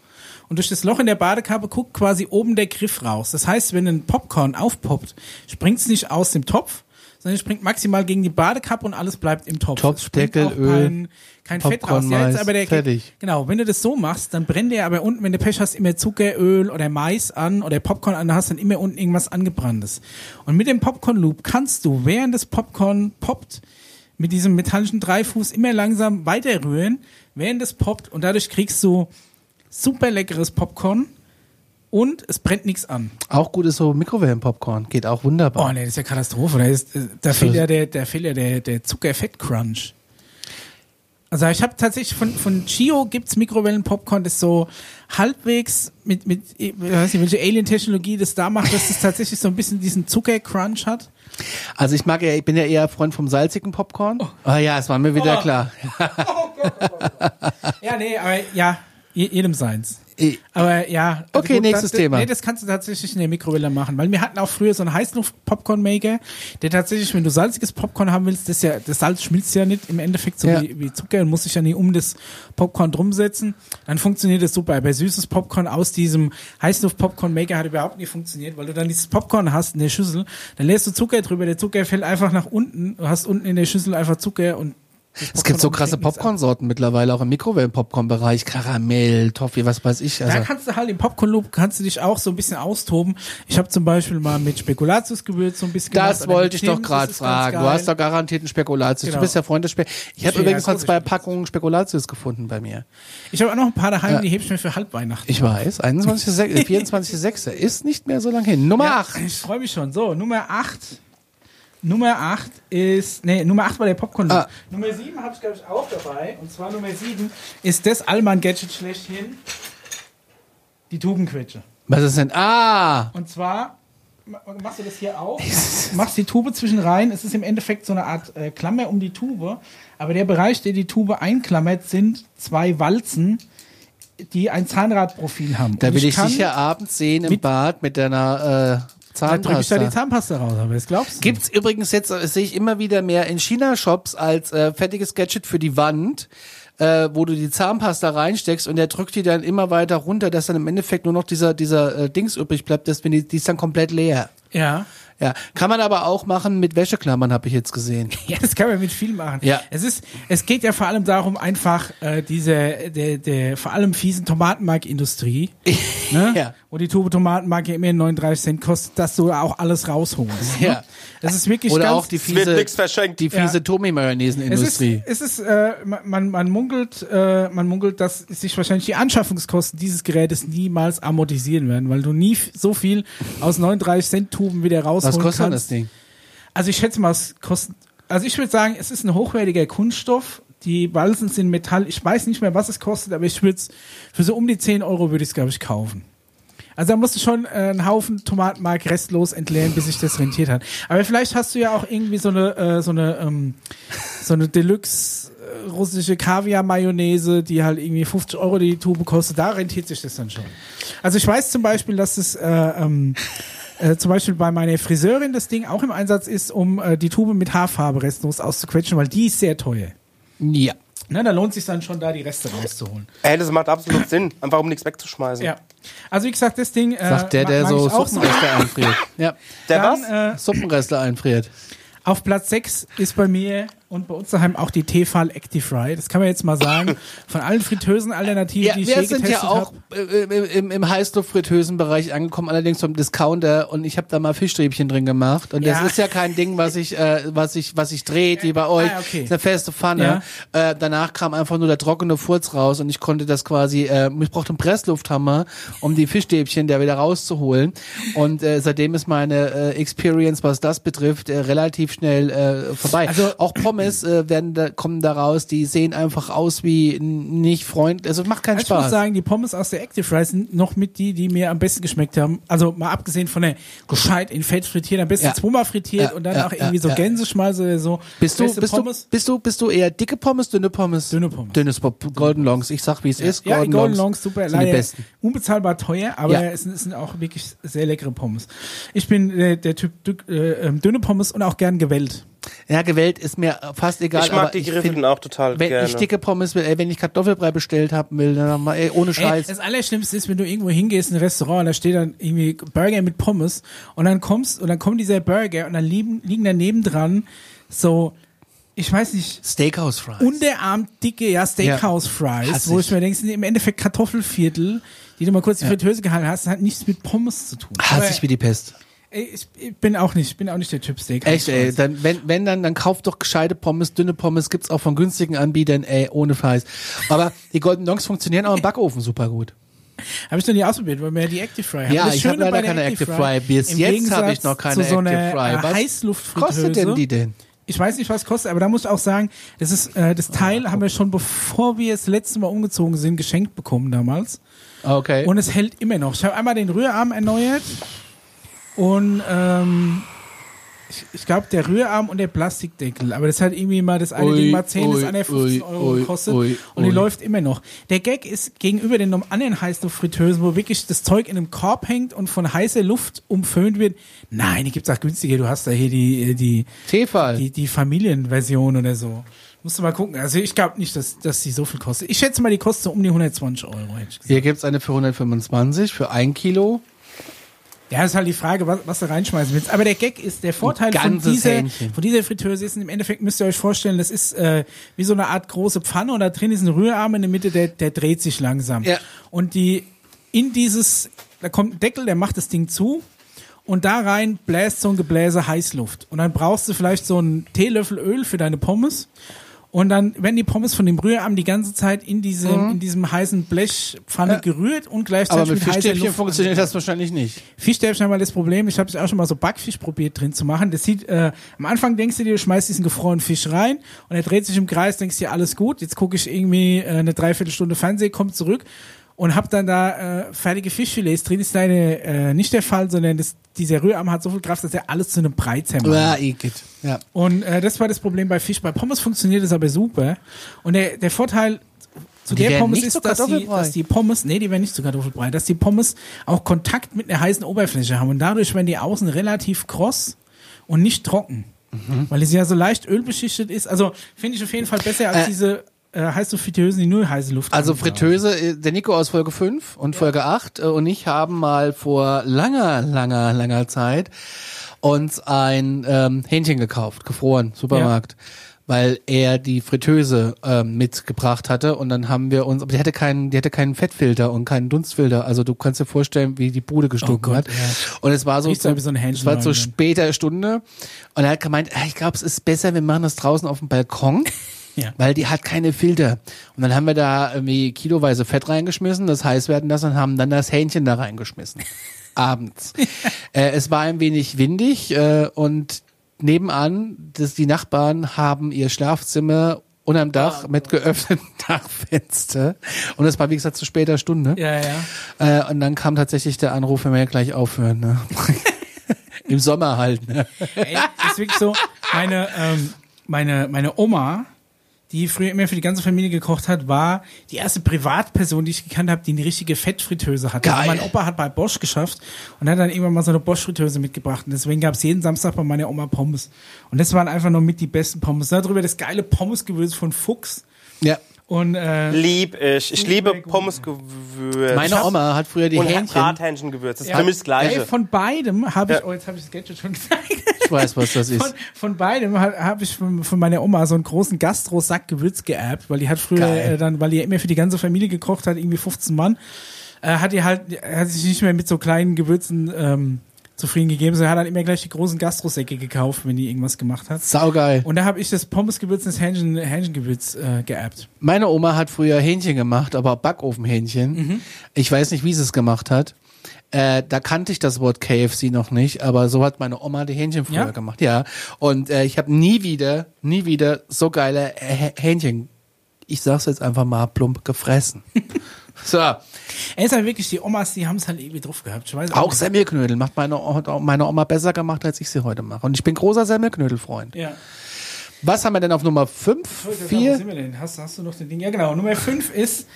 Speaker 1: und durch das Loch in der Badekappe guckt quasi oben der Griff raus. Das heißt, wenn ein Popcorn aufpoppt, springt es nicht aus dem Topf, sondern es springt maximal gegen die Badekappe und alles bleibt im Topf.
Speaker 3: Topf, Deckel, Öl,
Speaker 1: kein, kein Fett raus. Ja, jetzt aber der
Speaker 3: fertig.
Speaker 1: Genau, wenn du das so machst, dann brennt dir aber unten, wenn du Pech hast, immer Zucker, Öl oder Mais an oder Popcorn an, da hast dann immer unten irgendwas angebranntes. Und mit dem Popcorn Loop kannst du, während das Popcorn poppt, mit diesem metallischen Dreifuß immer langsam weiterrühren, während es poppt und dadurch kriegst du super leckeres Popcorn und es brennt nichts an.
Speaker 3: Auch gut ist so Mikrowellenpopcorn, geht auch wunderbar.
Speaker 1: Oh nee, das ist ja Katastrophe. Da, ist, äh, da fehlt ja der, da fehlt ja der, der Zuckerfett-Crunch. Also ich habe tatsächlich von, von Chio gibt's Mikrowellen-Popcorn, das so halbwegs mit, mit ich weiß nicht, welche Alien-Technologie das da macht, dass das tatsächlich so ein bisschen diesen Zucker-Crunch hat.
Speaker 3: Also ich mag ja, ich bin ja eher Freund vom salzigen Popcorn. Oh, ja, es war mir wieder
Speaker 1: Oh.
Speaker 3: klar. [LAUGHS]
Speaker 1: Ja, nee, aber ja, jedem seins. Aber ja. also
Speaker 3: Okay, nächstes
Speaker 1: das,
Speaker 3: Thema.
Speaker 1: Nee, das kannst du tatsächlich in der Mikrowelle machen, weil wir hatten auch früher so einen Heißluft-Popcorn-Maker, der tatsächlich, wenn du salziges Popcorn haben willst, das ja, das Salz schmilzt ja nicht im Endeffekt so
Speaker 3: Ja.
Speaker 1: wie, wie Zucker und muss sich ja nie um das Popcorn drum setzen, dann funktioniert das super. Bei süßes Popcorn aus diesem Heißluft-Popcorn-Maker hat überhaupt nicht funktioniert, weil du dann dieses Popcorn hast in der Schüssel, dann lässt du Zucker drüber, der Zucker fällt einfach nach unten, du hast unten in der Schüssel einfach Zucker und
Speaker 3: Es gibt so krasse. Popcornsorten mittlerweile auch im Mikrowellen-Popcorn-Bereich. Karamell, Toffee, was weiß ich. Also,
Speaker 1: da kannst du halt im Popcorn Loop kannst du dich auch so ein bisschen austoben. Ich habe zum Beispiel mal mit Spekulatiusgewürz so ein bisschen
Speaker 3: das
Speaker 1: gemacht,
Speaker 3: wollte ich doch
Speaker 1: Zimt,
Speaker 3: gerade fragen. Du hast doch garantiert einen Spekulatius.
Speaker 1: Genau.
Speaker 3: Du bist ja Freund des Spe Ich habe übrigens noch zwei. Packungen Spekulatius gefunden bei mir.
Speaker 1: Ich habe auch noch ein paar daheim,
Speaker 3: Ja.
Speaker 1: die hebe ich mir für Halbweihnachten.
Speaker 3: Ich weiß, 21.06., 24.06. [LAUGHS] ist nicht mehr so lang hin. Nummer
Speaker 1: Ja,
Speaker 3: 8.
Speaker 1: Ich freue mich schon. So, Nummer 8. Nummer 8 ist, nee, Nummer 8 war der Popcorn.
Speaker 3: Ah.
Speaker 1: Nummer 7 habe ich, glaube ich, auch dabei. Und zwar Nummer 7 ist das Allmann-Gadget schlechthin. Die Tubenquetsche.
Speaker 3: Was ist denn? Ah!
Speaker 1: Und zwar ma- machst du das hier auf, [LAUGHS] machst die Tube zwischen rein. Es ist im Endeffekt so eine Art äh, Klammer um die Tube. Aber der Bereich, der die Tube einklammert, sind zwei Walzen, die ein Zahnradprofil haben.
Speaker 3: Da will ich dich ja abends sehen im Bad mit deiner äh,
Speaker 1: Dann drücke ich da die
Speaker 3: Zahnpasta.
Speaker 1: Zahnpasta raus, aber das glaubst du.
Speaker 3: Gibt's übrigens jetzt, das sehe ich immer wieder mehr in China-Shops als äh, fertiges Gadget für die Wand. äh, wo du die Zahnpasta reinsteckst und der drückt die dann immer weiter runter, dass dann im Endeffekt nur noch dieser, dieser äh, Dings übrig bleibt, das, die, die ist dann komplett leer.
Speaker 1: Ja.
Speaker 3: Ja, kann man aber auch machen mit Wäscheklammern, habe ich jetzt gesehen. [LAUGHS]
Speaker 1: Ja, das kann man mit viel machen.
Speaker 3: Ja.
Speaker 1: Es ist, es geht ja vor allem darum, einfach äh, diese, der, der vor allem fiesen Tomatenmarkindustrie, [LAUGHS] ne?
Speaker 3: Ja.
Speaker 1: Wo die Tube Tomatenmark ja immer 39 Cent kostet, dass du auch alles rausholst. Ne?
Speaker 3: Ja.
Speaker 1: Das ist wirklich
Speaker 3: Oder
Speaker 1: ganz,
Speaker 3: auch die
Speaker 2: Es wird
Speaker 3: fiese,
Speaker 2: nichts verschenkt.
Speaker 3: die fiese
Speaker 1: Ja.
Speaker 3: Tomi-Mayonnaise-Industrie.
Speaker 1: Es ist, es ist äh, man, man munkelt, äh, man munkelt, dass sich wahrscheinlich die Anschaffungskosten dieses Gerätes niemals amortisieren werden, weil du nie so viel aus 39 Cent Tuben wieder rausholen
Speaker 3: Was kostet
Speaker 1: kannst.
Speaker 3: das Ding?
Speaker 1: Also ich schätze mal, es kostet, also ich würde sagen, es ist ein hochwertiger Kunststoff. Die Walzen sind Metall. Ich weiß nicht mehr, was es kostet, aber ich würde es für so um die 10 Euro würde ich es, glaube ich, kaufen. Also da musst du schon äh, einen Haufen Tomatenmark restlos entleeren, bis sich das rentiert hat. Aber vielleicht hast du ja auch irgendwie so eine, äh, so eine, ähm, so eine Deluxe russische Kaviar-Mayonnaise, die halt irgendwie 50 Euro die Tube kostet. Da rentiert sich das dann schon. Also ich weiß zum Beispiel, dass es äh, ähm, äh, zum Beispiel bei meiner Friseurin das Ding auch im Einsatz ist, um äh, die Tube mit Haarfarbe restlos auszuquetschen, weil die ist sehr teuer.
Speaker 3: Ja.
Speaker 1: Ne, da lohnt sich dann schon, da die Reste rauszuholen.
Speaker 2: Ey, das macht absolut Sinn. Einfach um nichts wegzuschmeißen.
Speaker 1: Ja. Also wie gesagt, das Ding. Äh,
Speaker 3: Sagt der, der
Speaker 1: mag
Speaker 3: so Suppenreste einfriert. [LAUGHS] Ja.
Speaker 2: Der
Speaker 1: Dann,
Speaker 2: was?
Speaker 1: Äh,
Speaker 3: Suppenreste einfriert.
Speaker 1: auf Platz 6 ist bei mir und bei uns daheim auch die Tefal Actifry. Das kann man jetzt mal sagen. [LAUGHS] Von allen Fritteusen-Alternativen,
Speaker 3: Ja,
Speaker 1: die ich
Speaker 3: wir
Speaker 1: je
Speaker 3: sind
Speaker 1: getestet
Speaker 3: ja auch
Speaker 1: habe.
Speaker 3: äh, im, im Heißluft-Fritteusen-Bereich angekommen, allerdings vom Discounter und ich habe da mal Fischstäbchen drin gemacht und
Speaker 1: Ja.
Speaker 3: das ist ja kein Ding, was ich, äh, was ich, was ich dreht, wie bei euch.
Speaker 1: Ah, okay.
Speaker 3: Das ist eine feste Pfanne. Äh, danach kam einfach nur der trockene Furz raus und ich konnte das quasi, äh, ich brauchte einen Presslufthammer, um die Fischstäbchen da wieder rauszuholen und äh, seitdem ist meine äh, Experience, was das betrifft, äh, relativ schnell äh, vorbei.
Speaker 1: Also-
Speaker 3: auch Pommes äh, werden da, kommen da raus, die sehen einfach aus wie nicht freundlich, also macht keinen
Speaker 1: Ich
Speaker 3: Spaß.
Speaker 1: muss sagen, die Pommes aus der Actifry sind noch mit die, die mir am besten geschmeckt haben. Also mal abgesehen von der gescheit in Fett frittiert, am besten
Speaker 3: Ja.
Speaker 1: zweimal frittiert
Speaker 3: Ja,
Speaker 1: und dann
Speaker 3: ja,
Speaker 1: auch irgendwie
Speaker 3: ja,
Speaker 1: so
Speaker 3: ja.
Speaker 1: Gänseschmalz oder so.
Speaker 3: Bist du, bist,
Speaker 1: Pommes.
Speaker 3: du, bist du, bist du eher dicke Pommes, dünne Pommes?
Speaker 1: Dünne Pommes.
Speaker 3: Dünnes Pop- Golden Longs. Ich sag, wie es ist.
Speaker 1: Ja, die
Speaker 3: Golden,
Speaker 1: Golden
Speaker 3: Longs
Speaker 1: Longs, super,
Speaker 3: sind
Speaker 1: leider
Speaker 3: besten.
Speaker 1: unbezahlbar teuer, aber
Speaker 3: Ja.
Speaker 1: es, sind, es sind auch wirklich sehr leckere Pommes. Ich bin äh, der Typ äh, ähm, dünne Pommes und auch gern gewellt.
Speaker 3: Ja, gewählt ist mir fast egal.
Speaker 2: ich mag
Speaker 3: aber
Speaker 2: die
Speaker 3: find,
Speaker 2: auch total
Speaker 3: Wenn
Speaker 2: gerne.
Speaker 3: ich dicke Pommes will, ey, wenn ich Kartoffelbrei bestellt haben will, dann mal, ey, ohne
Speaker 1: Ey,
Speaker 3: Scheiß.
Speaker 1: das Allerschlimmste ist, wenn du irgendwo hingehst in ein Restaurant und da steht dann irgendwie Burger mit Pommes und dann kommst und dann kommt dieser Burger und dann liegen, liegen daneben dran so, ich weiß nicht,
Speaker 3: Steakhouse Fries.
Speaker 1: unterarm dicke ja, Steakhouse Fries,
Speaker 3: Hass
Speaker 1: wo
Speaker 3: ich.
Speaker 1: mir denke, sind im Endeffekt Kartoffelviertel, die du mal kurz in die Fritteuse gehalten hast, hat nichts mit Pommes zu tun.
Speaker 3: Hasse
Speaker 1: Aber,
Speaker 3: ich wie die Pest.
Speaker 1: Ich, ich bin auch nicht, bin auch nicht der Typ Steakhouse
Speaker 3: Echt, ey. Dann, wenn, wenn dann, dann kauft doch gescheite Pommes, dünne Pommes, gibt's auch von günstigen Anbietern, ey, ohne Scheiß. Aber die Golden Longs funktionieren auch im Backofen super gut.
Speaker 1: Habe ich noch nie ausprobiert, weil wir ja die Active Fry haben.
Speaker 3: Ja,
Speaker 1: Das
Speaker 3: ich habe leider keine Active Fry.
Speaker 1: Fry,
Speaker 3: Bis
Speaker 1: im
Speaker 3: jetzt habe ich noch keine
Speaker 1: zu so
Speaker 3: Active Fry.
Speaker 1: äh,
Speaker 3: Was
Speaker 1: Heißluftfritteuse.
Speaker 3: kostet denn die denn?
Speaker 1: Ich weiß nicht, was kostet, aber da muss ich auch sagen, das ist äh, das Teil haben wir schon bevor wir das letzte Mal umgezogen sind geschenkt bekommen damals
Speaker 3: Okay.
Speaker 1: und es hält immer noch. Ich habe einmal den Rührarm erneuert und ähm, ich, ich glaube der Rührarm und der Plastikdeckel, aber das hat irgendwie mal das eine
Speaker 3: Ui,
Speaker 1: Ding mal 10, das
Speaker 3: ui,
Speaker 1: andere 15
Speaker 3: ui,
Speaker 1: Euro gekostet und die läuft immer noch. Der Gag ist gegenüber den anderen Heißluftfritteusen, wo wirklich das Zeug in einem Korb hängt und von heißer Luft umföhnt wird. Nein, die gibt's auch günstiger. Du hast da hier die die
Speaker 3: Tefal.
Speaker 1: die, die Familienversion oder so. Musst du mal gucken. Also ich glaube nicht, dass, dass die so viel kostet. Ich schätze mal, die kostet um die 120 Euro.
Speaker 3: Hier gibt's eine für 125 für ein Kilo.
Speaker 1: Ja, ist halt die Frage, was, was du reinschmeißen willst. Aber der Gag ist, der Vorteil von dieser,
Speaker 3: Hähnchen.
Speaker 1: von dieser Fritteuse ist, im Endeffekt müsst ihr euch vorstellen, das ist äh, wie so eine Art große Pfanne und da drin ist ein Rührarm in der Mitte, der, der dreht sich langsam.
Speaker 3: Ja.
Speaker 1: Und die, in dieses, da kommt ein Deckel, der macht das Ding zu und da rein bläst so ein Gebläse Heißluft. Und dann brauchst du vielleicht so einen Teelöffel Öl für deine Pommes. Und dann werden die Pommes von dem Rührarm die ganze Zeit in diesem, in diesem heißen Blechpfanne
Speaker 3: Ja.
Speaker 1: gerührt und gleichzeitig
Speaker 3: Aber mit
Speaker 1: heißer
Speaker 3: Fischstäbchen funktioniert das wahrscheinlich nicht.
Speaker 1: Fischstäbchen haben mal das Problem, ich habe es auch schon mal so Backfisch probiert drin zu machen. Das sieht, äh, am Anfang denkst du dir, du schmeißt diesen gefrorenen Fisch rein und er dreht sich im Kreis, denkst dir, alles gut. Jetzt gucke ich irgendwie äh, eine Dreiviertelstunde Fernsehen, kommt zurück und hab dann da äh, fertige Fischfilets drin. Ist leider äh, nicht der Fall, sondern das, dieser Rührarm hat so viel Kraft, dass er alles zu einem Brei zermacht.
Speaker 3: Ja, igitt. Ja.
Speaker 1: Und äh, das war das Problem bei Fisch. Bei Pommes funktioniert es aber super. Und der, der Vorteil zu
Speaker 3: Die
Speaker 1: der Pommes ist, dass die, dass die Pommes, nee, die werden nicht zu Kartoffelbrei, dass die Pommes auch Kontakt mit einer heißen Oberfläche haben. Und dadurch werden die außen relativ kross und nicht trocken.
Speaker 3: Mhm.
Speaker 1: Weil sie ja so leicht ölbeschichtet ist. Also finde ich auf jeden Fall besser als
Speaker 3: Äh,
Speaker 1: diese äh, heißt du Fritteusen, die nur heiße Luft
Speaker 3: Also Fritteuse, äh, der Nico aus Folge 5 und Folge 8 äh, und ich haben mal vor langer, langer, langer Zeit uns ein ähm, Hähnchen gekauft, gefroren, Supermarkt. Weil er die Fritteuse ähm, mitgebracht hatte und dann haben wir uns, aber die hatte keinen, die hatte keinen Fettfilter und keinen Dunstfilter. Also du kannst dir vorstellen, wie die Bude gestunken
Speaker 1: Oh Gott,
Speaker 3: hat.
Speaker 1: ja.
Speaker 3: Und es war so,
Speaker 1: so so
Speaker 3: es war zu
Speaker 1: dann.
Speaker 3: später Stunde und er hat gemeint, ich glaube, es ist besser, wir machen das draußen auf dem Balkon. [LAUGHS]
Speaker 1: Ja.
Speaker 3: Weil die hat keine Filter. Und dann haben wir da irgendwie kiloweise Fett reingeschmissen, das heiß werden lassen und haben dann das Hähnchen da reingeschmissen. [LAUGHS] Abends. äh, es war ein wenig windig äh, und nebenan, das, die Nachbarn haben ihr Schlafzimmer unterm Dach mit geöffneten [LAUGHS] Dachfenster. Und es war, wie gesagt, zu später Stunde.
Speaker 1: Ja, ja.
Speaker 3: Äh, und dann kam tatsächlich der Anruf, wenn wir ja gleich aufhören. Ne? [LAUGHS] Im Sommer halt. Ne?
Speaker 1: Ey, ist wirklich so, meine, ähm, meine, meine Oma, die früher immer für die ganze Familie gekocht hat, war die erste Privatperson, die ich gekannt habe, die eine richtige Fettfritteuse hatte.
Speaker 3: Geil.
Speaker 1: Also mein Opa hat bei Bosch geschafft und hat dann irgendwann mal so eine Bosch-Fritteuse mitgebracht. Und deswegen gab es jeden Samstag bei meiner Oma Pommes. Und das waren einfach nur mit die besten Pommes. Darüber das geile Pommesgewürz von Fuchs.
Speaker 3: Ja.
Speaker 1: Und äh,
Speaker 2: Lieb ich. Ich liebe. Pommesgewürz.
Speaker 3: Meine Oma hat früher die
Speaker 2: und
Speaker 3: Hähnchen.
Speaker 2: Brathähnchengewürz. Das ist
Speaker 1: ja,
Speaker 2: für mich das Gleiche.
Speaker 1: Ey, von beidem habe ich,
Speaker 2: Ja.
Speaker 1: oh, jetzt habe ich das Gadget schon [LAUGHS] gesagt.
Speaker 3: Ich weiß, was das ist.
Speaker 1: Von, von beidem habe hab ich von, von meiner Oma so einen großen Gastro-Sack Gewürz geerbt, weil die hat früher äh, dann, weil die immer für die ganze Familie gekocht hat, irgendwie 15 Mann, äh, hat die halt, hat sich nicht mehr mit so kleinen Gewürzen ähm, zufrieden gegeben, sondern hat dann immer gleich die großen Gastrosäcke gekauft, wenn die irgendwas gemacht hat.
Speaker 3: Saugeil.
Speaker 1: Und da habe ich das Pommesgewürz und das Hähnchen, Hähnchengewürz äh, geerbt.
Speaker 3: Meine Oma hat früher Hähnchen gemacht, aber Backofenhähnchen.
Speaker 1: Mhm.
Speaker 3: Ich weiß nicht, wie sie es gemacht hat. Äh, da kannte ich das Wort KFC noch nicht, aber so hat meine Oma die Hähnchen früher
Speaker 1: Ja?
Speaker 3: gemacht. Ja. Und äh, ich habe nie wieder, nie wieder so geile Hä- Hähnchen, ich sag's jetzt einfach mal plump, gefressen. [LAUGHS] so,
Speaker 1: Er ist halt wirklich, die Omas, die haben es halt irgendwie drauf gehabt. Ich weiß
Speaker 3: auch
Speaker 1: nicht.
Speaker 3: Semmelknödel macht meine, meine Oma besser gemacht, als ich sie heute mache. Und ich bin großer Semmelknödel-Freund.
Speaker 1: Ja.
Speaker 3: Was haben wir denn auf Nummer 5?
Speaker 1: Wo
Speaker 3: 4?
Speaker 1: sind wir denn? Hast, hast du noch den Ding? Ja, genau. Nummer 5 ist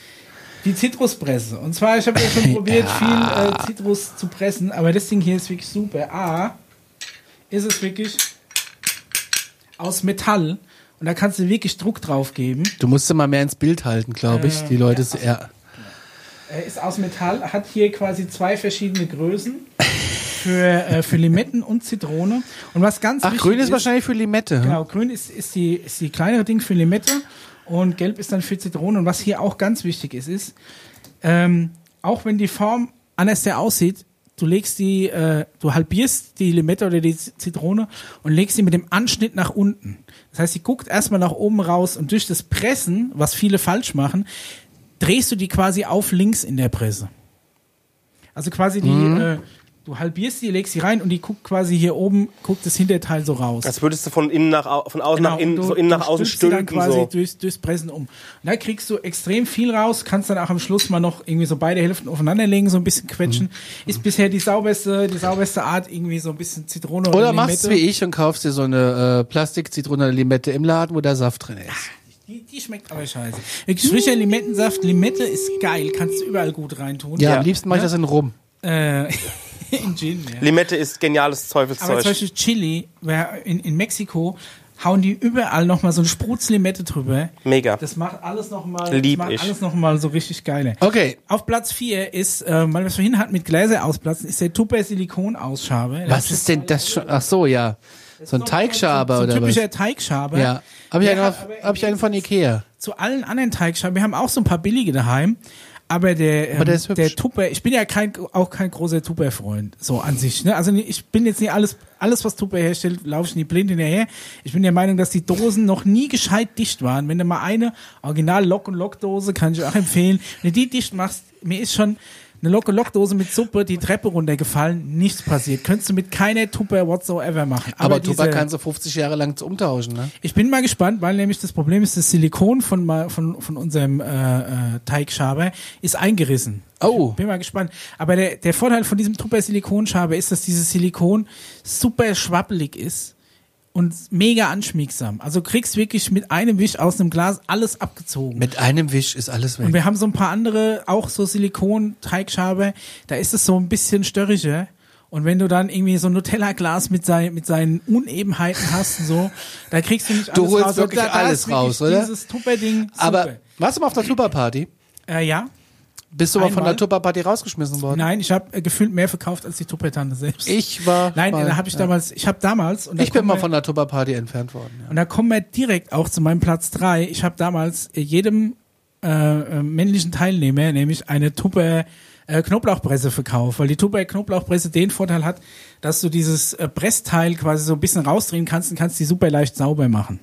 Speaker 1: die Zitruspresse. Und zwar, ich habe ja schon [LAUGHS] probiert, viel äh, Zitrus zu pressen, aber das Ding hier ist wirklich super. A, ist es wirklich aus Metall und da kannst du wirklich Druck drauf geben.
Speaker 3: Du musst mal mehr ins Bild halten, glaube ich.
Speaker 1: Äh,
Speaker 3: Die Leute,
Speaker 1: ja,
Speaker 3: ja,
Speaker 1: Er ist aus Metall, hat hier quasi zwei verschiedene Größen [LAUGHS] für, äh, für Limetten und Zitrone. Und was ganz
Speaker 3: Ach, grün ist wahrscheinlich für Limette.
Speaker 1: Genau, grün ist, ist, die, ist die kleinere Ding für Limette und gelb ist dann für Zitrone. Und was hier auch ganz wichtig ist, ist, ähm, auch wenn die Form anders sehr aussieht, du legst die, äh, du halbierst die Limette oder die Zitrone und legst sie mit dem Anschnitt nach unten. Das heißt, sie guckt erstmal nach oben raus und durch das Pressen, was viele falsch machen, drehst du die quasi auf links in der Presse. Also quasi die, äh, du halbierst die, legst sie rein und die guckt quasi hier oben, guckt das Hinterteil so raus.
Speaker 2: Als würdest du von innen nach von außen nach
Speaker 1: Genau,
Speaker 2: innen,
Speaker 1: und du-
Speaker 2: so innen nach außen
Speaker 1: stülpst sie dann
Speaker 2: stülpen.
Speaker 1: quasi
Speaker 2: So.
Speaker 1: durchs, durchs Pressen um. Und da kriegst du extrem viel raus, kannst dann auch am Schluss mal noch irgendwie so beide Hälften aufeinanderlegen, so ein bisschen quetschen.
Speaker 3: Mhm.
Speaker 1: Ist bisher die sauberste, die sauberste Art, irgendwie so ein bisschen Zitrone oder,
Speaker 3: Oder machst wie ich und kaufst dir so eine äh, Plastikzitrone Limette im Laden, wo der Saft drin ist.
Speaker 1: Die, die schmeckt aber scheiße. Wirklich frischer Limettensaft, Limette ist geil, kannst du überall gut reintun.
Speaker 3: Ja,
Speaker 2: Ja.
Speaker 3: am liebsten mache ich das in Rum.
Speaker 1: Äh, [LAUGHS] [LAUGHS] in Gin, ja.
Speaker 2: Limette ist geniales
Speaker 1: Aber zum
Speaker 2: Teufelszeug.
Speaker 1: Beispiel Chili, in, in Mexiko hauen die überall nochmal so eine Sprutz-Limette drüber.
Speaker 2: Mega.
Speaker 1: Das macht alles nochmal,
Speaker 2: Lieb
Speaker 1: macht
Speaker 2: ich.
Speaker 1: alles noch mal so richtig geil.
Speaker 3: Okay,
Speaker 1: Auf Platz 4 ist, äh, weil wir es vorhin hatten mit Gläser ausplatzen, ist der Tupper Silikon-Ausschabe.
Speaker 3: was ist denn das schon? Ach so, ja. So ein Teigschaber
Speaker 1: so, so
Speaker 3: oder was?
Speaker 1: typischer Teigschaber.
Speaker 3: Ja. Habe ich, einen
Speaker 1: hat
Speaker 3: hab ich einen von Ikea.
Speaker 1: Zu allen anderen Teigschaben, wir haben auch so ein paar billige daheim, aber der, ähm,
Speaker 3: Aber der hübsch.
Speaker 1: der Tupper, ich bin ja kein, auch kein großer Tupper-Freund, so an sich. Ne? Also ich bin jetzt nicht alles, alles was Tupper herstellt, laufe ich nie blind hinterher. Ich bin der Meinung, dass die Dosen noch nie gescheit dicht waren. Wenn du mal eine Original Lock- und Lock-Dose, kann ich auch empfehlen, wenn du die dicht machst, mir ist schon eine Lock- und Lock-Dose mit Suppe die Treppe runtergefallen, nichts passiert. Könntest du mit keiner Tupper whatsoever machen.
Speaker 3: Aber, Tupper
Speaker 1: diese-
Speaker 3: kannst du 50 Jahre lang umtauschen, ne?
Speaker 1: ich bin mal gespannt, weil nämlich das Problem ist, das Silikon von, von, von unserem äh, äh, Teigschaber ist eingerissen.
Speaker 3: Oh.
Speaker 1: Bin mal gespannt. Aber der, der Vorteil von diesem Tupper Silikonschaber ist, dass dieses Silikon super schwabbelig ist und mega anschmiegsam. Also du kriegst wirklich mit einem Wisch aus einem Glas alles abgezogen.
Speaker 3: Mit einem Wisch ist alles weg.
Speaker 1: Und wir haben so ein paar andere, auch so Silikon-Teigschaber, da ist es so ein bisschen störriger. Und wenn du dann irgendwie so ein Nutella-Glas mit, sein, mit seinen Unebenheiten hast und so, da kriegst du nicht alles
Speaker 3: Du holst
Speaker 1: raus.
Speaker 3: wirklich
Speaker 1: Da- da
Speaker 3: alles raus, oder?
Speaker 1: Dieses Tupperding.
Speaker 3: Aber warst du mal auf der Tupperparty?
Speaker 1: Äh, ja.
Speaker 3: Bist du mal von der Tupperparty rausgeschmissen worden?
Speaker 1: Nein, ich habe äh, gefühlt mehr verkauft als die Tuppertante selbst.
Speaker 3: Ich war.
Speaker 1: Nein,
Speaker 3: mal,
Speaker 1: da habe ich
Speaker 3: ja.
Speaker 1: damals, ich habe damals und
Speaker 3: Ich bin mal
Speaker 1: wir-
Speaker 3: von der Tupperparty entfernt worden. Ja.
Speaker 1: Und da kommen wir direkt auch zu meinem Platz drei. Ich habe damals äh, jedem äh, äh, männlichen Teilnehmer nämlich eine Tupper äh, Knoblauchpresse verkauft, weil die Tupper Knoblauchpresse den Vorteil hat, dass du dieses äh, Pressteil quasi so ein bisschen rausdrehen kannst und kannst die super leicht sauber machen.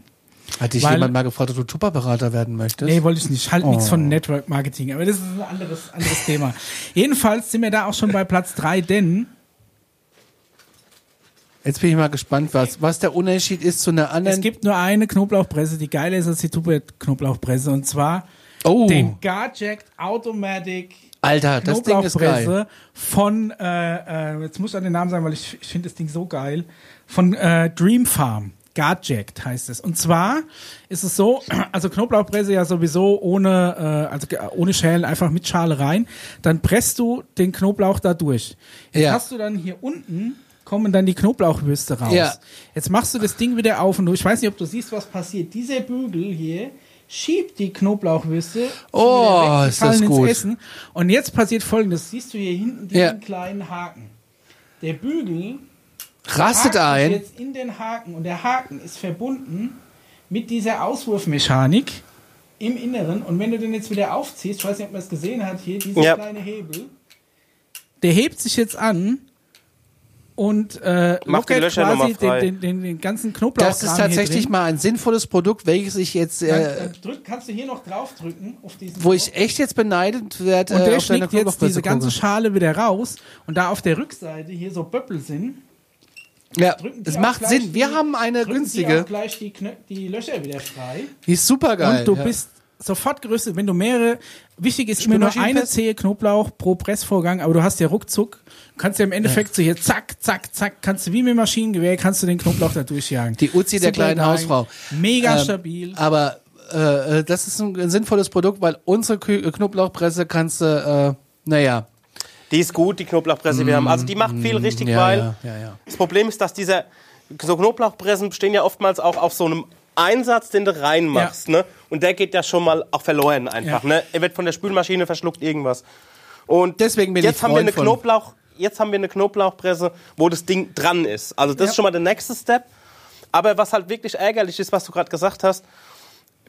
Speaker 3: Hat dich
Speaker 1: Weil-
Speaker 3: jemand mal gefragt, ob du Tupperberater werden möchtest?
Speaker 1: Nee, wollte ich nicht. Halt nichts
Speaker 3: Oh.
Speaker 1: von Network Marketing, aber das ist ein anderes, anderes Thema. [LAUGHS] Jedenfalls sind wir da auch schon bei Platz drei, denn
Speaker 3: Jetzt bin ich mal gespannt, was, was der Unterschied ist zu einer anderen.
Speaker 1: es gibt nur eine Knoblauchpresse, die geiler ist als die Tupper Knoblauchpresse und zwar
Speaker 3: oh,
Speaker 1: den Garjacked Automatic
Speaker 3: Alter, das Ding ist geil.
Speaker 1: Knoblauchpresse von, äh, äh, jetzt muss ich an den Namen sagen, weil ich, ich finde das Ding so geil, von äh, Dream Farm. Guardjacked heißt es. Und zwar ist es so, [CLEARS THROAT] also Knoblauchpresse ja sowieso ohne, äh, also ohne Schälen, einfach mit Schale rein. Dann presst du den Knoblauch da durch. Jetzt
Speaker 3: Ja.
Speaker 1: hast du dann hier unten kommen dann die Knoblauchwürste raus.
Speaker 3: Ja.
Speaker 1: Jetzt machst du das Ding wieder auf und du, ich weiß nicht, ob du siehst, was passiert. Dieser Bügel hier schiebt die Knoblauchwürste
Speaker 3: Oh,
Speaker 1: weg,
Speaker 3: ist das gut.
Speaker 1: Ins Essen. Und jetzt passiert folgendes. Siehst du hier hinten diesen
Speaker 3: Ja.
Speaker 1: kleinen Haken? Der Bügel
Speaker 3: Rastet ein.
Speaker 1: jetzt in den Haken und der Haken ist verbunden mit dieser Auswurfmechanik im Inneren. Und wenn du den jetzt wieder aufziehst, ich weiß nicht, ob man es gesehen hat, hier, dieser
Speaker 2: Ja.
Speaker 1: kleine Hebel, der hebt sich jetzt an und äh,
Speaker 2: Macht die
Speaker 1: lockert
Speaker 2: Löcher
Speaker 1: quasi den, den, den, den ganzen Knoblauch.
Speaker 3: Das ist tatsächlich mal ein sinnvolles Produkt, welches ich jetzt, äh,
Speaker 1: dann drück, kannst du hier noch draufdrücken auf diesen
Speaker 3: wo
Speaker 1: Knopf.
Speaker 3: ich echt jetzt beneidet werde,
Speaker 1: und
Speaker 3: äh,
Speaker 1: der
Speaker 3: auf deine
Speaker 1: schlägt jetzt diese ganze. Schale wieder raus und da auf der Rückseite hier so Böppel sind,
Speaker 3: Ja, es macht Sinn. Wir
Speaker 1: die-
Speaker 3: haben eine
Speaker 1: drücken Die
Speaker 3: günstige,
Speaker 1: auch gleich die, Knö die Löcher wieder frei.
Speaker 3: die ist super geil.
Speaker 1: und du
Speaker 3: ja.
Speaker 1: bist sofort gerüstet, wenn du mehrere, wichtig ist immer nur eine? Zehe Knoblauch pro Pressvorgang, aber du hast ja ruckzuck, kannst ja im Endeffekt so hier zack, zack, zack, kannst du wie mit Maschinengewehr, kannst du den Knoblauch da durchjagen.
Speaker 3: Die Uzi der
Speaker 1: Super
Speaker 3: kleinen
Speaker 1: geil,
Speaker 3: Hausfrau.
Speaker 1: Mega
Speaker 3: Ähm,
Speaker 1: stabil.
Speaker 3: Aber äh, äh, das ist ein, ein sinnvolles Produkt, weil unsere Kü Knoblauchpresse kannst du, äh, naja.
Speaker 2: Die ist gut, die Knoblauchpresse, die wir haben. Also die macht viel richtig,
Speaker 3: Mm, ja,
Speaker 2: weil
Speaker 3: ja, ja,
Speaker 2: das Problem ist, dass diese so Knoblauchpressen bestehen ja oftmals auch auf so einem Einsatz, den du reinmachst, ne? Und der geht ja schon mal auch verloren einfach, ne? Er wird von der Spülmaschine verschluckt irgendwas. Und
Speaker 3: Deswegen bin
Speaker 2: jetzt
Speaker 3: ich
Speaker 2: haben wir eine
Speaker 3: von-
Speaker 2: Knoblauch, jetzt haben wir eine Knoblauchpresse, wo das Ding dran ist. Also das ist schon mal der nächste Step. Aber was halt wirklich ärgerlich ist, was du gerade gesagt hast,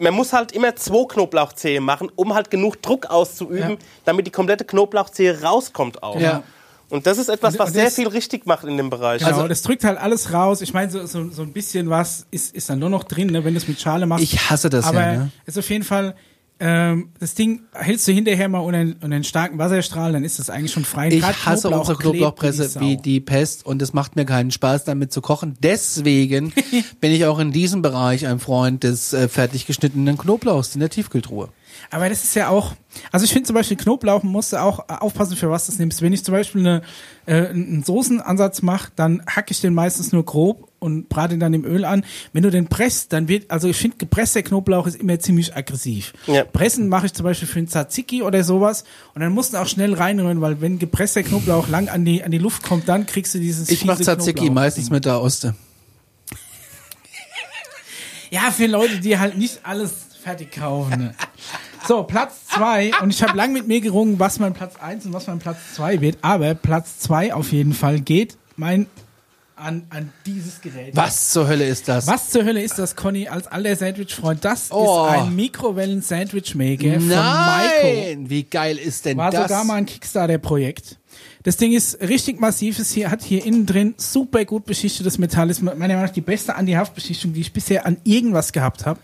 Speaker 2: man muss halt immer zwei Knoblauchzehe machen, um halt genug Druck auszuüben,
Speaker 1: Ja.
Speaker 2: damit die komplette Knoblauchzehe rauskommt auch.
Speaker 3: Ja.
Speaker 2: Und das ist etwas, was sehr viel richtig macht in dem Bereich.
Speaker 1: Genau,
Speaker 3: also-
Speaker 1: das drückt halt alles raus. Ich meine, so, so, so ein bisschen was ist, ist dann nur noch drin, ne, wenn du es mit Schale machst.
Speaker 3: Ich hasse das
Speaker 1: Aber
Speaker 3: ja. Ne?
Speaker 1: ist auf jeden Fall, ähm, das Ding hältst du hinterher mal unter, unter einen starken Wasserstrahl, dann ist das eigentlich schon frei.
Speaker 3: Ich
Speaker 1: Grad
Speaker 3: hasse
Speaker 1: Knoblauch
Speaker 3: unsere Knoblauchpresse wie die Pest und es macht mir keinen Spaß damit zu kochen. Deswegen [LAUGHS] bin ich auch in diesem Bereich ein Freund des äh, fertig geschnittenen Knoblauchs in der Tiefkühltruhe.
Speaker 1: Aber das ist ja auch, also ich finde zum Beispiel Knoblauch, man muss auch aufpassen, für was du es nimmst. Wenn ich zum Beispiel eine, äh, einen Soßenansatz mache, dann hacke ich den meistens nur grob und brate ihn dann im Öl an. Wenn du den presst, dann wird, also ich finde, gepresster Knoblauch ist immer ziemlich aggressiv.
Speaker 2: Ja.
Speaker 1: Pressen mache ich zum Beispiel für einen Tzatziki oder sowas und dann musst du auch schnell reinrühren, weil wenn gepresster Knoblauch lang an die, an die Luft kommt, dann kriegst du dieses
Speaker 3: Ich mache Tzatziki
Speaker 1: Knoblauch-
Speaker 3: meistens mit der Oste.
Speaker 1: Ja, für Leute, die halt nicht alles fertig kaufen. Ne? [LAUGHS] So, Platz zwei Und ich habe lang mit mir gerungen, was mein Platz eins und was mein Platz zwei wird. Aber Platz zwei auf jeden Fall geht mein an, an dieses Gerät.
Speaker 3: Was zur Hölle ist das?
Speaker 1: Was zur Hölle ist das, Conny, als alter Sandwich-Freund? Das
Speaker 3: Oh.
Speaker 1: ist ein Mikrowellen-Sandwich-Maker von Maiko.
Speaker 3: Nein! Wie geil ist denn
Speaker 1: War
Speaker 3: das?
Speaker 1: sogar mal ein Kickstarter-Projekt. Das Ding ist richtig massiv. Es hier, hat hier innen drin super gut beschichtetes Metall. Ist meiner Meinung nach die beste Anti-Haftbeschichtung, die ich bisher an irgendwas gehabt habe.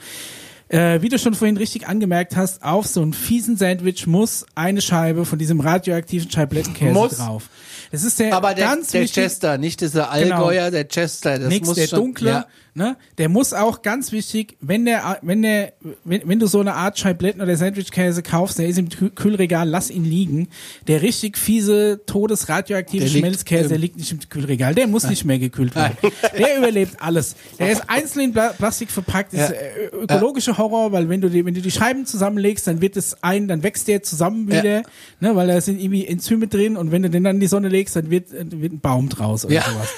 Speaker 1: Äh, wie du schon vorhin richtig angemerkt hast, auf so einen fiesen Sandwich muss eine Scheibe von diesem radioaktiven Scheiblettenkäse
Speaker 3: Muss.
Speaker 1: drauf. Das ist der
Speaker 3: Aber der,
Speaker 1: ganz
Speaker 3: der
Speaker 1: wichtig,
Speaker 3: Chester, nicht dieser Allgäuer, der Chester. Das
Speaker 1: Nix,
Speaker 3: muss
Speaker 1: der
Speaker 3: schon,
Speaker 1: dunkle,
Speaker 3: Ja,
Speaker 1: Ne? Der muss auch ganz wichtig, wenn der, wenn der, wenn, wenn du so eine Art Scheibletten oder Sandwichkäse kaufst, der ist im Kü- Kühlregal, lass ihn liegen. Der richtig fiese, todesradioaktive
Speaker 3: Der liegt
Speaker 1: Schmelzkäse,
Speaker 3: im-
Speaker 1: der liegt nicht im Kühlregal. Der muss nicht mehr gekühlt werden. [LAUGHS] Der überlebt alles. Der ist einzeln in Pla Plastik verpackt. Das ist
Speaker 3: Ja.
Speaker 1: äh, ökologischer Horror, weil wenn du die, wenn du die Scheiben zusammenlegst, dann wird es ein, dann wächst der zusammen
Speaker 3: Ja.
Speaker 1: wieder, ne, weil da sind irgendwie Enzyme drin und wenn du den dann in die Sonne legst, dann wird, wird ein Baum draus oder
Speaker 3: Ja.
Speaker 1: sowas.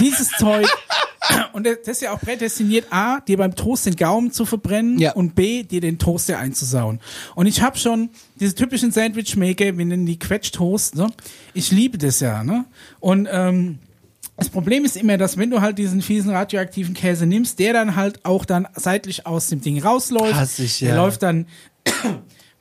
Speaker 1: Dieses Zeug [LAUGHS] und das ist ja auch prädestiniert, A, dir beim Toast den Gaumen zu verbrennen
Speaker 3: Ja.
Speaker 1: und B, dir den Toaster einzusauen. Und ich habe schon diese typischen Sandwich-Maker, wir nennen die Quetsch-Toast, ne? Ich liebe das ja, ne? Und ähm, das Problem ist immer, dass wenn du halt diesen fiesen radioaktiven Käse nimmst, der dann halt auch dann seitlich aus dem Ding rausläuft.
Speaker 3: Hass ich,
Speaker 1: Der
Speaker 3: ja.
Speaker 1: läuft dann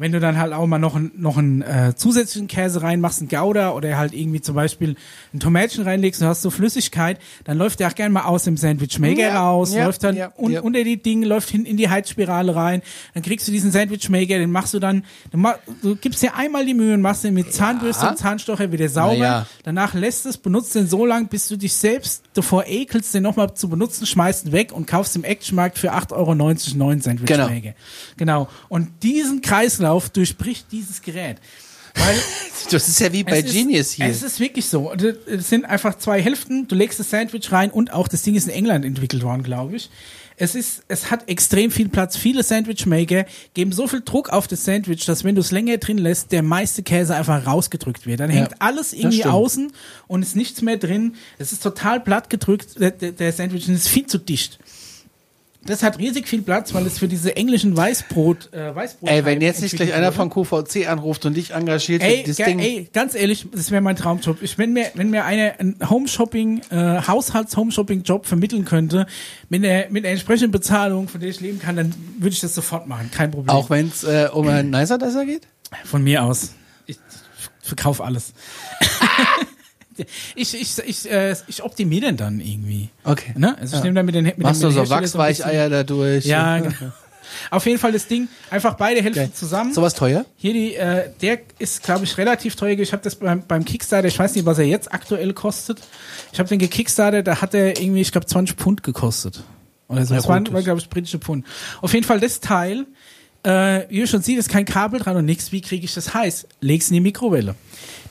Speaker 1: wenn du dann halt auch mal noch, noch einen äh, zusätzlichen Käse reinmachst, einen Gouda oder halt irgendwie zum Beispiel ein Tomätchen reinlegst und hast so Flüssigkeit, dann läuft der auch gerne mal aus dem Sandwich-Maker
Speaker 3: Ja,
Speaker 1: raus,
Speaker 3: ja,
Speaker 1: läuft dann
Speaker 3: ja,
Speaker 1: un, unter die Dinge, läuft hin in die Heizspirale rein, dann kriegst du diesen Sandwich-Maker, den machst du dann, du, ma, du gibst dir einmal die Mühe und machst den mit Zahnbürste und Zahnstocher wieder sauber, danach lässt es, benutzt den so lang, bis du dich selbst davor ekelst, den nochmal zu benutzen, schmeißt ihn weg und kaufst im Actionmarkt für 8,90 Euro neuen Sandwich-Maker. Genau. Und diesen Kreislauf durchbricht dieses Gerät. Weil [LAUGHS]
Speaker 3: Das ist ja wie bei Genius
Speaker 1: ist,
Speaker 3: hier.
Speaker 1: Es ist wirklich so. Und Es sind einfach zwei Hälften. Du legst das Sandwich rein und auch das Ding ist in England entwickelt worden, glaube ich. Es ist, es hat extrem viel Platz. Viele Sandwichmaker geben so viel Druck auf das Sandwich, dass wenn du es länger drin lässt, der meiste Käse einfach rausgedrückt wird. Dann
Speaker 3: Ja,
Speaker 1: hängt alles irgendwie außen und ist nichts mehr drin. Es ist total platt gedrückt, der, der Sandwich, ist viel zu dicht. Das hat riesig viel Platz, weil es für diese englischen Weißbrot, äh, Weißbrot
Speaker 3: Ey, wenn jetzt nicht gleich einer von QVC anruft und dich engagiert,
Speaker 1: Ey,
Speaker 3: das Ding.
Speaker 1: ey, ganz ehrlich, das wäre mein Traumjob. Ich, wenn mir, wenn mir eine ein Home-Shopping, äh, Haushalts-Home-Shopping-Job vermitteln könnte, mit der, mit der entsprechenden Bezahlung, von der ich leben kann, dann würde ich das sofort machen. Kein Problem.
Speaker 3: Auch wenn es äh, um einen Nicer Desser geht?
Speaker 1: von mir aus. Ich verkaufe alles. [LAUGHS] ich, ich, ich, äh, ich optimiere den dann irgendwie.
Speaker 3: Okay.
Speaker 1: Ne? Also ich
Speaker 3: Ja.
Speaker 1: nehme dann mit den mit
Speaker 3: Machst
Speaker 1: den,
Speaker 3: du
Speaker 1: mit
Speaker 3: so
Speaker 1: ein bisschen-
Speaker 3: Wachsweicheier dadurch?
Speaker 1: Ja, genau. Auf jeden Fall das Ding, einfach beide Hälften
Speaker 3: Geil.
Speaker 1: zusammen.
Speaker 3: Sowas teuer?
Speaker 1: Hier die, äh, der ist, glaube ich, relativ teuer. Ich habe das beim, beim Kickstarter, ich weiß nicht, was er jetzt aktuell kostet. Ich habe den gekickstartet, da hat er irgendwie, ich glaube, 20 Pfund gekostet. Oder so. Das waren, glaube ich, britische Pfund. Auf jeden Fall das Teil, äh, wie ihr schon seht, ist kein Kabel dran und nichts. Wie kriege ich das heiß? Leg's in die Mikrowelle.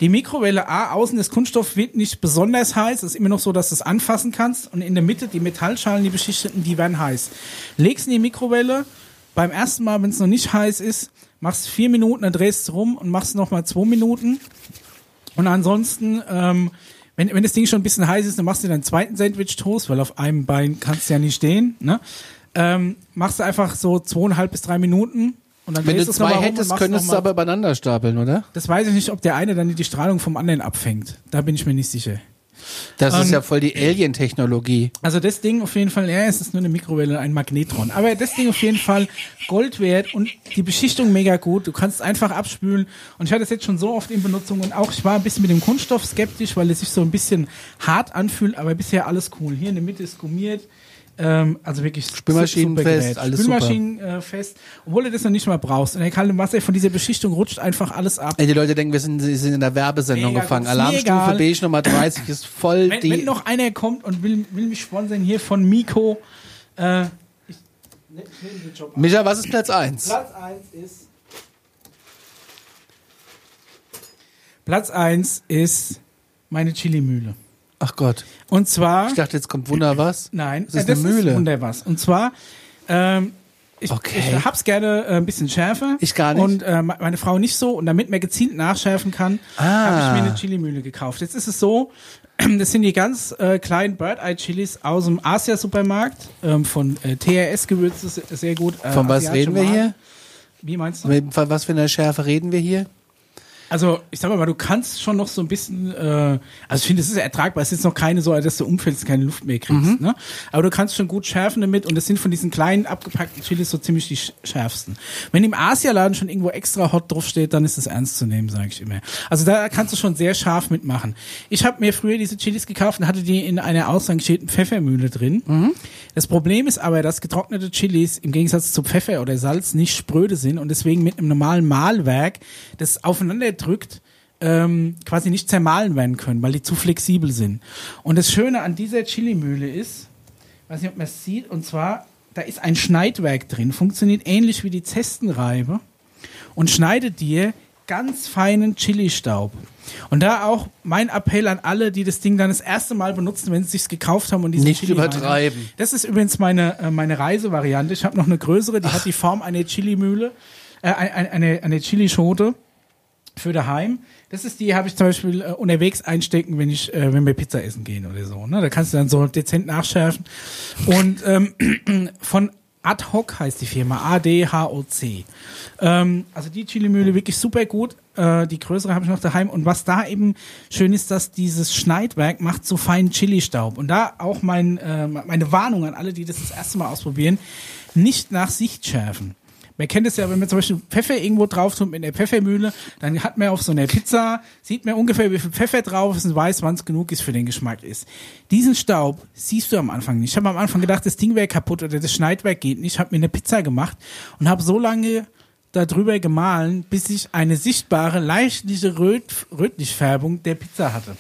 Speaker 1: Die Mikrowelle, A, außen das Kunststoff wird nicht besonders heiß. Es ist immer noch so, dass du es anfassen kannst. Und in der Mitte, die Metallschalen, die beschichteten, die werden heiß. Leg's in die Mikrowelle. Beim ersten Mal, wenn es noch nicht heiß ist, machst vier Minuten, dann drehst du rum und machst nochmal zwei Minuten. Und ansonsten, ähm, wenn, wenn das Ding schon ein bisschen heiß ist, dann machst du deinen zweiten Sandwich-Toast, weil auf einem Bein kannst du ja nicht stehen. Ne? Ähm, machst du einfach so zweieinhalb bis drei Minuten. Und dann
Speaker 3: Wenn du
Speaker 1: es
Speaker 3: zwei hättest, könntest du aber übereinander stapeln, oder?
Speaker 1: Das weiß ich nicht, ob der eine dann die Strahlung vom anderen abfängt. Da bin ich mir nicht sicher.
Speaker 3: Das ist
Speaker 1: Ähm,
Speaker 3: ja voll die Alien-Technologie.
Speaker 1: Also das Ding auf jeden Fall, ja, es ist nur eine Mikrowelle, ein Magnetron. Aber das Ding auf jeden Fall Gold wert und die Beschichtung mega gut. Du kannst einfach abspülen. Und ich hatte es jetzt schon so oft in Benutzung und auch ich war ein bisschen mit dem Kunststoff skeptisch, weil es sich so ein bisschen hart anfühlt, aber bisher alles cool. Hier in der Mitte ist gummiert. Ähm, also wirklich
Speaker 3: Spülmaschinenfest, alles.
Speaker 1: Spülmaschinenfest, obwohl du das noch nicht mal brauchst. Und der kalte Wasser von dieser Beschichtung rutscht einfach alles ab.
Speaker 3: Ey, die Leute denken, wir sind, sind in der Werbesendung
Speaker 1: Mega,
Speaker 3: gefangen. Alarmstufe beige Nummer 30 ist voll
Speaker 1: Wenn,
Speaker 3: die.
Speaker 1: wenn noch einer kommt und will, will mich sponsern hier von Miko, äh, ich, ich nehme den Job an.
Speaker 3: Micha, was ist Platz 1?
Speaker 1: Platz 1 ist. Platz 1 ist meine Chili-Mühle.
Speaker 3: Ach Gott.
Speaker 1: Und zwar.
Speaker 3: Ich dachte, jetzt kommt Wunder was. [LAUGHS]
Speaker 1: nein,
Speaker 3: das ist
Speaker 1: äh,
Speaker 3: eine Mühle.
Speaker 1: Ist wunder was. Und zwar. Ähm, ich,
Speaker 3: Okay.
Speaker 1: ich hab's gerne äh, ein bisschen schärfer.
Speaker 3: Ich gar nicht.
Speaker 1: Und äh, me- meine Frau nicht so. Und damit man gezielt nachschärfen kann,
Speaker 3: Ah.
Speaker 1: habe ich mir eine Chili-Mühle gekauft. Jetzt ist es so, [CLEARS THROAT] das sind die ganz äh, kleinen Bird-Eye-Chilis aus dem Asia-Supermarkt. Ähm, von äh, TRS-Gewürze, se- sehr gut. Äh,
Speaker 3: Von was reden wir hier?
Speaker 1: Wie meinst du?
Speaker 3: Von was für einer Schärfe reden wir hier?
Speaker 1: Also, ich sag mal, du kannst schon noch so ein bisschen, äh, also ich finde, es ist ertragbar. Es ist noch keine so, dass du umfällst, keine Luft mehr kriegst. Ne? Aber du kannst schon gut schärfen damit und das sind von diesen kleinen abgepackten Chilis so ziemlich die sch- schärfsten. Wenn im Asialaden schon irgendwo extra hot draufsteht, dann ist das ernst zu nehmen, sage ich immer. Also da kannst du schon sehr scharf mitmachen. Ich habe mir früher diese Chilis gekauft und hatte die in einer ausrangierten Pfeffermühle drin. Das Problem ist aber, dass getrocknete Chilis im Gegensatz zu Pfeffer oder Salz nicht spröde sind und deswegen mit einem normalen Mahlwerk das aufeinander drückt, ähm, quasi nicht zermahlen werden können, weil die zu flexibel sind. Und das Schöne an dieser Chili-Mühle ist, weiß nicht, ob man es sieht, und zwar, da ist ein Schneidwerk drin, funktioniert ähnlich wie die Zestenreibe und schneidet dir ganz feinen Chili-Staub. Und da auch mein Appell an alle, die das Ding dann das erste Mal benutzen, wenn sie es gekauft haben und diesen
Speaker 3: Nicht
Speaker 1: Chili
Speaker 3: übertreiben.
Speaker 1: rein- Das ist übrigens meine, äh, meine Reisevariante. Ich habe noch eine größere, die hat die Form einer Chili-Mühle, äh, eine, eine, eine Chili-Schote für daheim. Das ist die, habe ich zum Beispiel äh, unterwegs einstecken, wenn ich, äh, wenn wir Pizza essen gehen oder so. Ne? Da kannst du dann so dezent nachschärfen. Und ähm, [CLEARS THROAT] von Ad hoc heißt die Firma, A-D-H-O-C. Ähm, also die Chilimühle wirklich super gut. Äh, die größere habe ich noch daheim. Und was da eben schön ist, dass dieses Schneidwerk macht so feinen Chili-Staub. Und da auch mein, äh, meine Warnung an alle, die das das erste Mal ausprobieren, nicht nach Sicht schärfen. Man kennt es ja, wenn man zum Beispiel Pfeffer irgendwo drauf tut in der Pfeffermühle, dann hat man auf so einer Pizza, sieht man ungefähr, wie viel Pfeffer drauf ist und weiß, wann es genug ist für den Geschmack ist. Diesen Staub siehst du am Anfang nicht. Ich habe am Anfang gedacht, das Ding wäre kaputt oder das Schneidwerk geht nicht. Ich habe mir eine Pizza gemacht und habe so lange darüber gemahlen, bis ich eine sichtbare, leichtliche Röt Rötlichfärbung der Pizza hatte.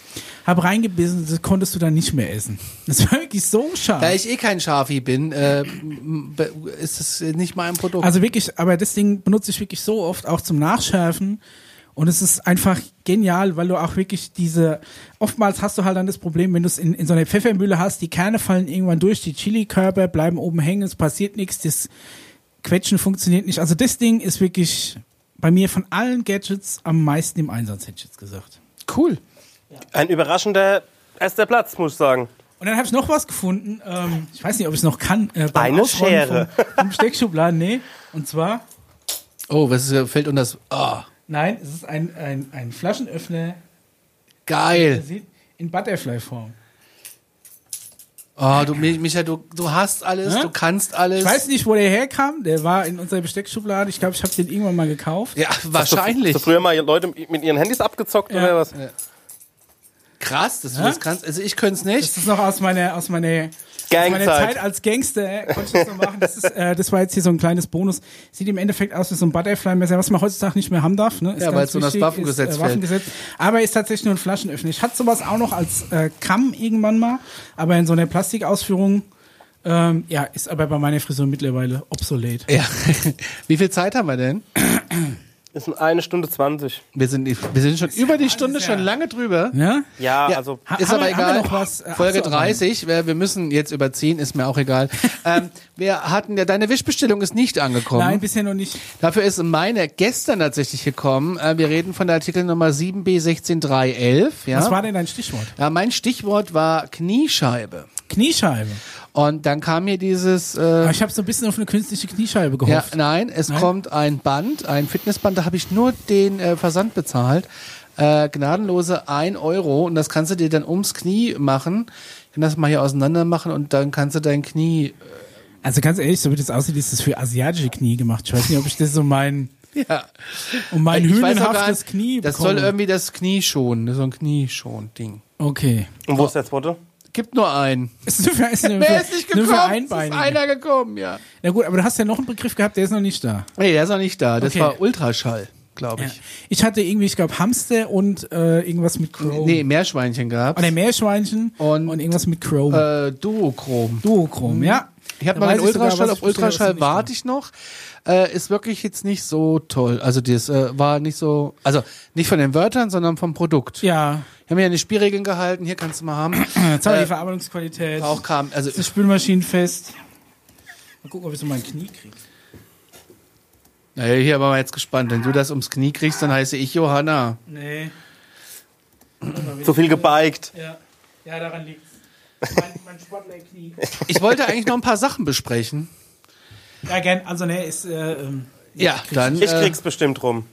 Speaker 1: Hab reingebissen, das konntest du dann nicht mehr essen. [LAUGHS] Das war wirklich so scharf.
Speaker 3: Da ich eh kein Schafi bin, äh, ist das nicht mein Produkt.
Speaker 1: Also wirklich, aber das Ding benutze ich wirklich so oft, auch zum Nachschärfen. Und es ist einfach genial, weil du auch wirklich diese, oftmals hast du halt dann das Problem, wenn du es in, in so einer Pfeffermühle hast, die Kerne fallen irgendwann durch, die Chili-Körper bleiben oben hängen, es passiert nichts, das Quetschen funktioniert nicht. Also das Ding ist wirklich bei mir von allen Gadgets am meisten im Einsatz, hätte ich jetzt gesagt.
Speaker 3: cool.
Speaker 2: Ein überraschender erster Platz, muss ich sagen.
Speaker 1: Und dann habe ich noch was gefunden, ähm, ich weiß nicht, ob ich es noch kann, äh, beim
Speaker 2: Eine
Speaker 1: Ausräumen
Speaker 2: Schere. [LAUGHS]
Speaker 1: Vom, vom Steckschubladen, nee. Und zwar
Speaker 3: Oh, was ist, fällt unter das. Ah,
Speaker 1: Nein, es ist ein, ein, ein Flaschenöffner,
Speaker 3: geil.
Speaker 1: in Butterfly-Form.
Speaker 3: Oh, du, Mi- Micha, du, du hast alles,
Speaker 1: Hä?
Speaker 3: du kannst alles.
Speaker 1: Ich weiß nicht, wo der herkam. Der war in unserer Besteckschublade. Ich glaube, ich habe den irgendwann mal gekauft.
Speaker 3: Ja, wahrscheinlich.
Speaker 2: Hast du früher mal Leute mit ihren Handys abgezockt
Speaker 1: Ja.
Speaker 2: oder was?
Speaker 3: Krass, dass du
Speaker 1: Ja?
Speaker 3: das kannst. Also ich könnte es nicht.
Speaker 1: Das ist noch aus meiner, aus meiner,
Speaker 2: Gangzeit.
Speaker 1: Zeit als Gangster. Konnte ich das noch machen. Das, ist, äh, das war jetzt hier so ein kleines Bonus. Sieht im Endeffekt aus wie so ein Butterfly-Messer, was man heutzutage nicht mehr haben darf. Ne? Ist
Speaker 3: Ja,
Speaker 1: ganz
Speaker 3: weil es so das Waffengesetz
Speaker 1: ist, äh. Waffengesetz. Aber ist tatsächlich nur ein Flaschenöffner. Ich hatte sowas auch noch als äh, Kamm irgendwann mal, aber in so einer Plastikausführung. Ähm, ja, ist aber bei meiner Frisur mittlerweile obsolet.
Speaker 3: Ja. [LAUGHS] Wie viel Zeit haben wir denn? [CLEARS THROAT]
Speaker 2: Sind eine Stunde zwanzig.
Speaker 3: Wir sind, wir sind schon über die Stunde schon lange drüber.
Speaker 1: Ja?
Speaker 2: Ja,
Speaker 3: Ja,
Speaker 2: also
Speaker 3: ist
Speaker 1: haben
Speaker 3: aber
Speaker 1: wir-
Speaker 3: egal.
Speaker 1: noch was, äh,
Speaker 3: Folge
Speaker 1: abzuarbeiten?
Speaker 3: 30. Wir, wir müssen jetzt überziehen, ist mir auch egal. [LAUGHS] ähm, wir hatten ja, deine Wischbestellung ist nicht angekommen.
Speaker 1: Nein, bisher noch nicht.
Speaker 3: Dafür ist meine gestern tatsächlich gekommen. Äh, wir reden von der Artikelnummer 7b16311. Ja?
Speaker 1: Was war denn dein Stichwort?
Speaker 3: ja, mein Stichwort war Kniescheibe.
Speaker 1: Kniescheibe.
Speaker 3: Und dann kam mir dieses.
Speaker 1: Aber
Speaker 3: Äh,
Speaker 1: ich habe so ein bisschen auf eine künstliche Kniescheibe
Speaker 3: ja,
Speaker 1: gehofft.
Speaker 3: nein, es
Speaker 1: Nein?
Speaker 3: kommt ein Band, ein Fitnessband, da habe ich nur den äh, Versand bezahlt. Äh, gnadenlose 1 Euro und das kannst du dir dann ums Knie machen. Ich kann das mal hier auseinander machen und dann kannst du dein Knie.
Speaker 1: Also ganz ehrlich, so wie das aussieht, ist das für asiatische Knie gemacht. Ich weiß nicht, ob ich das so mein, [LAUGHS]
Speaker 3: Ja.
Speaker 1: um mein
Speaker 3: nicht,
Speaker 1: Knie
Speaker 3: Das
Speaker 1: bekomme.
Speaker 3: soll irgendwie das Knie schonen, so ein Knieschon-Ding.
Speaker 1: Okay.
Speaker 2: und wo ist der zweite?
Speaker 3: Gibt nur einen.
Speaker 1: Ist nur für, ist nur für,
Speaker 3: ist nicht
Speaker 1: nur
Speaker 3: gekommen?
Speaker 1: für
Speaker 3: Es ist einer gekommen, ja.
Speaker 1: Na gut, aber du hast ja noch einen Begriff gehabt, der ist noch nicht da.
Speaker 3: Nee, der ist noch nicht da. Das
Speaker 1: Okay.
Speaker 3: war Ultraschall, glaube
Speaker 1: Ja.
Speaker 3: ich.
Speaker 1: Ich hatte irgendwie, ich glaube, Hamster und äh, irgendwas mit Chrome.
Speaker 3: Nee, Meerschweinchen gehabt.
Speaker 1: Oder Meerschweinchen
Speaker 3: Und-
Speaker 1: und, irgendwas mit Chrome.
Speaker 3: Äh, Duochrom.
Speaker 1: Duochrom, ja.
Speaker 3: Ich habe mal einen
Speaker 1: ich
Speaker 3: Ultraschall, auf
Speaker 1: ich
Speaker 3: Ultraschall warte ich noch. Äh, ist wirklich jetzt nicht so toll. Also das äh, war nicht so, also nicht von den Wörtern, sondern vom Produkt.
Speaker 1: Ja,
Speaker 3: Ich habe mir ja eine Spielregeln gehalten, hier kannst du mal haben.
Speaker 1: jetzt haben wir
Speaker 3: Äh,
Speaker 1: die Verarbeitungsqualität.
Speaker 3: Auch kam, also
Speaker 1: Das Spülmaschinenfest. Mal gucken, ob ich so mein Knie kriege.
Speaker 3: naja, hier waren wir jetzt gespannt. Wenn du das ums Knie kriegst, dann heiße ich Johanna.
Speaker 1: Nee.
Speaker 2: Zu viel gebiked.
Speaker 1: Ja, ja daran liegt's. [LAUGHS] Mein, mein Sportlerknie.
Speaker 3: Ich wollte eigentlich noch ein paar Sachen besprechen.
Speaker 1: Ja, gern. Also, ne, ist, äh, ähm,
Speaker 3: Ja, dann.
Speaker 2: Ich
Speaker 3: äh,
Speaker 2: krieg's bestimmt rum.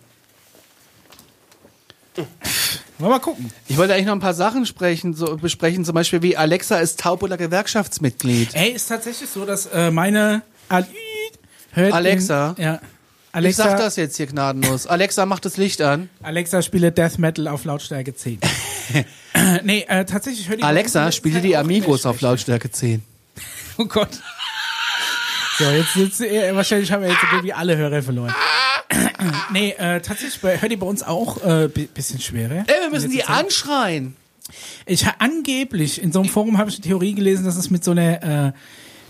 Speaker 1: wollen wir mal gucken.
Speaker 3: Ich wollte eigentlich noch ein paar Sachen sprechen, so, besprechen, zum Beispiel wie Alexa ist taub oder Gewerkschaftsmitglied.
Speaker 1: Ey, ist tatsächlich so, dass äh, meine Ali hört
Speaker 3: Alexa?
Speaker 1: In, ja.
Speaker 3: Ich
Speaker 1: Alexa,
Speaker 3: sag das jetzt hier gnadenlos. Alexa, mach das Licht an.
Speaker 1: Alexa spiele Death Metal auf Lautstärke 10. [LAUGHS] nee, äh, tatsächlich hört die
Speaker 3: Alexa, spiele die Amigos auf Lautstärke 10.
Speaker 1: Oh Gott. So, jetzt sitzt äh, wahrscheinlich haben wir jetzt irgendwie alle Hörer verloren. [COUGHS] nee, äh, tatsächlich bei, hört die bei uns auch äh, bi- bisschen schwerer.
Speaker 3: Ey, wir müssen die
Speaker 1: Zeit.
Speaker 3: anschreien.
Speaker 1: Ich angeblich in so einem Forum habe ich eine Theorie gelesen, dass es mit so einer äh,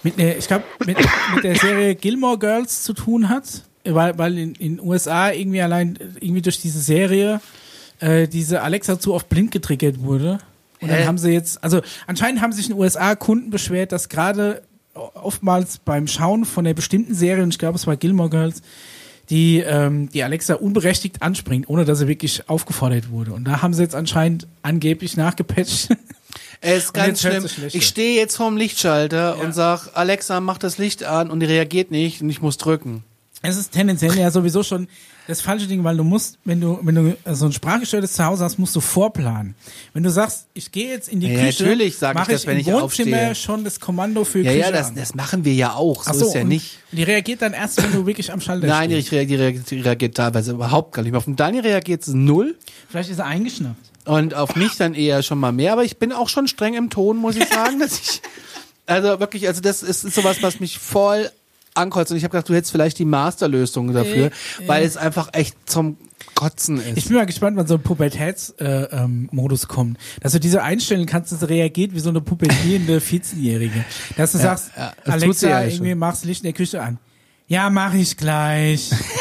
Speaker 1: mit der, ich glaube, mit, mit der Serie Gilmore Girls zu tun hat, weil, weil in in USA irgendwie allein irgendwie durch diese Serie äh, diese Alexa zu oft blind getriggert wurde. Und
Speaker 3: Hä?
Speaker 1: dann haben sie jetzt, also anscheinend haben sich in den USA Kunden beschwert, dass gerade oftmals beim Schauen von der bestimmten Serie, und ich glaube es war Gilmore Girls, die, ähm, die Alexa unberechtigt anspringt, ohne dass sie wirklich aufgefordert wurde. Und da haben sie jetzt anscheinend angeblich nachgepatcht. [LAUGHS]
Speaker 3: Es ist ganz schlimm. Ich stehe jetzt vorm Lichtschalter
Speaker 1: Ja.
Speaker 3: und sag, Alexa, mach das Licht an und die reagiert nicht und ich muss drücken.
Speaker 1: Es ist tendenziell ja sowieso schon das falsche Ding, weil du musst, wenn du, wenn du so ein sprachgesteuertes Zuhause hast, musst du vorplanen. Wenn du sagst, ich gehe jetzt in die
Speaker 3: Ja,
Speaker 1: Küche,
Speaker 3: natürlich sag ich das, wenn
Speaker 1: im
Speaker 3: ich
Speaker 1: Wohnzimmer
Speaker 3: aufstehe.
Speaker 1: schon das Kommando für
Speaker 3: Ja,
Speaker 1: Küche
Speaker 3: ja, das,
Speaker 1: an.
Speaker 3: das machen wir ja auch. So,
Speaker 1: so,
Speaker 3: ist ja nicht.
Speaker 1: Die reagiert dann erst, wenn du wirklich am Schalter
Speaker 3: Nein, die
Speaker 1: stehst.
Speaker 3: reagiert, die reagiert, die reagiert teilweise überhaupt gar nicht. Auf den Daniel reagiert sie null
Speaker 1: Vielleicht ist er eingeschnappt.
Speaker 3: und auf mich dann eher schon mal mehr. Aber ich bin auch schon streng im Ton, muss ich sagen, dass ich, [LAUGHS] also wirklich, also das ist sowas, was mich voll ankreuzt. Und ich habe gedacht, du hättest vielleicht die Masterlösung dafür,
Speaker 1: Äh,
Speaker 3: weil
Speaker 1: äh.
Speaker 3: es einfach echt zum Kotzen ist.
Speaker 1: Ich bin mal gespannt, wann so ein Pubertätsmodus äh, ähm, kommt. Dass du diese einstellen kannst, dass sie reagiert wie so eine pubertierende [LAUGHS] 14-Jährige. Dass du sagst,
Speaker 3: ja, tut sie
Speaker 1: Alexa,
Speaker 3: ja
Speaker 1: irgendwie
Speaker 3: schon.
Speaker 1: machst Licht in der Küche an. Ja, mach ich gleich. [LAUGHS]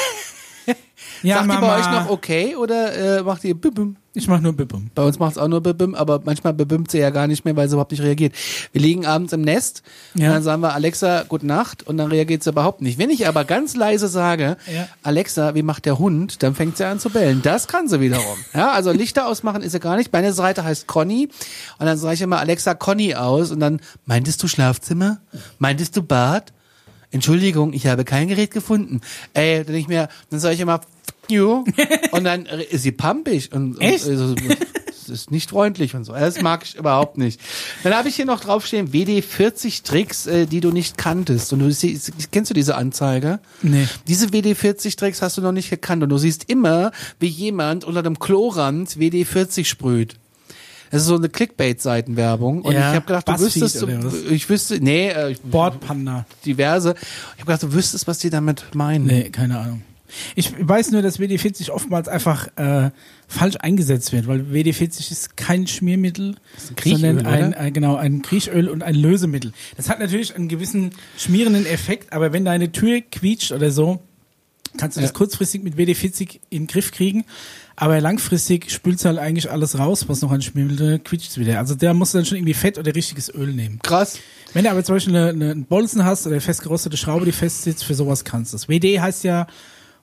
Speaker 1: ja,
Speaker 3: Sagt
Speaker 1: Mama.
Speaker 3: die bei euch noch okay oder äh, macht ihr bim
Speaker 1: Ich mach nur Bippum.
Speaker 3: Bei uns macht es auch nur bim aber manchmal bibimmt sie ja gar nicht mehr, weil sie überhaupt nicht reagiert. Wir liegen abends im Nest
Speaker 1: Ja.
Speaker 3: und dann sagen wir Alexa, gute Nacht und dann reagiert sie überhaupt nicht. Wenn ich aber ganz leise sage,
Speaker 1: Ja.
Speaker 3: Alexa, wie macht der Hund, dann fängt sie an zu bellen. Das kann sie wiederum. Ja, also Lichter ausmachen ist sie gar nicht. Meine Seite heißt Conny und dann sage ich immer Alexa Conny aus und dann meintest du Schlafzimmer? Meintest du Bad? Entschuldigung, ich habe kein Gerät gefunden. Ey, dann ich mir, dann sage ich immer, "F- you. [LAUGHS] und dann ist sie pampig und, und
Speaker 1: Echt?
Speaker 3: also, das ist nicht freundlich und so. Das mag ich überhaupt nicht. Dann habe ich hier noch draufstehen, WD 40 Tricks, äh, die du nicht kanntest. Und du siehst, kennst du diese Anzeige?
Speaker 1: Nee.
Speaker 3: Diese WD 40 Tricks hast du noch nicht gekannt und du siehst immer, wie jemand unter dem Klorand WD 40 sprüht. Das ist so eine Clickbait-Seitenwerbung. Und
Speaker 1: Ja,
Speaker 3: ich habe gedacht, du
Speaker 1: Buzzfeed
Speaker 3: wüsstest,
Speaker 1: was?
Speaker 3: ich wüsste, nee, äh,
Speaker 1: Bordpanda.
Speaker 3: diverse. Ich habe gedacht, du wüsstest, was die damit meinen.
Speaker 1: Nee, keine Ahnung. Ich weiß nur, dass WD-40 oftmals einfach äh, falsch eingesetzt wird, weil WD-40 ist kein Schmiermittel,
Speaker 3: ein Kriechöl,
Speaker 1: sondern ein, ein, genau, ein Kriechöl und ein Lösemittel. Das hat natürlich einen gewissen schmierenden Effekt, aber wenn deine Tür quietscht oder so, kannst du das
Speaker 3: Ja.
Speaker 1: kurzfristig mit WD-40 in den Griff kriegen, aber langfristig spült halt eigentlich alles raus, was noch an Schmiermittel quietscht wieder. Also musst du dann schon irgendwie Fett oder richtiges Öl nehmen.
Speaker 3: Krass.
Speaker 1: Wenn du aber zum Beispiel eine, eine, einen Bolzen hast oder eine festgerostete Schraube, die fest sitzt, für sowas kannst du es. WD heißt ja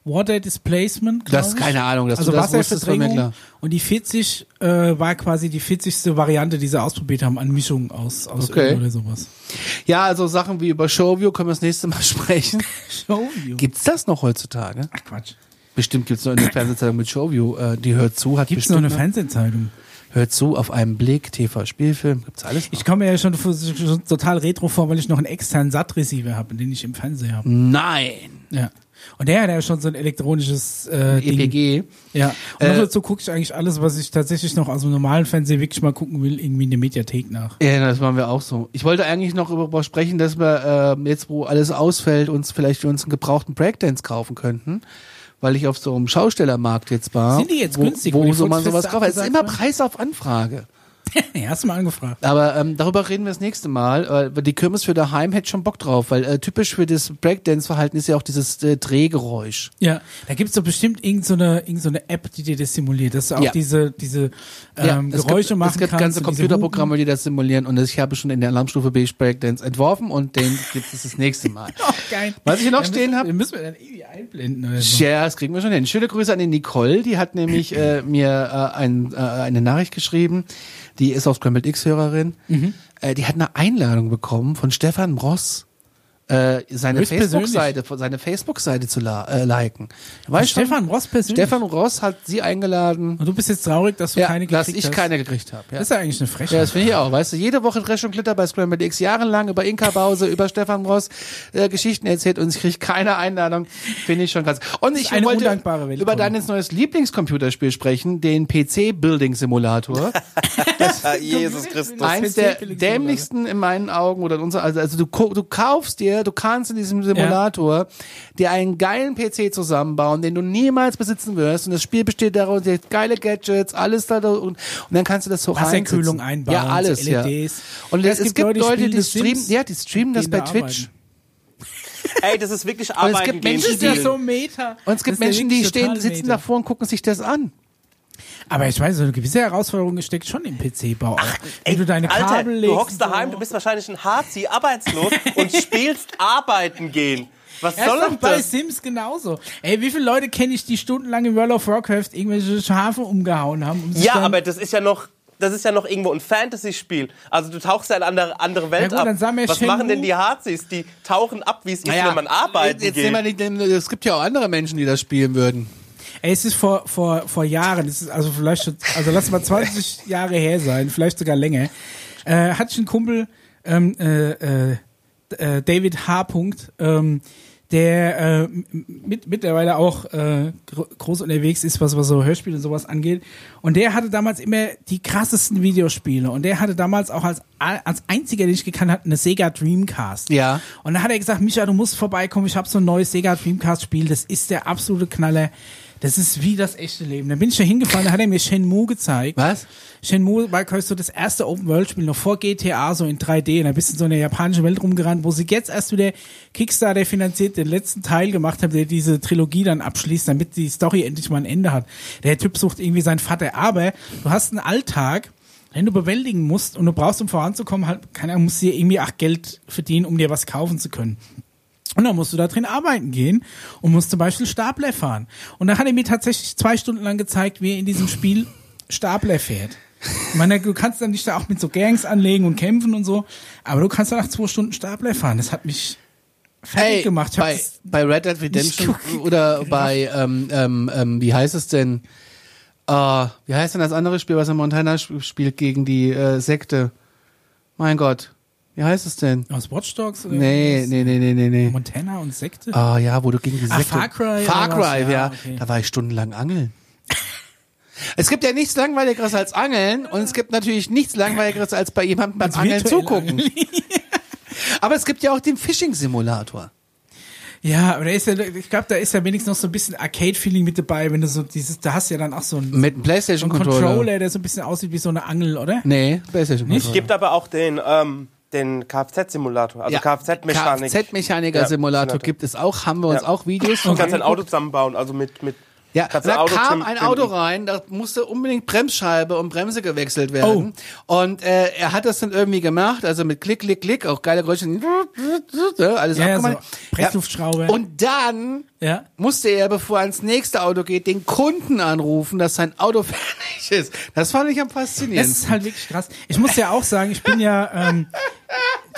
Speaker 1: Water Displacement.
Speaker 3: Das ist keine Ahnung, dass
Speaker 1: also
Speaker 3: du das
Speaker 1: Wasserverdrängung. Und die 40 äh, war quasi die 40. Variante, die sie ausprobiert haben an Mischungen aus, aus
Speaker 3: Okay.
Speaker 1: Öl oder sowas.
Speaker 3: Ja, also Sachen wie über Showview können wir das nächste Mal [LAUGHS] sprechen. [LAUGHS]
Speaker 1: Show you.
Speaker 3: Gibt's das noch heutzutage?
Speaker 1: Ach Quatsch.
Speaker 3: Bestimmt gibt's noch eine Fernsehzeitung mit Showview. Äh, die hört zu, hat
Speaker 1: Gibt's noch eine Fernsehzeitung?
Speaker 3: Hört zu, auf einem Blick, TV, Spielfilm, gibt's alles noch.
Speaker 1: Ich komme mir ja schon, schon total retro vor, weil ich noch einen externen SAT-Receiver habe, den ich im Fernseher habe.
Speaker 3: Nein.
Speaker 1: Ja. Und der hat ja schon so ein elektronisches äh, Ding.
Speaker 3: EPG.
Speaker 1: Ja, und
Speaker 3: Äh,
Speaker 1: dazu gucke ich eigentlich alles, was ich tatsächlich noch aus dem normalen Fernsehen wirklich mal gucken will, irgendwie in der Mediathek nach.
Speaker 3: Ja, das machen wir auch so. Ich wollte eigentlich noch darüber sprechen, dass wir äh, jetzt, wo alles ausfällt, uns vielleicht für uns einen gebrauchten Breakdance kaufen könnten. Weil ich auf so einem Schaustellermarkt jetzt war.
Speaker 1: Sind die jetzt
Speaker 3: wo,
Speaker 1: günstig, wo
Speaker 3: Wo so man sowas kauft. Es ist immer? Preis auf Anfrage. [LAUGHS]
Speaker 1: ja, hast du mal angefragt.
Speaker 3: Aber ähm, darüber reden wir das nächste Mal. Äh, die Kirmes für daheim hätte schon Bock drauf, weil äh, typisch für das Breakdance-Verhalten ist ja auch dieses äh, Drehgeräusch.
Speaker 1: Ja, da gibt's doch bestimmt irgendeine so irgend so eine App, die dir das simuliert, dass du auch
Speaker 3: Ja.
Speaker 1: diese, diese
Speaker 3: Ja,
Speaker 1: ähm,
Speaker 3: es
Speaker 1: Geräusche
Speaker 3: gibt,
Speaker 1: machen
Speaker 3: Es gibt
Speaker 1: kannst.
Speaker 3: ganze Computerprogramme, die das simulieren und ich habe schon in der Alarmstufe B Breakdance entworfen und den gibt es das nächste Mal. [LAUGHS]
Speaker 1: Oh, geil.
Speaker 3: Was ich hier noch
Speaker 1: Ja,
Speaker 3: stehen
Speaker 1: müssen,
Speaker 3: hab-
Speaker 1: Den müssen wir dann irgendwie einblenden oder so.
Speaker 3: Ja, das kriegen wir schon hin. Schöne Grüße an die Nicole, die hat nämlich äh, mir äh, ein, äh, eine Nachricht geschrieben. Die ist auch Scrambled X-Hörerin.
Speaker 1: Mhm.
Speaker 3: Äh, die hat eine Einladung bekommen von Stefan Ross. Äh, seine. Facebook-Seite, seine Facebook-Seite zu la äh, liken. Weißt du?
Speaker 1: Stefan Ross persönlich.
Speaker 3: Stefan Ross hat sie eingeladen.
Speaker 1: Und du bist jetzt traurig, dass du
Speaker 3: Ja,
Speaker 1: keine
Speaker 3: dass
Speaker 1: gekriegt
Speaker 3: ich
Speaker 1: hast.
Speaker 3: keine gekriegt habe. Ja.
Speaker 1: Das ist ja eigentlich eine
Speaker 3: Ja,
Speaker 1: Frechheit.
Speaker 3: das finde ich auch. Weißt du, jede Woche Trash und Glitter bei Scrambled X jahrelang über Inka Bause, über Stefan Ross äh, Geschichten erzählt und ich kriege keine Einladung. Finde ich schon krass. Und ich wollte über
Speaker 1: Conny.
Speaker 3: dein neues Lieblingscomputerspiel sprechen, den PC Building Simulator. [LAUGHS]
Speaker 2: Jesus Christus.
Speaker 3: Eins der dämlichsten in meinen Augen oder in unserer, also, also du, du kaufst dir, du kannst in diesem Simulator dir einen geilen PC zusammenbauen, den du niemals besitzen wirst und das Spiel besteht daraus, dir geile Gadgets, alles da und, und dann kannst du das so
Speaker 1: Wasserkühlung einbauen,
Speaker 3: Ja, alles,
Speaker 1: so
Speaker 3: ja.
Speaker 1: LEDs.
Speaker 3: Und
Speaker 1: Ja,
Speaker 3: es, gibt Leute,
Speaker 1: spielen
Speaker 3: die streamen,
Speaker 1: Sims,
Speaker 3: ja, die streamen das
Speaker 1: die
Speaker 3: bei
Speaker 1: da
Speaker 3: Twitch.
Speaker 2: Ey, das ist wirklich
Speaker 3: es
Speaker 2: Arbeiten
Speaker 3: gibt
Speaker 2: gehen
Speaker 3: Menschen,
Speaker 1: ja
Speaker 2: spielen.
Speaker 1: so Meta.
Speaker 3: Und es gibt
Speaker 1: ja
Speaker 3: Menschen, die stehen, sitzen
Speaker 1: Meta.
Speaker 3: davor und gucken sich das an.
Speaker 1: Aber ich weiß, so eine gewisse Herausforderung steckt schon im PC-Bau. Wenn du deine
Speaker 2: Alter,
Speaker 1: Kabel legst.
Speaker 2: du hockst daheim,
Speaker 1: so.
Speaker 2: du bist wahrscheinlich ein Harzi, arbeitslos [LAUGHS] und spielst arbeiten gehen. Was
Speaker 1: Ja,
Speaker 2: soll denn
Speaker 1: bei
Speaker 2: das?
Speaker 1: Sims genauso. Ey, wie viele Leute kenne ich, die stundenlang in World of Warcraft irgendwelche Schafe umgehauen haben? Um
Speaker 2: Ja, aber das ist ja noch, das ist ja noch irgendwo ein Fantasy-Spiel. Also du tauchst ja in eine andere, andere Welt
Speaker 1: Ja gut, dann
Speaker 2: ab. Was
Speaker 1: Shenmue.
Speaker 2: machen denn die Harzis? Die tauchen ab, wie es ist, wenn man arbeiten
Speaker 3: jetzt
Speaker 2: geht.
Speaker 3: nehmen wir nicht, es gibt ja auch andere Menschen, die das spielen würden.
Speaker 1: Ey, es ist vor, vor, vor Jahren, es ist also vielleicht schon, also lass mal 20 [LAUGHS] Jahre her sein, vielleicht sogar länger, äh, hatte ich einen Kumpel, ähm, äh, äh, äh, David H. Punkt, ähm, der äh, mit, mittlerweile auch äh, gro groß unterwegs ist, was, was so Hörspiele und sowas angeht. Und der hatte damals immer die krassesten Videospiele. Und der hatte damals auch als, als einziger, den ich gekannt habe, eine Sega Dreamcast.
Speaker 3: Ja.
Speaker 1: Und dann hat er gesagt, Micha, du musst vorbeikommen, ich habe so ein neues Sega Dreamcast Spiel, das ist der absolute Knaller. Das ist wie das echte Leben. Dann bin ich da hingefahren, da hat er mir Shenmue gezeigt.
Speaker 3: Was?
Speaker 1: Shenmue war quasi so das erste Open-World-Spiel noch vor GTA, so in 3D. Und da bist du in so einer japanischen Welt rumgerannt, wo sie jetzt erst wieder Kickstarter finanziert den letzten Teil gemacht haben, der diese Trilogie dann abschließt, damit die Story endlich mal ein Ende hat. Der Typ sucht irgendwie seinen Vater. Aber du hast einen Alltag, den du bewältigen musst und du brauchst, um voranzukommen, halt, keine Ahnung, musst du dir irgendwie auch Geld verdienen, um dir was kaufen zu können. Und dann musst du da drin arbeiten gehen und musst zum Beispiel Stapler fahren. Und da hat er mir tatsächlich zwei Stunden lang gezeigt, wie er in diesem Spiel Stapler fährt. Ich meine, du kannst dann nicht da auch mit so Gangs anlegen und kämpfen und so, aber du kannst dann nach zwei Stunden Stapler fahren. Das hat mich fertig
Speaker 3: Hey,
Speaker 1: gemacht. Ich
Speaker 3: bei, bei Red Dead Redemption oder bei, ähm, ähm, ähm, wie heißt es denn? Äh, wie heißt denn das andere Spiel, was er Montana sp- spielt gegen die äh, Sekte? Mein Gott. Wie heißt es denn?
Speaker 1: aus Watch Dogs? Oder
Speaker 3: Nee, nee, nee, nee, nee, nee.
Speaker 1: Montana und Sekte?
Speaker 3: Ah ja, wo du gegen die
Speaker 1: Ah,
Speaker 3: Sekte...
Speaker 1: Far Cry
Speaker 3: Far? Cry, ja.
Speaker 1: Ja, okay.
Speaker 3: Da war ich stundenlang angeln. Es gibt ja nichts langweiligeres als Angeln und es gibt natürlich nichts langweiligeres als bei jemandem beim
Speaker 1: Als
Speaker 3: Angeln zugucken. Aber es gibt ja auch den Fishing-Simulator.
Speaker 1: Ja, aber da ist ja, ich glaube, da ist ja wenigstens noch so ein bisschen Arcade-Feeling mit dabei, wenn du so dieses, da hast du ja dann auch so einen,
Speaker 3: Mit einem
Speaker 1: so einen
Speaker 3: Playstation-Controller.
Speaker 1: Controller, der so ein bisschen aussieht wie so eine Angel, oder?
Speaker 3: Nee, Playstation-Controller.
Speaker 2: Es gibt aber auch den, ähm, den Kfz-Simulator, also Kfz-Mechanik.
Speaker 3: Kfz-Mechaniker-Simulator
Speaker 2: Ja,
Speaker 3: gibt es auch, haben wir uns
Speaker 2: Ja.
Speaker 3: auch Videos
Speaker 2: Du
Speaker 3: von
Speaker 2: kannst ein
Speaker 3: angeguckt.
Speaker 2: Auto zusammenbauen, also mit, mit
Speaker 3: Ja, da
Speaker 2: Auto
Speaker 3: kam ein. Auto rein, da musste unbedingt Bremsscheibe und Bremse gewechselt werden.
Speaker 1: Oh.
Speaker 3: Und äh, er hat das dann irgendwie gemacht, also mit Klick, Klick, Klick, auch geile Geräusche, alles
Speaker 1: Ja, ja,
Speaker 3: abgemacht.
Speaker 1: so Pressluftschraube.
Speaker 3: Und dann
Speaker 1: Ja.
Speaker 3: musste er, bevor er ans nächste Auto geht, den Kunden anrufen, dass sein Auto [LAUGHS] fertig ist. Das fand ich am
Speaker 1: Das
Speaker 3: faszinierendsten.
Speaker 1: ist halt wirklich krass. Ich muss ja auch sagen, ich bin ja, ähm,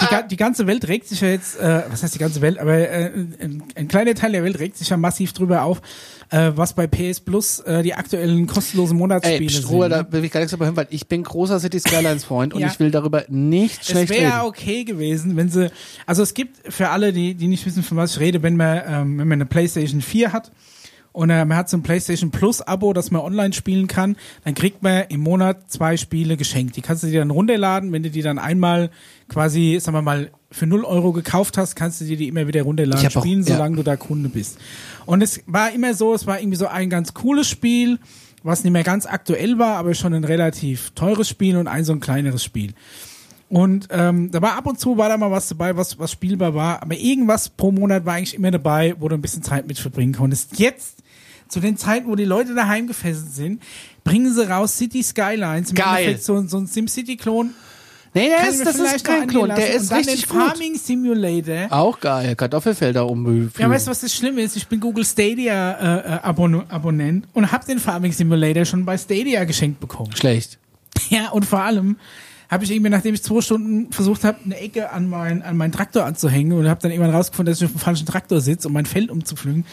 Speaker 1: die, die ganze Welt regt sich ja jetzt, äh, was heißt die ganze Welt, aber äh, ein, ein kleiner Teil der Welt regt sich ja massiv drüber auf, äh, was bei PS Plus äh, die aktuellen kostenlosen Monatsspiele
Speaker 3: Ey,
Speaker 1: sind.
Speaker 3: Strohe, da
Speaker 1: ne?
Speaker 3: will ich gar nichts darüber hören, weil ich bin großer City Skylines Freund und
Speaker 1: Ja.
Speaker 3: ich will darüber nicht
Speaker 1: Es
Speaker 3: schlecht
Speaker 1: wäre
Speaker 3: reden.
Speaker 1: okay gewesen, wenn sie, also es gibt für alle, die, die nicht wissen, von was ich rede, wenn man, ähm, wenn man eine PlayStation 4 hat und äh, man hat so ein PlayStation Plus Abo, das man online spielen kann, dann kriegt man im Monat zwei Spiele geschenkt. Die kannst du dir dann runterladen, wenn du die dann einmal quasi, sagen wir mal, für 0 Euro gekauft hast, kannst du dir die immer wieder runterladen,
Speaker 3: hab auch-
Speaker 1: spielen,
Speaker 3: ja.
Speaker 1: solange du da Kunde bist. Und es war immer so, es war irgendwie so ein ganz cooles Spiel, was nicht mehr ganz aktuell war, aber schon ein relativ teures Spiel und ein so ein kleineres Spiel. Und ähm, da war ab und zu war da mal was dabei, was, was spielbar war, aber irgendwas pro Monat war eigentlich immer dabei, wo du ein bisschen Zeit mit verbringen konntest. Jetzt, zu den Zeiten, wo die Leute daheim gefesselt sind, bringen sie raus City Skylines.
Speaker 3: Geil.
Speaker 1: So, so ein SimCity-Klon.
Speaker 3: Nee, der ist, das ist kein Klon, der ist richtig
Speaker 1: den
Speaker 3: gut.
Speaker 1: Farming Simulator.
Speaker 3: Auch geil, Kartoffelfelder umbügeln.
Speaker 1: Ja, weißt du, was das Schlimme ist? Ich bin Google Stadia äh, äh, Abon Abonnent und habe den Farming Simulator schon bei Stadia geschenkt bekommen.
Speaker 3: Schlecht. [LAUGHS]
Speaker 1: Ja, und vor allem habe ich irgendwie, nachdem ich zwei Stunden versucht habe, eine Ecke an, mein, an meinen Traktor anzuhängen und habe dann irgendwann rausgefunden, dass ich auf dem falschen Traktor sitze, um mein Feld umzupflügen,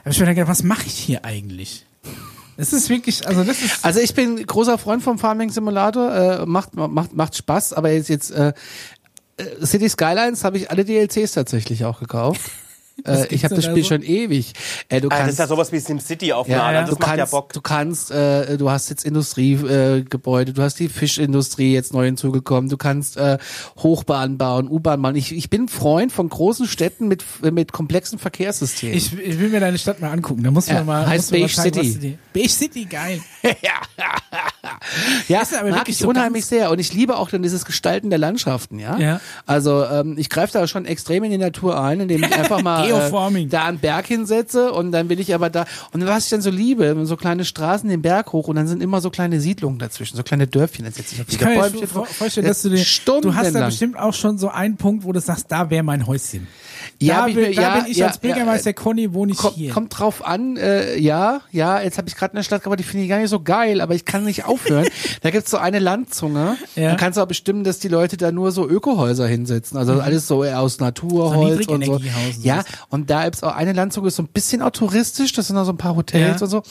Speaker 1: habe ich mir dann gedacht, was mache ich hier eigentlich? Das ist wirklich, also das ist,
Speaker 3: Also ich bin großer Freund vom Farming Simulator, äh, macht, macht, macht Spaß, aber jetzt, jetzt äh, äh, City Skylines habe ich alle DLCs tatsächlich auch gekauft. [LAUGHS] Äh, ich habe das Spiel
Speaker 1: so?
Speaker 3: schon ewig. Äh, du
Speaker 2: Ah, das
Speaker 3: kannst
Speaker 2: ist ja sowas wie SimCity auf
Speaker 3: Ja, ja.
Speaker 2: Das
Speaker 3: du
Speaker 2: macht
Speaker 3: kannst,
Speaker 2: ja Bock.
Speaker 3: du kannst, äh, du hast jetzt Industriegebäude, äh, Gebäude, du hast die Fischindustrie jetzt neu hinzugekommen, du kannst äh, Hochbahn bauen, U-Bahn bauen. Ich, ich bin ein Freund von großen Städten mit mit komplexen Verkehrssystemen.
Speaker 1: Ich, ich will mir deine Stadt mal angucken. Da muss man
Speaker 3: Ja,
Speaker 1: mal.
Speaker 3: heißt
Speaker 1: mal
Speaker 3: Beige
Speaker 1: zeigen,
Speaker 3: City.
Speaker 1: Beige City, geil. [LAUGHS]
Speaker 3: ja,
Speaker 1: ist aber
Speaker 3: mag
Speaker 1: wirklich
Speaker 3: ich
Speaker 1: so
Speaker 3: unheimlich sehr und ich liebe auch dann dieses Gestalten der Landschaften, ja.
Speaker 1: Ja.
Speaker 3: Also ähm, ich greife da schon extrem in die Natur ein, indem ich einfach mal [LAUGHS] äh,
Speaker 1: Geoforming.
Speaker 3: da einen Berg hinsetze und dann will ich aber da und was ich dann so liebe, so kleine Straßen den Berg hoch und dann sind immer so kleine Siedlungen dazwischen, so kleine Dörfchen. Dann setze ich auf
Speaker 1: Ich kann mir vorstellen, dass du dir, du hast da bestimmt auch schon so einen Punkt, wo du sagst, da wäre mein Häuschen.
Speaker 3: Ja,
Speaker 1: da
Speaker 3: ich
Speaker 1: bin,
Speaker 3: mir-
Speaker 1: da
Speaker 3: ja,
Speaker 1: bin ich
Speaker 3: ja,
Speaker 1: als Bürgermeister Conny, wohne ich
Speaker 3: Kommt,
Speaker 1: hier.
Speaker 3: kommt drauf an, äh, ja, ja, jetzt habe ich gerade eine Stadt gebaut, die finde ich gar nicht so geil, aber ich kann nicht aufhören. [LAUGHS] da gibt's so eine Landzunge,
Speaker 1: Ja.
Speaker 3: dann kannst du auch bestimmen, dass die Leute da nur so Ökohäuser hinsetzen, also alles so aus Naturholz
Speaker 1: So
Speaker 3: und so. Ja, und da gibt's auch eine Landzunge, ist so ein bisschen auch touristisch, das sind auch so ein paar Hotels
Speaker 1: Ja.
Speaker 3: und so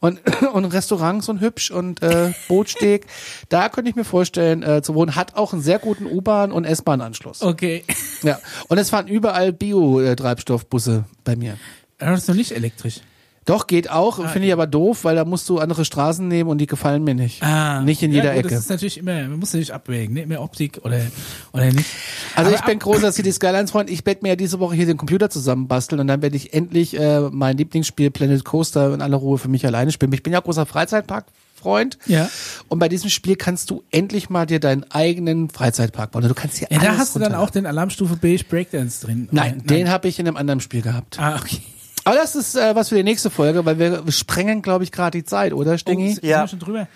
Speaker 3: und, [CLEARS THROAT] und Restaurants und hübsch und äh, [LAUGHS] Bootsteg. da könnte ich mir vorstellen, äh, zu wohnen, hat auch einen sehr guten U-Bahn- und S-Bahn-Anschluss.
Speaker 1: okay.
Speaker 3: Ja, und es fahren überall Bio-Treibstoffbusse bei mir.
Speaker 1: Das ist noch nicht elektrisch.
Speaker 3: Doch, geht auch,
Speaker 1: Ah,
Speaker 3: finde ich aber doof, weil da musst du andere Straßen nehmen und die gefallen mir nicht.
Speaker 1: Ah.
Speaker 3: Nicht in
Speaker 1: ja,
Speaker 3: jeder
Speaker 1: gut,
Speaker 3: Ecke.
Speaker 1: Das ist natürlich immer, man muss natürlich abwägen, ne? Mehr Optik oder, oder nicht.
Speaker 3: Also
Speaker 1: Aber
Speaker 3: ich bin großer City Skylines Freund. Ich werde mir ja diese Woche hier den Computer zusammenbasteln und dann werde ich endlich äh, mein Lieblingsspiel Planet Coaster in aller Ruhe für mich alleine spielen. Ich bin ja großer Freizeitparkfreund.
Speaker 1: Ja.
Speaker 3: Und bei diesem Spiel kannst du endlich mal dir deinen eigenen Freizeitpark bauen. Du kannst hier
Speaker 1: Ja, da
Speaker 3: alles
Speaker 1: hast du dann auch den Alarmstufe Beige Breakdance drin.
Speaker 3: Nein, den habe ich in einem anderen Spiel gehabt.
Speaker 1: Ah, okay.
Speaker 3: Aber das ist äh, was für die nächste Folge, weil wir sprengen, glaube ich, gerade die Zeit, oder, Stingi?
Speaker 1: Sind
Speaker 2: Ja.
Speaker 1: wir schon drüber?
Speaker 3: ja.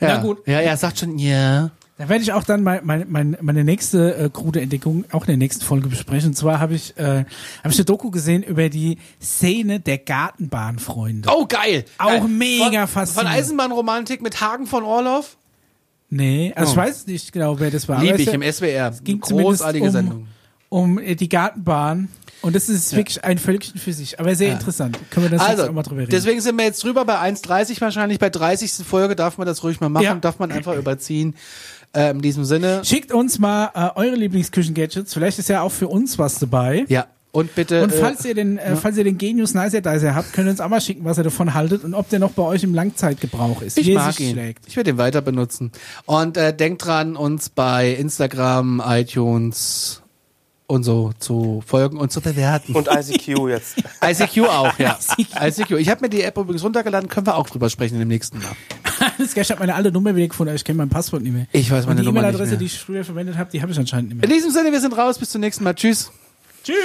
Speaker 1: Na gut.
Speaker 3: Ja, er sagt schon, ja.
Speaker 1: Da werde ich auch dann mein, mein, mein, meine nächste äh, krude Entdeckung auch in der nächsten Folge besprechen. Und zwar habe ich, äh, hab ich eine Doku gesehen über die Szene der Gartenbahnfreunde.
Speaker 3: Oh, geil.
Speaker 1: Auch
Speaker 3: geil.
Speaker 1: mega
Speaker 3: von, Von
Speaker 1: faszinierend.
Speaker 3: Eisenbahnromantik mit Hagen von Orloff?
Speaker 1: Nee, also
Speaker 3: Oh.
Speaker 1: ich weiß nicht genau, wer das war.
Speaker 3: Lieb ich
Speaker 1: es
Speaker 3: im SWR.
Speaker 1: ging zumindest
Speaker 3: Großartige
Speaker 1: um,
Speaker 3: Sendung.
Speaker 1: um äh, die Gartenbahn. Und das ist wirklich ein Völkchen für sich. Aber sehr interessant. Können wir das jetzt
Speaker 3: Also,
Speaker 1: auch mal drüber reden?
Speaker 3: deswegen sind wir jetzt drüber bei 1,30 wahrscheinlich. Bei 30. Folge darf man das ruhig mal machen,
Speaker 1: Ja.
Speaker 3: darf man einfach überziehen. Äh, in diesem Sinne.
Speaker 1: Schickt uns mal äh, eure Lieblingsküchen-Gadgets. Vielleicht ist ja auch für uns was dabei.
Speaker 3: Ja. Und bitte.
Speaker 1: Und
Speaker 3: äh,
Speaker 1: falls ihr den, äh, falls ihr den Genius Nicer Dicer habt, könnt ihr uns auch mal schicken, was ihr davon haltet und ob der noch bei euch im Langzeitgebrauch ist.
Speaker 3: ich
Speaker 1: wie
Speaker 3: mag ihn.
Speaker 1: schlägt.
Speaker 3: Ich werde ihn weiter benutzen. Und äh, denkt dran, uns bei Instagram, iTunes und so zu folgen und zu bewerten.
Speaker 2: Und ICQ jetzt. [LAUGHS]
Speaker 3: ICQ auch, ja. [LAUGHS]
Speaker 1: ICQ.
Speaker 3: ICQ. Ich habe mir die App übrigens runtergeladen, können wir auch drüber sprechen im nächsten Mal. [LAUGHS]
Speaker 1: Das ich habe meine alte Nummer wieder gefunden, aber ich kenne mein Passwort nicht mehr.
Speaker 3: Ich weiß meine
Speaker 1: und die
Speaker 3: Nummer nicht
Speaker 1: E-Mail-Adresse,
Speaker 3: mehr.
Speaker 1: die ich früher verwendet habe, die habe ich anscheinend nicht
Speaker 3: In
Speaker 1: mehr.
Speaker 3: diesem Sinne, wir sind raus. Bis zum nächsten Mal. Tschüss.
Speaker 1: Tschüss.